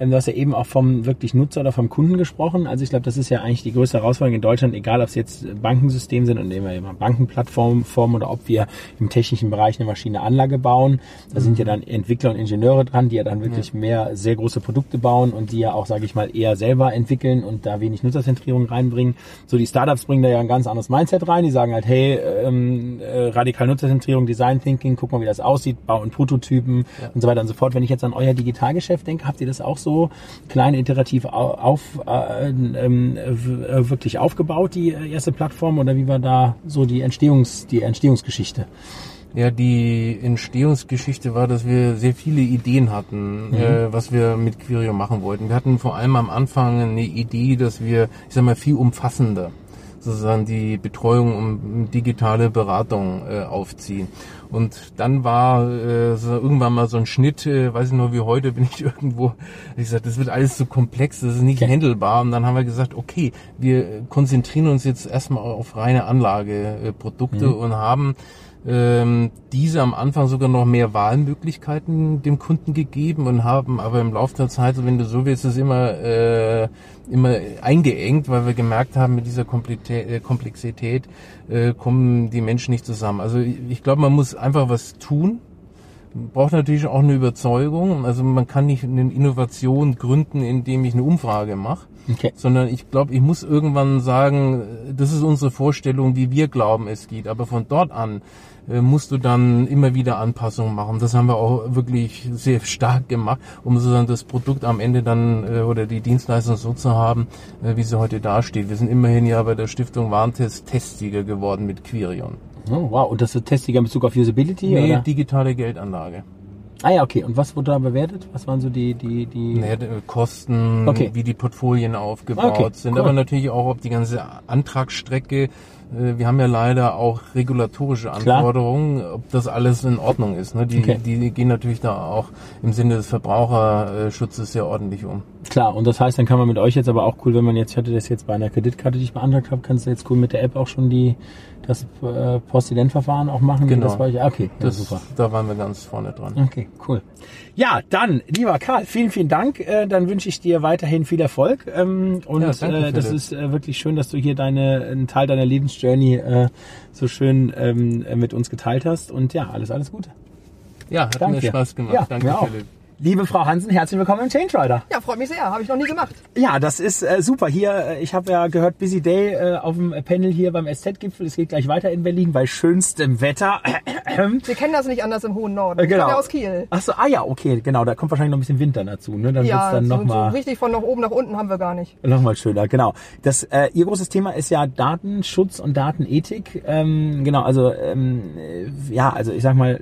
Ähm, du hast ja eben auch vom wirklich Nutzer oder vom Kunden gesprochen. Also ich glaube, das ist ja eigentlich die größte Herausforderung in Deutschland, egal ob es jetzt Bankensystem sind und immer Bankenplattformen formen oder ob wir im technischen Bereich eine Maschine Anlage bauen. Da sind ja dann Entwickler und Ingenieure dran, die ja dann wirklich ja. mehr sehr große Produkte bauen und die ja auch, sage ich mal, eher selber entwickeln und da wenig Nutzerzentrierung reinbringen. So die Startups bringen da ja ein ganz anderes Mindset rein. Die sagen halt, hey, ähm, äh, radikal Nutzerzentrierung, Design Thinking, guck mal, wie das aussieht, bauen Prototypen ja. und so weiter und so fort. Wenn ich jetzt an euer Digitalgeschäft denke, habt ihr das auch so so klein iterativ auf, äh, ähm, äh, wirklich aufgebaut, die erste Plattform, oder wie war da so die Entstehungs, die Entstehungsgeschichte? Ja, die Entstehungsgeschichte war, dass wir sehr viele Ideen hatten, mhm. äh, was wir mit Quirio machen wollten. Wir hatten vor allem am Anfang eine Idee, dass wir, ich sag mal, viel umfassender sozusagen die Betreuung und digitale Beratung äh, aufziehen. Und dann war äh, so irgendwann mal so ein Schnitt, äh, weiß ich noch wie heute, bin ich irgendwo, ich gesagt, das wird alles zu komplex, das ist nicht okay. handelbar. Und dann haben wir gesagt, okay, wir konzentrieren uns jetzt erstmal auf reine Anlageprodukte mhm. und haben ähm, diese am Anfang sogar noch mehr Wahlmöglichkeiten dem Kunden gegeben und haben aber im Laufe der Zeit, wenn du so willst, es immer, äh, immer eingeengt, weil wir gemerkt haben, mit dieser äh, Komplexität äh, kommen die Menschen nicht zusammen. Also ich glaube, man muss einfach was tun, braucht natürlich auch eine Überzeugung. Also man kann nicht eine Innovation gründen, indem ich eine Umfrage mache, okay. sondern ich glaube, ich muss irgendwann sagen, das ist unsere Vorstellung, wie wir glauben, es geht. Aber von dort an äh, musst du dann immer wieder Anpassungen machen. Das haben wir auch wirklich sehr stark gemacht, um sozusagen das Produkt am Ende dann äh, oder die Dienstleistung so zu haben, äh, wie sie heute dasteht. Wir sind immerhin ja bei der Stiftung Warntest Testsieger geworden mit Quirion. Oh, wow, und das ist Testsieger in Bezug auf Usability? Nee, oder? digitale Geldanlage. Ah ja, okay. Und was wurde da bewertet? Was waren so die die die naja, Kosten, okay. wie die Portfolien aufgebaut okay, sind, cool. aber natürlich auch, ob die ganze Antragsstrecke äh, wir haben ja leider auch regulatorische Anforderungen, Klar. ob das alles in Ordnung ist. Ne? Die, okay. die gehen natürlich da auch im Sinne des Verbraucherschutzes sehr ordentlich um. Klar, und das heißt, dann kann man mit euch jetzt aber auch cool, wenn man jetzt, ich hatte das jetzt bei einer Kreditkarte, die ich beantragt habe, kannst du jetzt cool mit der App auch schon die das äh, Postident-Verfahren auch machen? Genau. Das war ich, okay, das, ja, super. Da waren wir ganz vorne dran. Okay, cool. Ja, dann, lieber Karl, vielen, vielen Dank. Äh, dann wünsche ich dir weiterhin viel Erfolg. Ähm, und ja, danke, äh, das ist äh, wirklich schön, dass du hier deine, einen Teil deiner Lebensjourney äh, so schön ähm, mit uns geteilt hast. Und ja, alles, alles Gute. Ja, hat danke. mir Spaß gemacht. Ja, danke, Philipp. Liebe Frau Hansen, herzlich willkommen im Change Rider. Ja, freut mich sehr. Habe ich noch nie gemacht. Ja, das ist äh, super. Hier, äh, ich habe ja gehört, Busy Day äh, auf dem Panel hier beim SZ-Gipfel. Es geht gleich weiter in Berlin bei schönstem Wetter. Wir kennen das nicht anders im hohen Norden. Ich genau. ja aus Kiel. Ach so, ah ja, okay, genau. Da kommt wahrscheinlich noch ein bisschen Winter dazu. Ne? Dann ja, wird's dann so, noch mal, so richtig von nach oben nach unten haben wir gar nicht. Nochmal schöner, genau. Das, äh, Ihr großes Thema ist ja Datenschutz und Datenethik. Ähm, genau, also ähm, ja, also ich sag mal,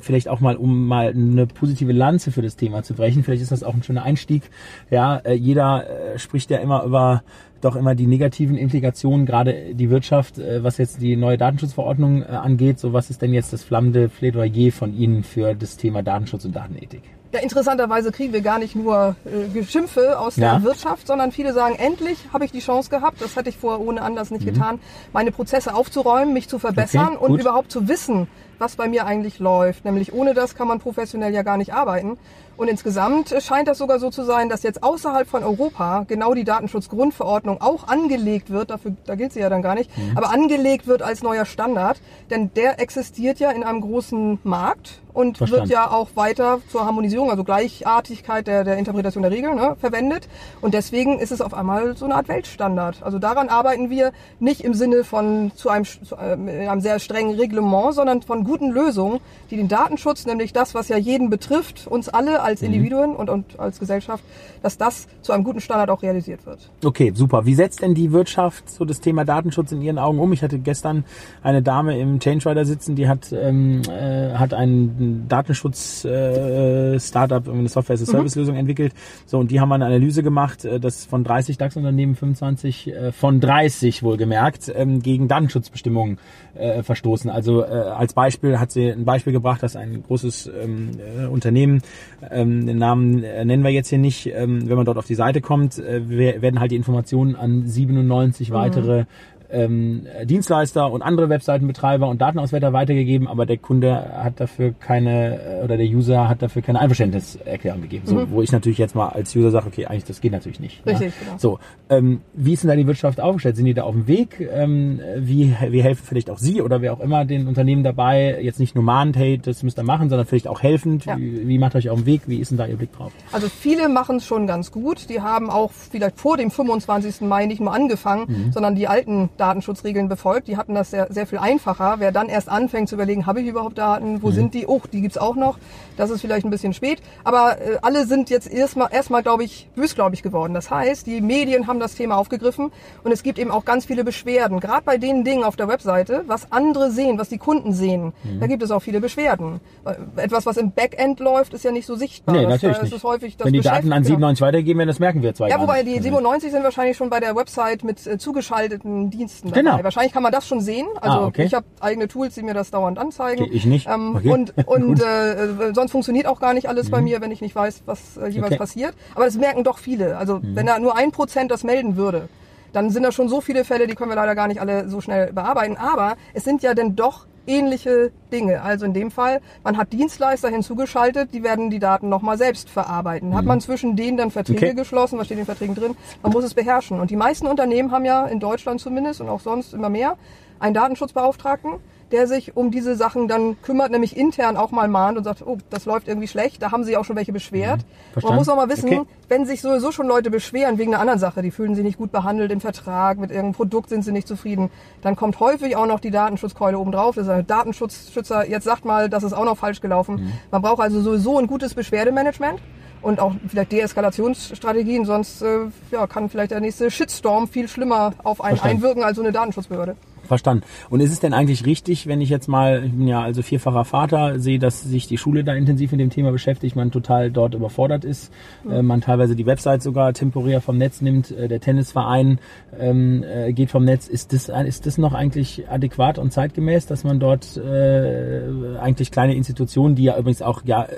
vielleicht auch mal, um mal eine positive Lanze für das Thema zu brechen. Vielleicht ist das auch ein schöner Einstieg. Ja, äh, jeder äh, spricht ja immer über doch immer die negativen Implikationen, gerade die Wirtschaft, äh, was jetzt die neue Datenschutzverordnung angeht. So, was ist denn jetzt das flammende Plädoyer von Ihnen für das Thema Datenschutz und Datenethik? Ja, interessanterweise kriegen wir gar nicht nur äh, Geschimpfe aus ja. der Wirtschaft, sondern viele sagen, endlich habe ich die Chance gehabt, das hätte ich vorher ohne anders nicht mhm. getan, meine Prozesse aufzuräumen, mich zu verbessern okay, und überhaupt zu wissen, was bei mir eigentlich läuft. Nämlich ohne das kann man professionell ja gar nicht arbeiten. Und insgesamt scheint das sogar so zu sein, dass jetzt außerhalb von Europa genau die Datenschutzgrundverordnung auch angelegt wird, dafür, da gilt sie ja dann gar nicht, mhm. aber angelegt wird als neuer Standard. Denn der existiert ja in einem großen Markt und Verstand. wird ja auch weiter zur Harmonisierung, also Gleichartigkeit der, der Interpretation der Regeln ne, verwendet. Und deswegen ist es auf einmal so eine Art Weltstandard. Also daran arbeiten wir nicht im Sinne von zu einem, zu äh, einem sehr strengen Reglement, sondern von guten Lösungen, die den Datenschutz, nämlich das, was ja jeden betrifft, uns alle als mhm. Individuen und, und als Gesellschaft, dass das zu einem guten Standard auch realisiert wird. Okay, super. Wie setzt denn die Wirtschaft so das Thema Datenschutz in Ihren Augen um? Ich hatte gestern eine Dame im Change Rider sitzen, die hat, ähm, äh, hat einen ein Datenschutz-Startup, äh, eine Software-as-a-Service-Lösung mhm. entwickelt. So, und die haben eine Analyse gemacht, äh, dass von 30 DAX-Unternehmen 25 äh, von 30 wohlgemerkt ähm, gegen Datenschutzbestimmungen äh, verstoßen. Also äh, als Beispiel hat sie ein Beispiel gebracht, dass ein großes ähm, äh, Unternehmen, ähm, den Namen äh, nennen wir jetzt hier nicht, ähm, wenn man dort auf die Seite kommt, äh, werden halt die Informationen an 97 mhm. weitere ähm, Dienstleister und andere Webseitenbetreiber und Datenauswerter weitergegeben, aber der Kunde hat dafür keine äh, oder der User hat dafür keine Einverständniserklärung gegeben. So, mhm. wo ich natürlich jetzt mal als User sage, okay, eigentlich das geht natürlich nicht. Richtig, ja? genau. So, ähm, wie ist denn da die Wirtschaft aufgestellt? Sind die da auf dem Weg? Ähm, wie, wie helfen vielleicht auch Sie oder wer auch immer den Unternehmen dabei, jetzt nicht nur mahnend, hey, das müsst ihr machen, sondern vielleicht auch helfend? Ja. Wie, wie macht euch auf den Weg? Wie ist denn da Ihr Blick drauf? Also viele machen es schon ganz gut. Die haben auch vielleicht vor dem 25. Mai nicht mal angefangen, mhm. sondern die alten Datenschutzregeln befolgt. Die hatten das sehr, sehr viel einfacher. Wer dann erst anfängt zu überlegen, habe ich überhaupt Daten, wo mhm. sind die? Oh, die gibt's auch noch. Das ist vielleicht ein bisschen spät. Aber äh, alle sind jetzt erstmal, erstmal glaube ich, bösgläubig geworden. Das heißt, die Medien haben das Thema aufgegriffen und es gibt eben auch ganz viele Beschwerden. Gerade bei den Dingen auf der Webseite, was andere sehen, was die Kunden sehen, mhm. da gibt es auch viele Beschwerden. Äh, etwas, was im Backend läuft, ist ja nicht so sichtbar. Nee, natürlich das, das nicht. häufig das Wenn die Daten an 97 genau. weitergeben werden, das merken wir zwar. Ja, wobei die 97 sind wahrscheinlich schon bei der Website mit äh, zugeschalteten Diensten dabei. Genau. Wahrscheinlich kann man das schon sehen. Also ah, okay. ich habe eigene Tools, die mir das dauernd anzeigen. Okay, ich nicht. Ähm, okay. Und, und äh, sonst funktioniert auch gar nicht alles mhm. bei mir, wenn ich nicht weiß, was äh, jeweils passiert. Aber das merken doch viele. Also mhm. wenn da nur ein Prozent das melden würde, dann sind da schon so viele Fälle, die können wir leider gar nicht alle so schnell bearbeiten. Aber es sind ja denn doch ähnliche Dinge. Also in dem Fall, man hat Dienstleister hinzugeschaltet, die werden die Daten nochmal selbst verarbeiten. Hat mhm. man zwischen denen dann Verträge okay. geschlossen, was steht in den Verträgen drin? Man muss es beherrschen. Und die meisten Unternehmen haben ja in Deutschland zumindest und auch sonst immer mehr einen Datenschutzbeauftragten, der sich um diese Sachen dann kümmert, nämlich intern auch mal mahnt und sagt, oh, das läuft irgendwie schlecht, da haben sich auch schon welche beschwert. Mhm. Man muss auch mal wissen, okay. wenn sich sowieso schon Leute beschweren wegen einer anderen Sache, die fühlen sich nicht gut behandelt im Vertrag, mit irgendeinem Produkt sind sie nicht zufrieden, dann kommt häufig auch noch die Datenschutzkeule oben drauf. Das ist ein Datenschutzschützer, jetzt sagt mal, das ist auch noch falsch gelaufen. Mhm. Man braucht also sowieso ein gutes Beschwerdemanagement und auch vielleicht Deeskalationsstrategien, sonst äh, ja, kann vielleicht der nächste Shitstorm viel schlimmer auf einen Verstanden. einwirken als so eine Datenschutzbehörde. Verstanden. Und ist es denn eigentlich richtig, wenn ich jetzt mal, ich bin ja also vierfacher Vater, sehe, dass sich die Schule da intensiv mit dem Thema beschäftigt, man total dort überfordert ist, mhm. äh, man teilweise die Website sogar temporär vom Netz nimmt, äh, der Tennisverein ähm, äh, geht vom Netz. Ist das, ist das noch eigentlich adäquat und zeitgemäß, dass man dort äh, eigentlich kleine Institutionen, die ja übrigens auch ja äh,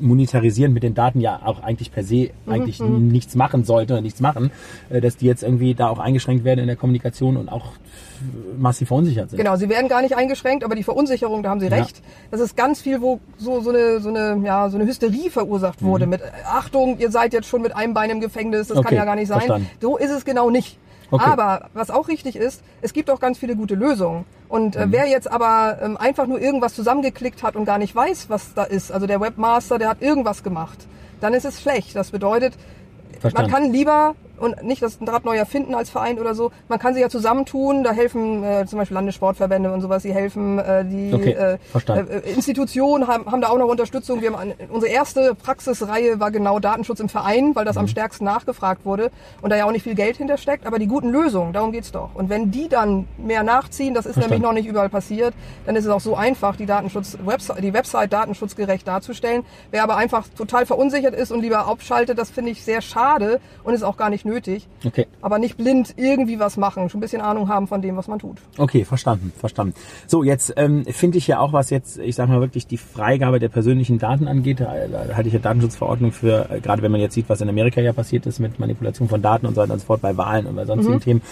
monetarisieren mit den Daten ja auch eigentlich per se mhm, eigentlich mhm. nichts machen sollte oder nichts machen, äh, dass die jetzt irgendwie da auch eingeschränkt werden in der Kommunikation und auch massiv verunsichert sind. Genau, sie werden gar nicht eingeschränkt, aber die Verunsicherung, da haben Sie recht. Ja. Das ist ganz viel, wo so, so, eine, so, eine, ja, so eine Hysterie verursacht wurde. Mhm. Mit Achtung, ihr seid jetzt schon mit einem Bein im Gefängnis, das okay, kann ja gar nicht sein. Verstanden. So ist es genau nicht. Okay. Aber was auch richtig ist, es gibt auch ganz viele gute Lösungen. Und äh, mhm. wer jetzt aber ähm, einfach nur irgendwas zusammengeklickt hat und gar nicht weiß, was da ist, also der Webmaster, der hat irgendwas gemacht, dann ist es schlecht. Das bedeutet, Verstanden. man kann lieber und nicht das Rad neu erfinden als Verein oder so. Man kann sich ja zusammentun, da helfen äh, zum Beispiel Landessportverbände und sowas, die helfen, äh, die okay, äh, äh, Institutionen haben, haben da auch noch Unterstützung. Wir haben unsere erste Praxisreihe war genau Datenschutz im Verein, weil das mhm. am stärksten nachgefragt wurde und da ja auch nicht viel Geld hintersteckt, aber die guten Lösungen, darum geht's doch. Und wenn die dann mehr nachziehen, das ist Verstanden. nämlich noch nicht überall passiert, dann ist es auch so einfach, die Datenschutz Website, die Website datenschutzgerecht darzustellen. Wer aber einfach total verunsichert ist und lieber abschaltet, das finde ich sehr schade und ist auch gar nicht nicht nötig. Okay. Aber nicht blind irgendwie was machen, schon ein bisschen Ahnung haben von dem, was man tut. Okay, verstanden, verstanden. So, jetzt ähm, finde ich ja auch, was jetzt, ich sag mal wirklich die Freigabe der persönlichen Daten angeht, da, da halte ich ja Datenschutzverordnung für, äh, gerade wenn man jetzt sieht, was in Amerika ja passiert ist mit Manipulation von Daten und so weiter und so fort bei Wahlen und bei sonstigen mhm. Themen,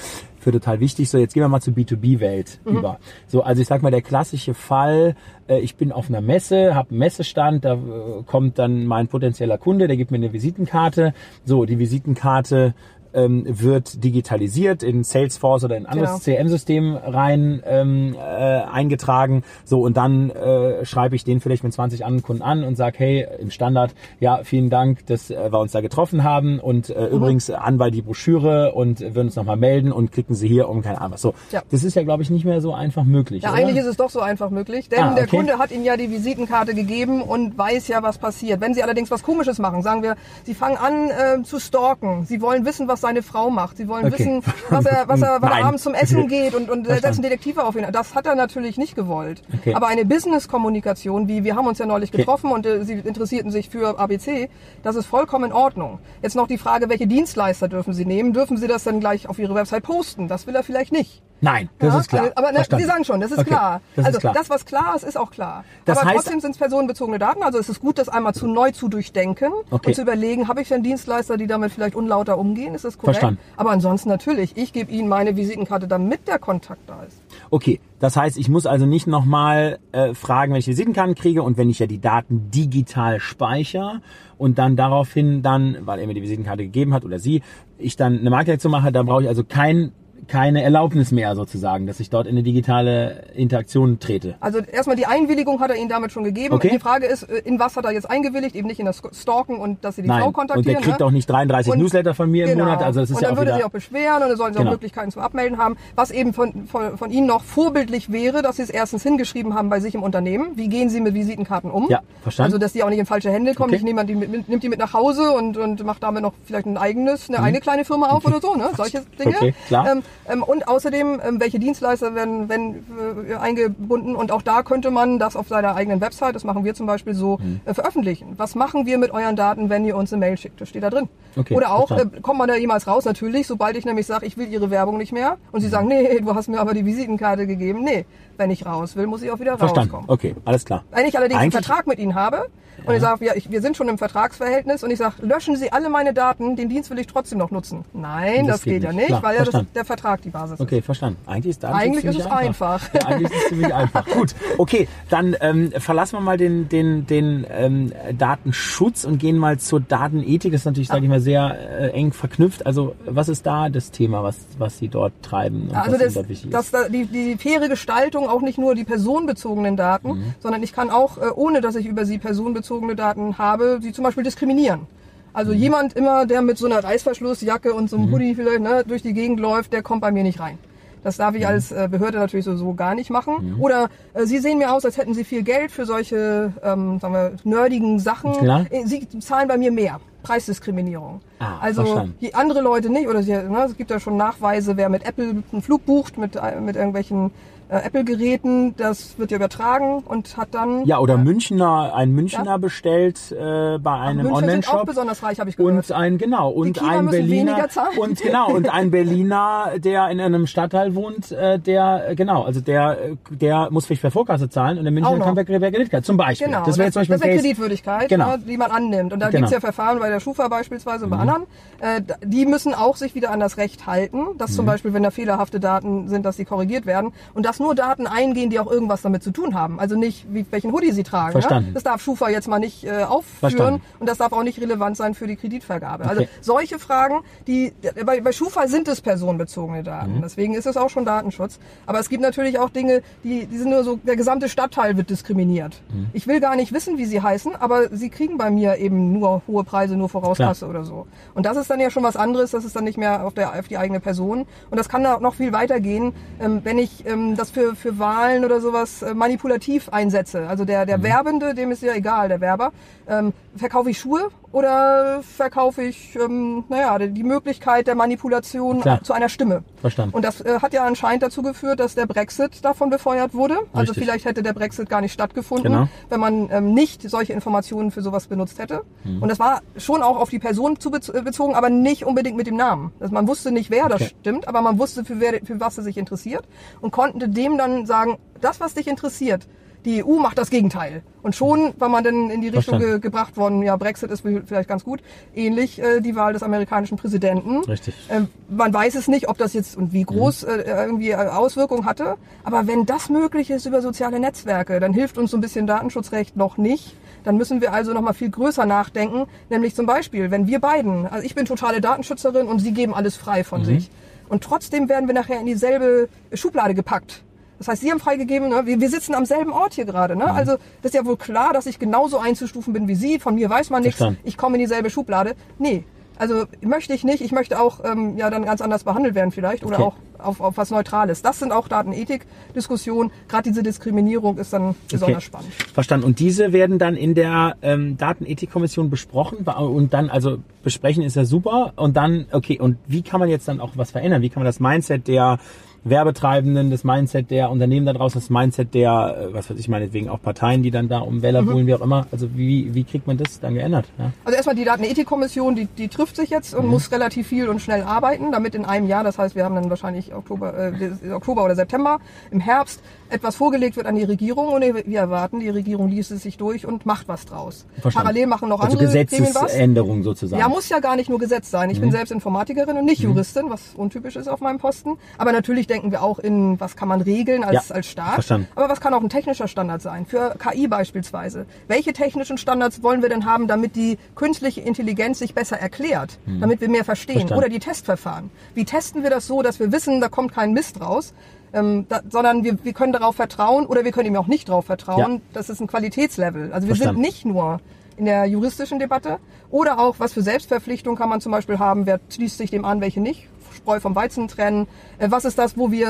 für total wichtig. So, jetzt gehen wir mal zur B2B-Welt mhm. über. So, also ich sag mal, der klassische Fall, äh, ich bin auf einer Messe, habe einen Messestand, da äh, kommt dann mein potenzieller Kunde, der gibt mir eine Visitenkarte. So, die Visitenkarte ähm, wird digitalisiert in Salesforce oder in anderes genau. CM-System rein ähm, äh, eingetragen. So und dann äh, schreibe ich den vielleicht mit 20 anderen Kunden an und sage, hey, im Standard, ja, vielen Dank, dass äh, wir uns da getroffen haben und äh, mhm. übrigens an weil die Broschüre und würden uns nochmal melden und klicken Sie hier um keine Ahnung was. So, ja. das ist ja, glaube ich, nicht mehr so einfach möglich. Ja, oder? eigentlich ist es doch so einfach möglich, denn ah, okay. der Kunde hat Ihnen ja die Visitenkarte gegeben und weiß ja, was passiert. Wenn Sie allerdings was Komisches machen, sagen wir, Sie fangen an äh, zu stalken, Sie wollen wissen, was seine Frau macht. Sie wollen okay. wissen, was er, was er, wann er abends zum Essen geht und, und setzen Detektive auf ihn. Das hat er natürlich nicht gewollt. Okay. Aber eine Business-Kommunikation, wie wir haben uns ja neulich getroffen okay. und äh, Sie interessierten sich für ABC, das ist vollkommen in Ordnung. Jetzt noch die Frage, welche Dienstleister dürfen Sie nehmen? Dürfen Sie das dann gleich auf Ihre Website posten? Das will er vielleicht nicht. Nein, das ja? ist klar. Aber ne, Sie sagen schon, das ist okay. klar. Das also ist klar. das, was klar ist, ist auch klar. Das aber heißt, trotzdem sind es personenbezogene Daten. Also es ist gut, das einmal zu neu zu durchdenken okay. und zu überlegen, habe ich denn Dienstleister, die damit vielleicht unlauter umgehen? Ist das korrekt? Verstanden. Aber ansonsten natürlich, ich gebe Ihnen meine Visitenkarte, damit der Kontakt da ist. Okay, das heißt, ich muss also nicht nochmal äh, fragen, welche Visitenkarten kriege und wenn ich ja die Daten digital speichere und dann daraufhin dann, weil er mir die Visitenkarte gegeben hat oder sie, ich dann eine Marktreaktion mache, dann brauche ich also kein keine Erlaubnis mehr sozusagen, dass ich dort in eine digitale Interaktion trete. Also erstmal die Einwilligung hat er Ihnen damit schon gegeben. Okay. Die Frage ist, äh, in was hat er jetzt eingewilligt? Eben nicht in das Stalken und dass Sie die Nein. Frau kontaktieren. Und der kriegt ne? auch nicht 33 und, Newsletter von mir genau. im Monat. Also das ist und dann ja auch würde wieder, sich auch beschweren und dann sollen Sie genau. auch Möglichkeiten zum Abmelden haben. Was eben von, von, von Ihnen noch vorbildlich wäre, dass Sie es erstens hingeschrieben haben bei sich im Unternehmen. Wie gehen Sie mit Visitenkarten um? Ja, verstanden. Also dass die auch nicht in falsche Hände kommen. Okay. Ich nehme die mit, nimmt die mit nach Hause und, und macht damit noch vielleicht ein eigenes, eine mhm. eigene kleine Firma auf oder so. Ne? Solche Dinge. Okay, klar. Ähm, und außerdem außerdem, ähm, welche Dienstleister werden, werden äh, eingebunden und auch da könnte man das auf seiner eigenen Website, das machen wir zum Beispiel so, mhm. äh, veröffentlichen. Was machen wir mit euren Daten, wenn ihr uns eine Mail schickt? Das steht da drin. Okay, Oder auch, äh, kommt man da jemals raus? Natürlich, sobald ich nämlich sage, ich will ihre Werbung nicht mehr und sie mhm. sagen, nee, du hast mir aber die Visitenkarte gegeben. Nee, wenn ich raus will, muss ich auch wieder Verstanden. rauskommen. Okay, alles klar. Wenn ich allerdings Eigentlich einen Vertrag mit Ihnen habe, und ja. ich sage, ja, ich, wir sind schon im Vertragsverhältnis und ich sage, löschen Sie alle meine Daten, den Dienst will ich trotzdem noch nutzen. Nein, das, das geht, geht, ja nicht, Klar, weil ja das, der Vertrag die Basis ist. Okay, verstanden. Eigentlich ist, Eigentlich ist es einfach. einfach. Ja, eigentlich ist es ziemlich einfach. Gut, okay, dann ähm, verlassen wir mal den, den, den ähm, Datenschutz und gehen mal zur Datenethik. Das ist natürlich, sage ich mal, sehr äh, eng verknüpft. Also was ist da das Thema, was, was Sie dort treiben? Und also das, dass da die, die faire Gestaltung auch nicht nur die personenbezogenen Daten, mhm. sondern ich kann auch, äh, ohne dass ich über sie personenbezogene Daten habe, sie zum Beispiel diskriminieren. Also mhm. jemand immer, der mit so einer Reißverschlussjacke und so einem mhm. Hoodie vielleicht ne, durch die Gegend läuft, der kommt bei mir nicht rein. Das darf ich mhm. als äh, Behörde natürlich so, so gar nicht machen. Mhm. Oder äh, Sie sehen mir aus, als hätten Sie viel Geld für solche, ähm, sagen wir, nerdigen Sachen. Klar. Äh, sie zahlen bei mir mehr. Preisdiskriminierung. Ah, also die andere Leute nicht. Oder sie, ne, es gibt ja schon Nachweise, wer mit Apple einen Flug bucht, mit, mit irgendwelchen Apple-Geräten, das wird ja übertragen und hat dann... Ja, oder äh, Münchner, ein Münchner ja? bestellt äh, bei einem Online-Shop. auch besonders reich, habe ich gehört. Und ein, genau, und ein Berliner... Und genau, und ein Berliner, der in einem Stadtteil wohnt, äh, der, genau, also der, der muss vielleicht per Vorkasse zahlen und der Münchner kann per, Kreditkarte, zum Beispiel. Genau, das wäre jetzt zum Beispiel das ist Kreditwürdigkeit, genau. ne, die man annimmt. Und da genau. gibt's ja Verfahren bei der Schufa beispielsweise und bei mhm. anderen. Äh, die müssen auch sich wieder an das Recht halten, dass mhm. zum Beispiel, wenn da fehlerhafte Daten sind, dass sie korrigiert werden. Und das nur Daten eingehen, die auch irgendwas damit zu tun haben. Also nicht, wie, welchen Hoodie sie tragen. Verstanden. Ne? Das darf Schufa jetzt mal nicht äh, aufführen Verstanden. und das darf auch nicht relevant sein für die Kreditvergabe. Also okay. Also solche Fragen, die bei, bei Schufa sind es personenbezogene Daten. Mhm. Deswegen ist es auch schon Datenschutz. Aber es gibt natürlich auch Dinge, die, die sind nur so, der gesamte Stadtteil wird diskriminiert. Mhm. Ich will gar nicht wissen, wie sie heißen, aber sie kriegen bei mir eben nur hohe Preise, nur Vorauskasse oder so. Und das ist dann ja schon was anderes, das ist dann nicht mehr auf, der, auf die eigene Person. Und das kann da noch viel weiter gehen, ähm, wenn ich ähm, das für, für Wahlen oder sowas äh, manipulativ einsetze. Also der, der mhm. Werbende, dem ist ja egal, der Werber. Ähm, verkaufe ich Schuhe oder verkaufe ich, ähm, naja, die Möglichkeit der Manipulation Klar. zu einer Stimme? Verstanden. Und das äh, hat ja anscheinend dazu geführt, dass der Brexit davon befeuert wurde. Also Richtig. vielleicht hätte der Brexit gar nicht stattgefunden, genau. wenn man ähm, nicht solche Informationen für sowas benutzt hätte. Mhm. Und das war schon auch auf die Person zu bezogen, aber nicht unbedingt mit dem Namen. Also man wusste nicht, wer das stimmt, aber man wusste, für, wer, für was er sich interessiert und konnte dem dann sagen, das, was dich interessiert, die EU macht das Gegenteil. Und schon war man dann in die Richtung ge gebracht worden, ja, Brexit ist vielleicht ganz gut. Ähnlich äh, die Wahl des amerikanischen Präsidenten. Richtig. Äh, man weiß es nicht, ob das jetzt und wie groß mhm. äh, irgendwie äh, Auswirkungen hatte. Aber wenn das möglich ist über soziale Netzwerke, dann hilft uns so ein bisschen Datenschutzrecht noch nicht. Dann müssen wir also noch mal viel größer nachdenken. Nämlich zum Beispiel, wenn wir beiden, also ich bin totale Datenschützerin und Sie geben alles frei von mhm. sich. Und trotzdem werden wir nachher in dieselbe Schublade gepackt. Das heißt, Sie haben freigegeben, ne? wir, wir sitzen am selben Ort hier gerade. Ne? Mhm. Also das ist ja wohl klar, dass ich genauso einzustufen bin wie Sie. Von mir weiß man nichts. Ich komme in dieselbe Schublade. Nee, also möchte ich nicht. Ich möchte auch ähm, ja dann ganz anders behandelt werden vielleicht oder okay. auch auf, auf was Neutrales. Das sind auch Datenethik-Diskussionen. Gerade diese Diskriminierung ist dann besonders okay. spannend. Verstanden. Und diese werden dann in der ähm, Datenethikkommission besprochen und dann, also besprechen ist ja super. Und dann, okay, und wie kann man jetzt dann auch was verändern? Wie kann man das Mindset der Werbetreibenden, das Mindset der Unternehmen da draußen, das Mindset der, äh, was weiß ich meinetwegen auch Parteien, die dann da um Wähler mhm. wie auch immer. Also wie, wie kriegt man das dann geändert? Ja? Also erstmal die Datenethikkommission, die, die trifft sich jetzt und mhm. muss relativ viel und schnell arbeiten, damit in einem Jahr, das heißt, wir haben dann wahrscheinlich Oktober, äh, Oktober oder September, im Herbst etwas vorgelegt wird an die Regierung und wir erwarten, die Regierung liest es sich durch und macht was draus. Verstanden. Parallel machen noch also andere Gesetzesänderungen sozusagen. Ja, muss ja gar nicht nur Gesetz sein. Ich mhm. bin selbst Informatikerin und nicht mhm. Juristin, was untypisch ist auf meinem Posten. Aber natürlich denken wir auch in, was kann man regeln als, ja, als Staat. Verstanden. Aber was kann auch ein technischer Standard sein? Für KI beispielsweise. Welche technischen Standards wollen wir denn haben, damit die künstliche Intelligenz sich besser erklärt? Mhm. Damit wir mehr verstehen? Verstanden. Oder die Testverfahren. Wie testen wir das so, dass wir wissen, da kommt kein Mist raus? Ähm, da, sondern wir, wir können darauf vertrauen oder wir können ihm auch nicht darauf vertrauen. Ja. Das ist ein Qualitätslevel. Also wir Verstanden. sind nicht nur in der juristischen Debatte oder auch, was für Selbstverpflichtung kann man zum Beispiel haben, wer schließt sich dem an, welche nicht. Spreu vom Weizen trennen. Äh, was ist das, wo wir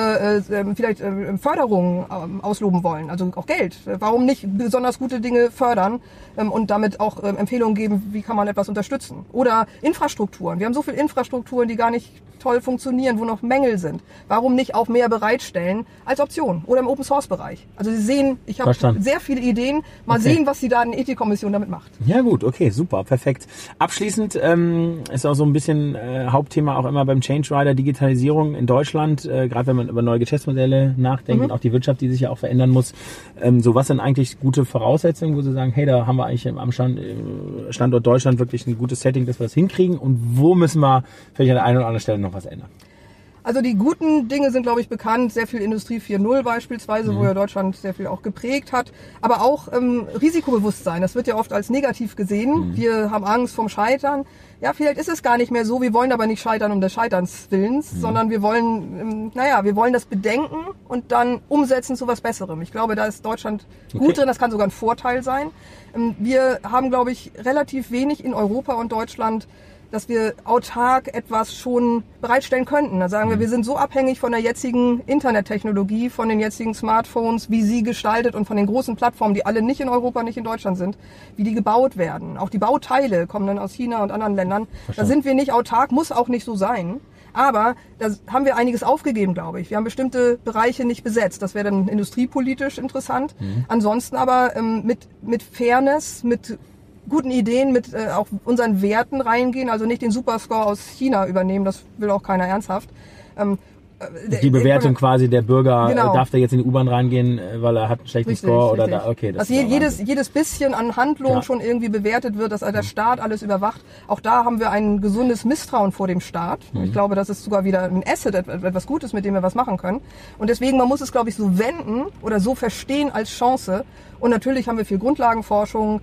äh, ähm, vielleicht äh, Förderungen ähm, ausloben wollen? Also auch Geld. Warum nicht besonders gute Dinge fördern ähm, und damit auch Empfehlungen geben, wie kann man etwas unterstützen? Oder Infrastrukturen. Wir haben so viele Infrastrukturen, die gar nicht toll funktionieren, wo noch Mängel sind. Warum nicht auch mehr bereitstellen als Option oder im Open Source Bereich? Also Sie sehen, ich habe sehr viele Ideen. Mal okay. sehen, was die Datenethikkommission damit macht. Ja gut, okay, super, perfekt. Abschließend ähm, ist auch so ein bisschen äh, Hauptthema auch immer beim Change Rider Digitalisierung in Deutschland, äh, gerade wenn man über neue Geschäftsmodelle nachdenkt, mhm. auch die Wirtschaft, die sich ja auch verändern muss. Ähm, so was sind eigentlich gute Voraussetzungen, wo Sie sagen, hey, da haben wir eigentlich am Stand, äh, Standort Deutschland wirklich ein gutes Setting, dass wir das hinkriegen und wo müssen wir vielleicht an der einen oder anderen Stelle noch noch was ändern? Also die guten Dinge sind, glaube ich, bekannt. Sehr viel Industrie 4.0 beispielsweise, mhm. wo ja Deutschland sehr viel auch geprägt hat. Aber auch ähm, Risikobewusstsein. Das wird ja oft als negativ gesehen. Mhm. Wir haben Angst vom Scheitern. Ja, vielleicht ist es gar nicht mehr so. Wir wollen aber nicht scheitern um des Scheiterns Willens, mhm. sondern wir wollen, ähm, naja, wir wollen das bedenken und dann umsetzen zu was Besserem. Ich glaube, da ist Deutschland gut okay. drin. Das kann sogar ein Vorteil sein. Ähm, wir haben, glaube ich, relativ wenig in Europa und Deutschland dass wir autark etwas schon bereitstellen könnten. Da sagen wir, wir sind so abhängig von der jetzigen Internettechnologie, von den jetzigen Smartphones, wie sie gestaltet und von den großen Plattformen, die alle nicht in Europa, nicht in Deutschland sind, wie die gebaut werden. Auch die Bauteile kommen dann aus China und anderen Ländern. Verstanden. Da sind wir nicht autark, muss auch nicht so sein. Aber da haben wir einiges aufgegeben, glaube ich. Wir haben bestimmte Bereiche nicht besetzt. Das wäre dann industriepolitisch interessant. Mhm. Ansonsten aber ähm, mit, mit Fairness, mit guten Ideen, mit äh, auch unseren Werten reingehen, also nicht den Superscore aus China übernehmen, das will auch keiner ernsthaft. Ähm, äh, die Bewertung quasi der Bürger, äh, genau. darf der jetzt in die U-Bahn reingehen, äh, weil er hat einen schlechten richtig, Score oder da, okay. Das also jedes, jedes bisschen an Handlung ja. schon irgendwie bewertet wird, dass der mhm. Staat alles überwacht. Auch da haben wir ein gesundes Misstrauen vor dem Staat. Mhm. Ich glaube, das ist sogar wieder ein Asset, etwas Gutes, mit dem wir was machen können. Und deswegen, man muss es, glaube ich, so wenden oder so verstehen als Chance. Und natürlich haben wir viel Grundlagenforschung,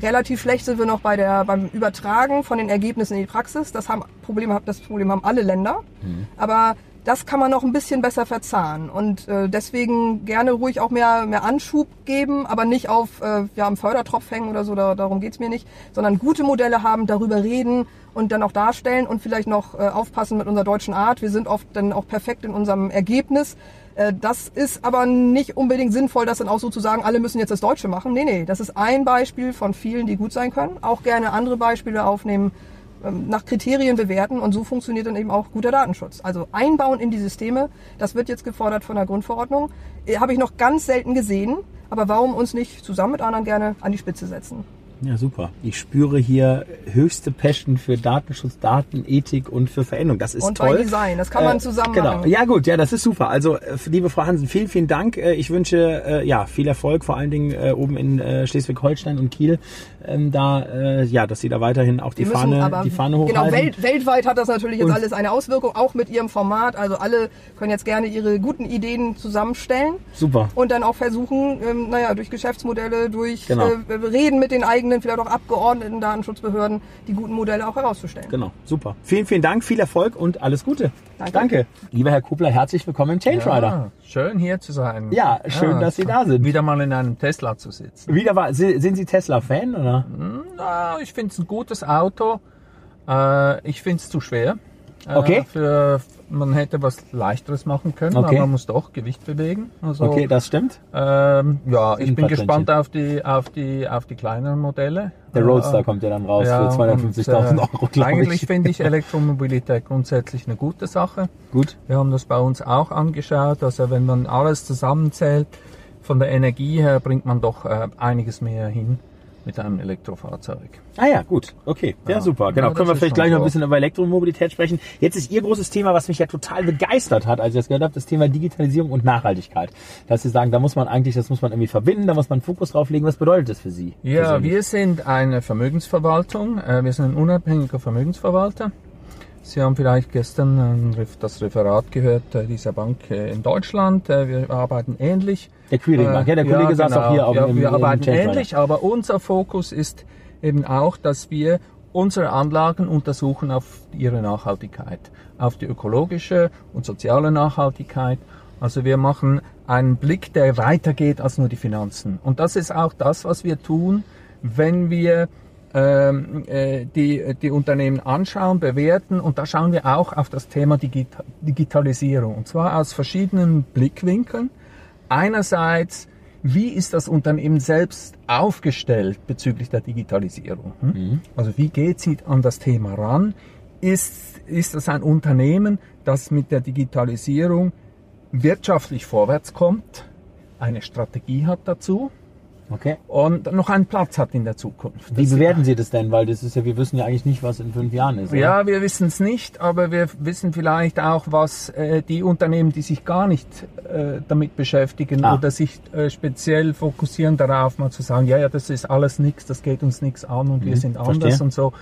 Relativ schlecht sind wir noch bei der, beim Übertragen von den Ergebnissen in die Praxis. Das, haben Probleme, das Problem haben alle Länder. Mhm. Aber das kann man noch ein bisschen besser verzahnen. Und äh, deswegen gerne ruhig auch mehr, mehr Anschub geben, aber nicht auf, äh, wir haben Fördertropf hängen oder so, da, darum geht's mir nicht, sondern gute Modelle haben, darüber reden und dann auch darstellen und vielleicht noch äh, aufpassen mit unserer deutschen Art. Wir sind oft dann auch perfekt in unserem Ergebnis. Äh, das ist aber nicht unbedingt sinnvoll, das dann auch so zu sagen, alle müssen jetzt das Deutsche machen. Nee, nee, das ist ein Beispiel von vielen, die gut sein können. Auch gerne andere Beispiele aufnehmen, ähm, nach Kriterien bewerten und so funktioniert dann eben auch guter Datenschutz. Also einbauen in die Systeme, das wird jetzt gefordert von der Grundverordnung, äh, habe ich noch ganz selten gesehen, aber warum uns nicht zusammen mit anderen gerne an die Spitze setzen? Ja, super. Ich spüre hier höchste Passion für Datenschutz, Datenethik und für Veränderung. Das ist und toll. Und Design, das kann man äh, zusammen genau. machen. Ja gut, ja, das ist super. Also, äh, liebe Frau Hansen, vielen, vielen Dank. Äh, ich wünsche ja viel Erfolg, vor allen Dingen oben in Schleswig-Holstein und Kiel, ähm, da, ja, dass Sie da weiterhin auch die Fahne, aber, die Fahne hochhalten. Genau, Welt, weltweit hat das natürlich jetzt und alles eine Auswirkung, auch mit Ihrem Format. Also alle können jetzt gerne ihre guten Ideen zusammenstellen. Super. Und dann auch versuchen, ähm, naja, durch Geschäftsmodelle, durch genau. Reden mit den eigenen eigenen, vielleicht auch Abgeordneten, Datenschutzbehörden, die guten Modelle auch herauszustellen. Genau, super. Vielen, vielen Dank, viel Erfolg und alles Gute. Danke. Danke. Lieber Herr Kupler, herzlich willkommen im Change Rider. Ja, schön hier zu sein. Ja, schön, ja, dass Sie da sind. Wieder mal in einem Tesla zu sitzen. Wieder mal, sind Sie Tesla-Fan, oder? Na, ich finde es ein gutes Auto. Äh, ich finde es zu schwer. Äh, okay. Für, man hätte was leichteres machen können, okay. aber man muss doch Gewicht bewegen. Also, okay, das stimmt. Ähm, ja, ich bin gespannt auf die, auf die, auf die kleineren Modelle. Der Roadster äh, kommt ja dann raus ja, für 250.000 äh, Euro. Eigentlich finde ich Elektromobilität grundsätzlich eine gute Sache. Gut. Wir haben das bei uns auch angeschaut. Also wenn man alles zusammenzählt, von der Energie her bringt man doch äh, einiges mehr hin mit einem Elektrofahrzeug. Ah ja, gut. Okay. Ja, ja super. Genau. Ja, Können wir vielleicht gleich noch ein bisschen über Elektromobilität sprechen. Jetzt ist Ihr großes Thema, was mich ja total begeistert hat, als ich das gehört habe, das Thema Digitalisierung und Nachhaltigkeit. Dass Sie sagen, da muss man eigentlich, das muss man irgendwie verbinden, da muss man Fokus drauf legen. Was bedeutet das für Sie? Ja, persönlich? wir sind eine Vermögensverwaltung. Äh, wir sind ein unabhängiger Vermögensverwalter. Sie haben vielleicht gestern das Referat gehört äh, dieser Bank äh, in Deutschland. Wir arbeiten ähnlich. Der Quiring Bank, ja, der Kollege ja, genau. saß auch hier auf ja, dem Wir arbeiten im ähnlich, aber unser Fokus ist eben auch, dass wir unsere Anlagen untersuchen auf ihre Nachhaltigkeit, auf die ökologische und soziale Nachhaltigkeit. Also wir machen einen Blick, der weitergeht als nur die Finanzen. Und das ist auch das, was wir tun, wenn wir äh, die, die Unternehmen anschauen, bewerten und da schauen wir auch auf das Thema Digita Digitalisierung und zwar aus verschiedenen Blickwinkeln. Einerseits, wie ist das Unternehmen selbst aufgestellt bezüglich der Digitalisierung? Hm? Mhm. Also wie geht sie an das Thema ran? Ist, ist das ein Unternehmen, das mit der Digitalisierung wirtschaftlich vorwärts kommt, eine Strategie hat dazu? Okay. Und noch einen Platz hat in der Zukunft. Wie bewerten Sie das denn? Weil das ist ja, wir wissen ja eigentlich nicht, was in fünf Jahren ist. Oder? Ja, wir wissen es nicht, aber wir wissen vielleicht auch, was äh, die Unternehmen, die sich gar nicht äh, damit beschäftigen ah. oder sich äh, speziell fokussieren darauf, mal zu sagen, ja, ja, das ist alles nichts, das geht uns nichts an und mhm. wir sind anders Verstehe. und so.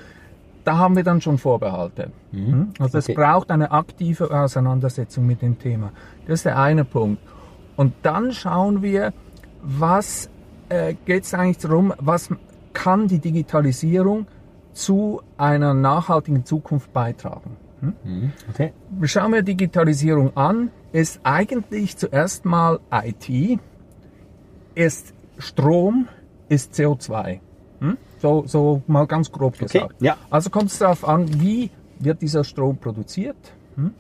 Da haben wir dann schon Vorbehalte. Mhm. Hm? Also okay. es braucht eine aktive Auseinandersetzung mit dem Thema. Das ist der eine Punkt. Und dann schauen wir, was äh, geht es eigentlich darum, was kann die Digitalisierung zu einer nachhaltigen Zukunft beitragen. Hm? Mhm, okay. Schauen wir Digitalisierung an, ist eigentlich zuerst mal IT, ist Strom, ist CO2. Hm? So, so mal ganz grob gesagt. Okay, ja. Also kommt es darauf an, wie wird dieser Strom produziert hm?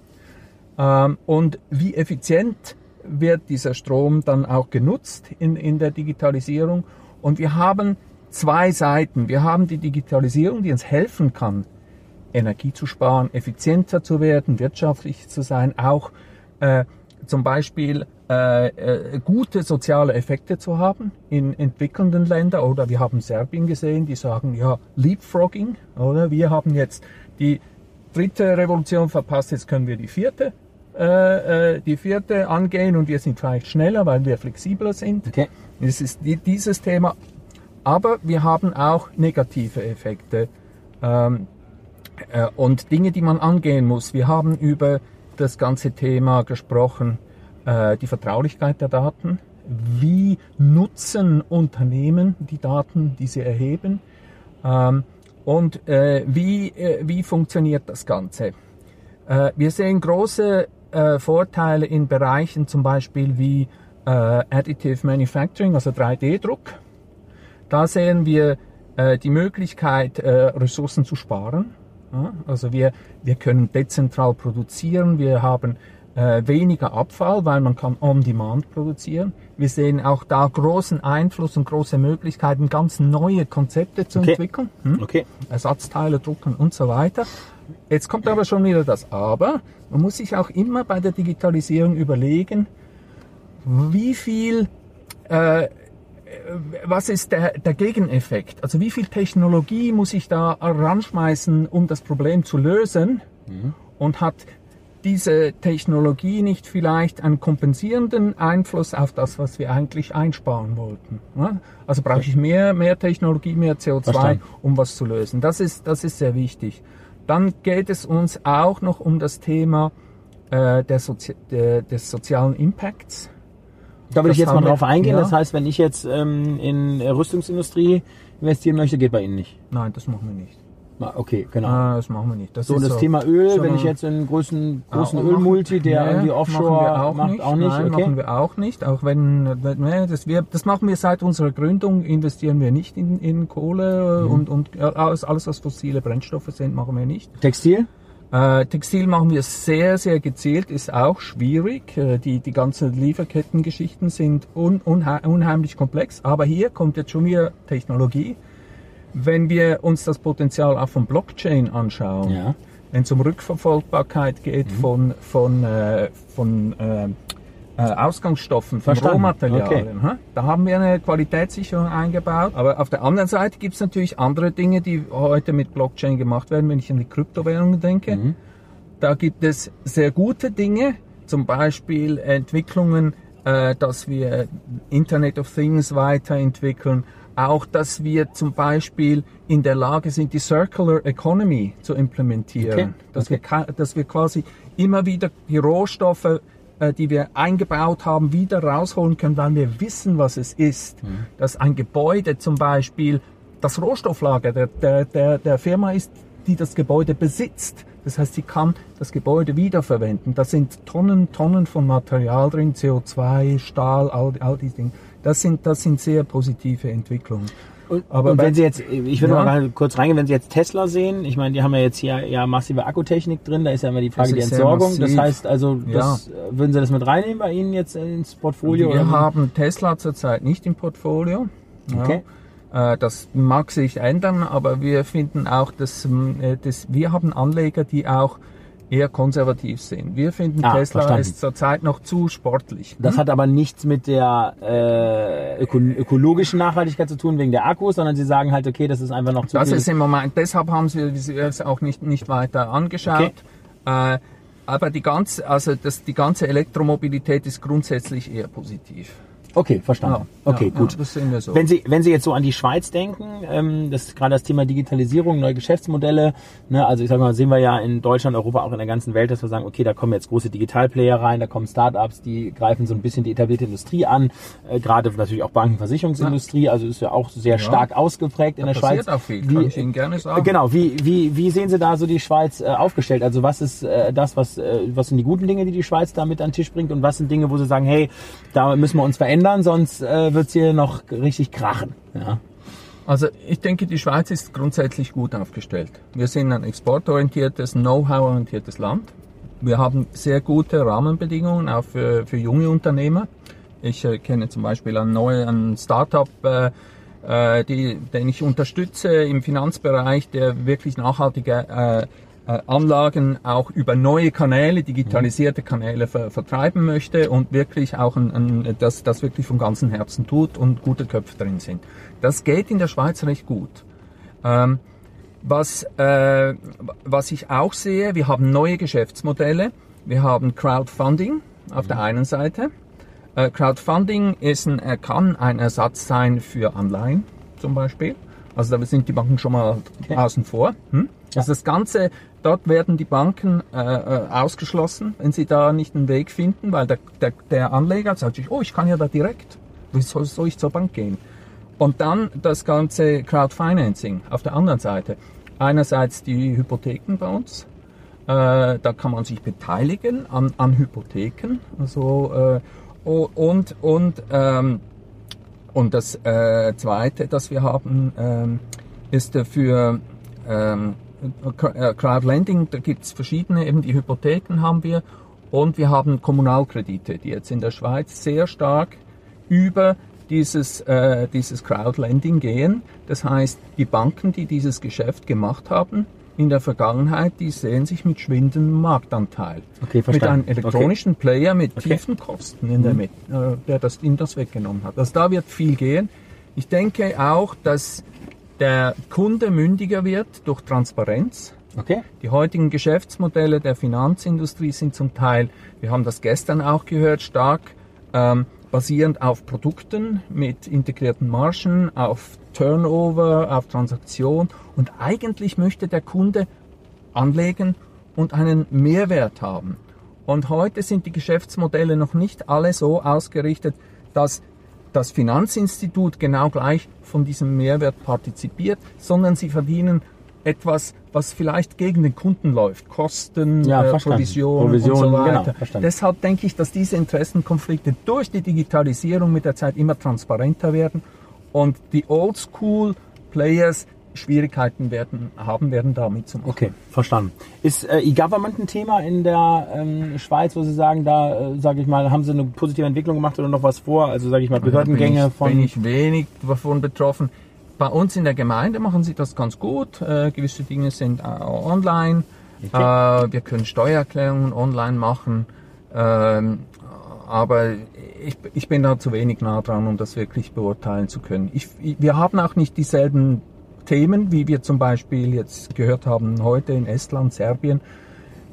ähm, und wie effizient wird dieser Strom dann auch genutzt in, in der Digitalisierung. Und wir haben zwei Seiten. Wir haben die Digitalisierung, die uns helfen kann, Energie zu sparen, effizienter zu werden, wirtschaftlich zu sein, auch äh, zum Beispiel äh, äh, gute soziale Effekte zu haben in entwickelnden Ländern. Oder wir haben Serbien gesehen, die sagen, ja, Leapfrogging, oder wir haben jetzt die dritte Revolution verpasst, jetzt können wir die vierte äh, äh, die vierte angehen und wir sind vielleicht schneller, weil wir flexibler sind. Okay. Das ist die, dieses Thema. Aber wir haben auch negative Effekte ähm, äh, und Dinge, die man angehen muss. Wir haben über das ganze Thema gesprochen, äh, die Vertraulichkeit der Daten. Wie nutzen Unternehmen die Daten, die sie erheben? Ähm, und äh, wie, äh, wie funktioniert das Ganze? Äh, wir sehen große äh, Vorteile in Bereichen zum Beispiel wie äh, Additive Manufacturing, also 3D-Druck. Da sehen wir äh, die Möglichkeit, äh, Ressourcen zu sparen. Ja, also wir, wir können dezentral produzieren, wir haben äh, weniger Abfall, weil man kann on-demand produzieren. Wir sehen auch da großen Einfluss und große Möglichkeiten, ganz neue Konzepte zu okay. entwickeln. Hm? Okay. Ersatzteile drucken und so weiter. Jetzt kommt aber schon wieder das Aber. Man muss sich auch immer bei der Digitalisierung überlegen, wie viel, äh, was ist der, der Gegeneffekt? Also wie viel Technologie muss ich da ranschmeißen, um das Problem zu lösen? Mhm. Und hat diese Technologie nicht vielleicht einen kompensierenden Einfluss auf das, was wir eigentlich einsparen wollten? Also brauche ich mehr, mehr Technologie, mehr CO2, Verstanden. um was zu lösen. Das ist, das ist sehr wichtig. Dann geht es uns auch noch um das Thema äh, Sozi der, des sozialen Impacts. Da will ich jetzt mal drauf eingehen. Ja. Das heißt, wenn ich jetzt ähm, in Rüstungsindustrie investieren möchte, geht bei Ihnen nicht. Nein, das machen wir nicht. Okay, genau. Ah, das machen wir nicht. Das so, das so. Thema Öl, wenn ich jetzt einen großen, großen ah, Ölmulti, der nee, irgendwie Offshore auch macht, nicht. auch nicht. Nein, okay. machen wir auch nicht. Auch wenn, nee, das, wir, das machen wir seit unserer Gründung, investieren wir nicht in, in Kohle mhm. und, und alles, alles, was fossile Brennstoffe sind, machen wir nicht. Textil? Äh, Textil machen wir sehr, sehr gezielt, ist auch schwierig. Äh, die, die ganzen Lieferkettengeschichten sind un, unheimlich komplex. Aber hier kommt jetzt schon wieder Technologie wenn wir uns das Potenzial auch von Blockchain anschauen, ja. wenn es um Rückverfolgbarkeit geht mhm. von, von, äh, von äh, äh Ausgangsstoffen, von Verstanden. Rohmaterialien. Okay. Da haben wir eine Qualitätssicherung eingebaut. Aber auf der anderen Seite gibt es natürlich andere Dinge, die heute mit Blockchain gemacht werden, wenn ich an die Kryptowährungen denke. Mhm. Da gibt es sehr gute Dinge, zum Beispiel Entwicklungen, äh, dass wir Internet of Things weiterentwickeln, auch, dass wir zum Beispiel in der Lage sind, die Circular Economy zu implementieren. Okay. Dass, okay. Wir, dass wir quasi immer wieder die Rohstoffe, äh, die wir eingebaut haben, wieder rausholen können, weil wir wissen, was es ist. Mhm. Dass ein Gebäude zum Beispiel das Rohstofflager der, der, der, der Firma ist, die das Gebäude besitzt. Das heißt, sie kann das Gebäude wiederverwenden. Da sind Tonnen, Tonnen von Material drin, CO2, Stahl, all, all diese Dinge. Das sind, das sind sehr positive Entwicklungen. Und, aber und wenn Sie jetzt, ich will ja. mal kurz reingehen, wenn Sie jetzt Tesla sehen, ich meine, die haben ja jetzt hier ja massive Akkutechnik drin, da ist ja immer die Frage der Entsorgung. Das heißt also, das, ja. würden Sie das mit reinnehmen bei Ihnen jetzt ins Portfolio? Wir haben Tesla zurzeit nicht im Portfolio. Okay. Ja. Äh, das mag sich ändern, aber wir finden auch, dass, äh, dass wir haben Anleger, die auch eher konservativ sind. Wir finden ah, Tesla verstanden. ist zurzeit noch zu sportlich. Das hm? hat aber nichts mit der äh, öko ökologischen Nachhaltigkeit zu tun wegen der Akkus, sondern sie sagen halt, okay, das ist einfach noch zu Das viel. ist im Moment, deshalb haben sie es auch nicht, nicht weiter angeschaut. Okay. Äh, aber die ganze, also das, die ganze Elektromobilität ist grundsätzlich eher positiv. Okay, verstanden. Ja, okay, ja, gut. Ja, so. Wenn Sie, wenn Sie jetzt so an die Schweiz denken, ähm, das ist gerade das Thema Digitalisierung, neue Geschäftsmodelle. Ne, also ich sage mal, sehen wir ja in Deutschland, Europa, auch in der ganzen Welt, dass wir sagen, okay, da kommen jetzt große Digitalplayer rein, da kommen Startups, die greifen so ein bisschen die etablierte Industrie an, äh, gerade natürlich auch Banken, Versicherungsindustrie, also ist ja auch sehr stark ausgeprägt in da der Schweiz. Auch viel, wie, kann ich Ihnen gerne sagen. Genau, wie, wie, wie sehen Sie da so die Schweiz äh, aufgestellt? Also was ist äh, das, was, äh, was sind die guten Dinge, die die Schweiz da mit an den Tisch bringt und was sind Dinge, wo Sie sagen, hey, da müssen wir uns verändern, sonst äh, wird es hier noch richtig krachen. Ja. Also ich denke, die Schweiz ist grundsätzlich gut aufgestellt. Wir sind ein exportorientiertes, Know-how-orientiertes Land. Wir haben sehr gute Rahmenbedingungen auch für, für junge Unternehmer. Ich äh, kenne zum Beispiel ein neues Startup, äh, äh, die, den ich unterstütze im Finanzbereich, der wirklich nachhaltige äh, Anlagen auch über neue Kanäle, digitalisierte Kanäle ver vertreiben möchte und wirklich auch ein, ein, das, das wirklich vom ganzen Herzen tut und gute Köpfe drin sind. Das geht in der Schweiz recht gut. Ähm, was, äh, was ich auch sehe, wir haben neue Geschäftsmodelle. Wir haben Crowdfunding auf mhm. der einen Seite. Äh, Crowdfunding ist ein, kann ein Ersatz sein für Anleihen zum Beispiel. Also da sind die Banken schon mal okay. außen vor. Hm? Also das Ganze Dort werden die Banken äh, äh, ausgeschlossen, wenn sie da nicht einen Weg finden, weil der, der, der Anleger sagt sich, oh, ich kann ja da direkt, wie soll, soll ich zur Bank gehen? Und dann das ganze Crowdfinancing auf der anderen Seite. Einerseits die Hypotheken bei uns, äh, da kann man sich beteiligen an, an Hypotheken, also äh, und und ähm, und das äh, zweite, das wir haben, ähm, ist für ähm, äh, Crowdlending, da gibt es verschiedene, eben die Hypotheken haben wir Und wir haben Kommunalkredite, die jetzt in der Schweiz sehr stark über dieses, äh, dieses Crowdlending gehen. Das heißt, die Banken, die dieses Geschäft gemacht haben, in der Vergangenheit, die sehen sich mit schwindendem Marktanteil. Okay, mit einem elektronischen okay. Player mit okay. tiefen Kosten in der mhm. Äh, der das, ihm das weggenommen hat. Also da wird viel gehen. Ich denke auch, dass der Kunde mündiger wird durch Transparenz. Okay. Die heutigen Geschäftsmodelle der Finanzindustrie sind zum Teil, wir haben das gestern auch gehört, stark ähm, basierend auf Produkten mit integrierten Margen, auf Turnover, auf Transaktion und eigentlich möchte der Kunde anlegen und einen Mehrwert haben. Und heute sind die Geschäftsmodelle noch nicht alle so ausgerichtet, dass das Finanzinstitut genau gleich von diesem Mehrwert partizipiert, sondern sie verdienen etwas, was vielleicht gegen den Kunden läuft. Kosten, ja, äh, Provision, Provision, und so genau, weiter. Genau, Deshalb denke ich, dass diese Interessenkonflikte durch die Digitalisierung mit der Zeit immer transparenter werden und die Oldschool Players Schwierigkeiten werden, haben werden, da mitzumachen. Okay, verstanden. Ist äh, E-Government ein Thema in der ähm, Schweiz, wo Sie sagen, da, äh, sage ich mal, haben Sie eine positive Entwicklung gemacht oder noch was vor? Also sage ich mal, Behördengänge bin ich, von... Bin ich wenig davon betroffen. Bei uns in der Gemeinde machen Sie das ganz gut. Äh, gewisse Dinge sind äh, online. Okay. Äh, wir können Steuererklärungen online machen. Ähm, aber ich, ich bin da zu wenig nah dran, um das wirklich beurteilen zu können. Ich, wir haben auch nicht dieselben Themen, wie wir zum Beispiel jetzt gehört haben heute in Estland, Serbien,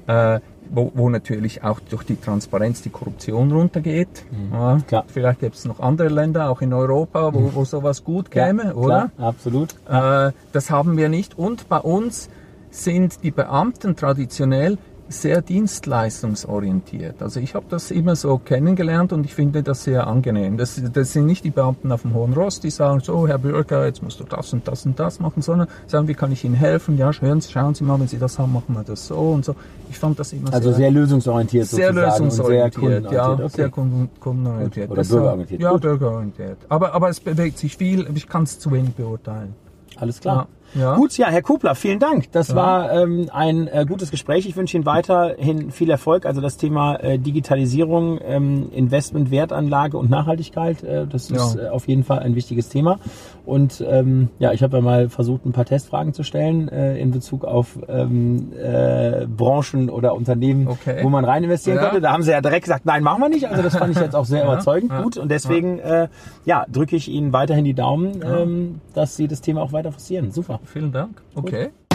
äh, wo, wo natürlich auch durch die Transparenz die Korruption runtergeht. Mhm, ja, klar. Vielleicht gibt es noch andere Länder, auch in Europa, wo, wo sowas gut käme, ja, oder? Klar, absolut. Äh, das haben wir nicht. Und bei uns sind die Beamten traditionell sehr dienstleistungsorientiert. Also ich habe das immer so kennengelernt und ich finde das sehr angenehm. Das, das sind nicht die Beamten auf dem Hohen Ross, die sagen, so Herr Bürger, jetzt musst du das und das und das machen, sondern sagen, wie kann ich Ihnen helfen? Ja, hören Sie, schauen Sie mal, wenn Sie das haben, machen wir das so und so. Ich fand das immer also sehr, sehr lösungsorientiert sehr lösungsorientiert, sehr ja, okay. sehr kundenorientiert. Oder bürgerorientiert. Ja, bürgerorientiert. Aber, aber es bewegt sich viel, ich kann es zu wenig beurteilen. Alles klar. Ja. Ja. Gut, ja, Herr Kupler, vielen Dank. Das ja. war ähm, ein äh, gutes Gespräch. Ich wünsche Ihnen weiterhin viel Erfolg. Also das Thema äh, Digitalisierung, ähm, Investment, Wertanlage und Nachhaltigkeit, äh, das ist äh, auf jeden Fall ein wichtiges Thema. Und ähm, ja, ich habe ja mal versucht, ein paar Testfragen zu stellen äh, in Bezug auf ähm, äh, Branchen oder Unternehmen, okay. wo man rein investieren ja. könnte. Da haben Sie ja direkt gesagt, nein, machen wir nicht. Also das fand ich jetzt auch sehr überzeugend. Gut. Und deswegen äh, ja, drücke ich Ihnen weiterhin die Daumen, ähm, dass Sie das Thema auch weiter forcieren. Super. Vielen Dank. Okay. Gut.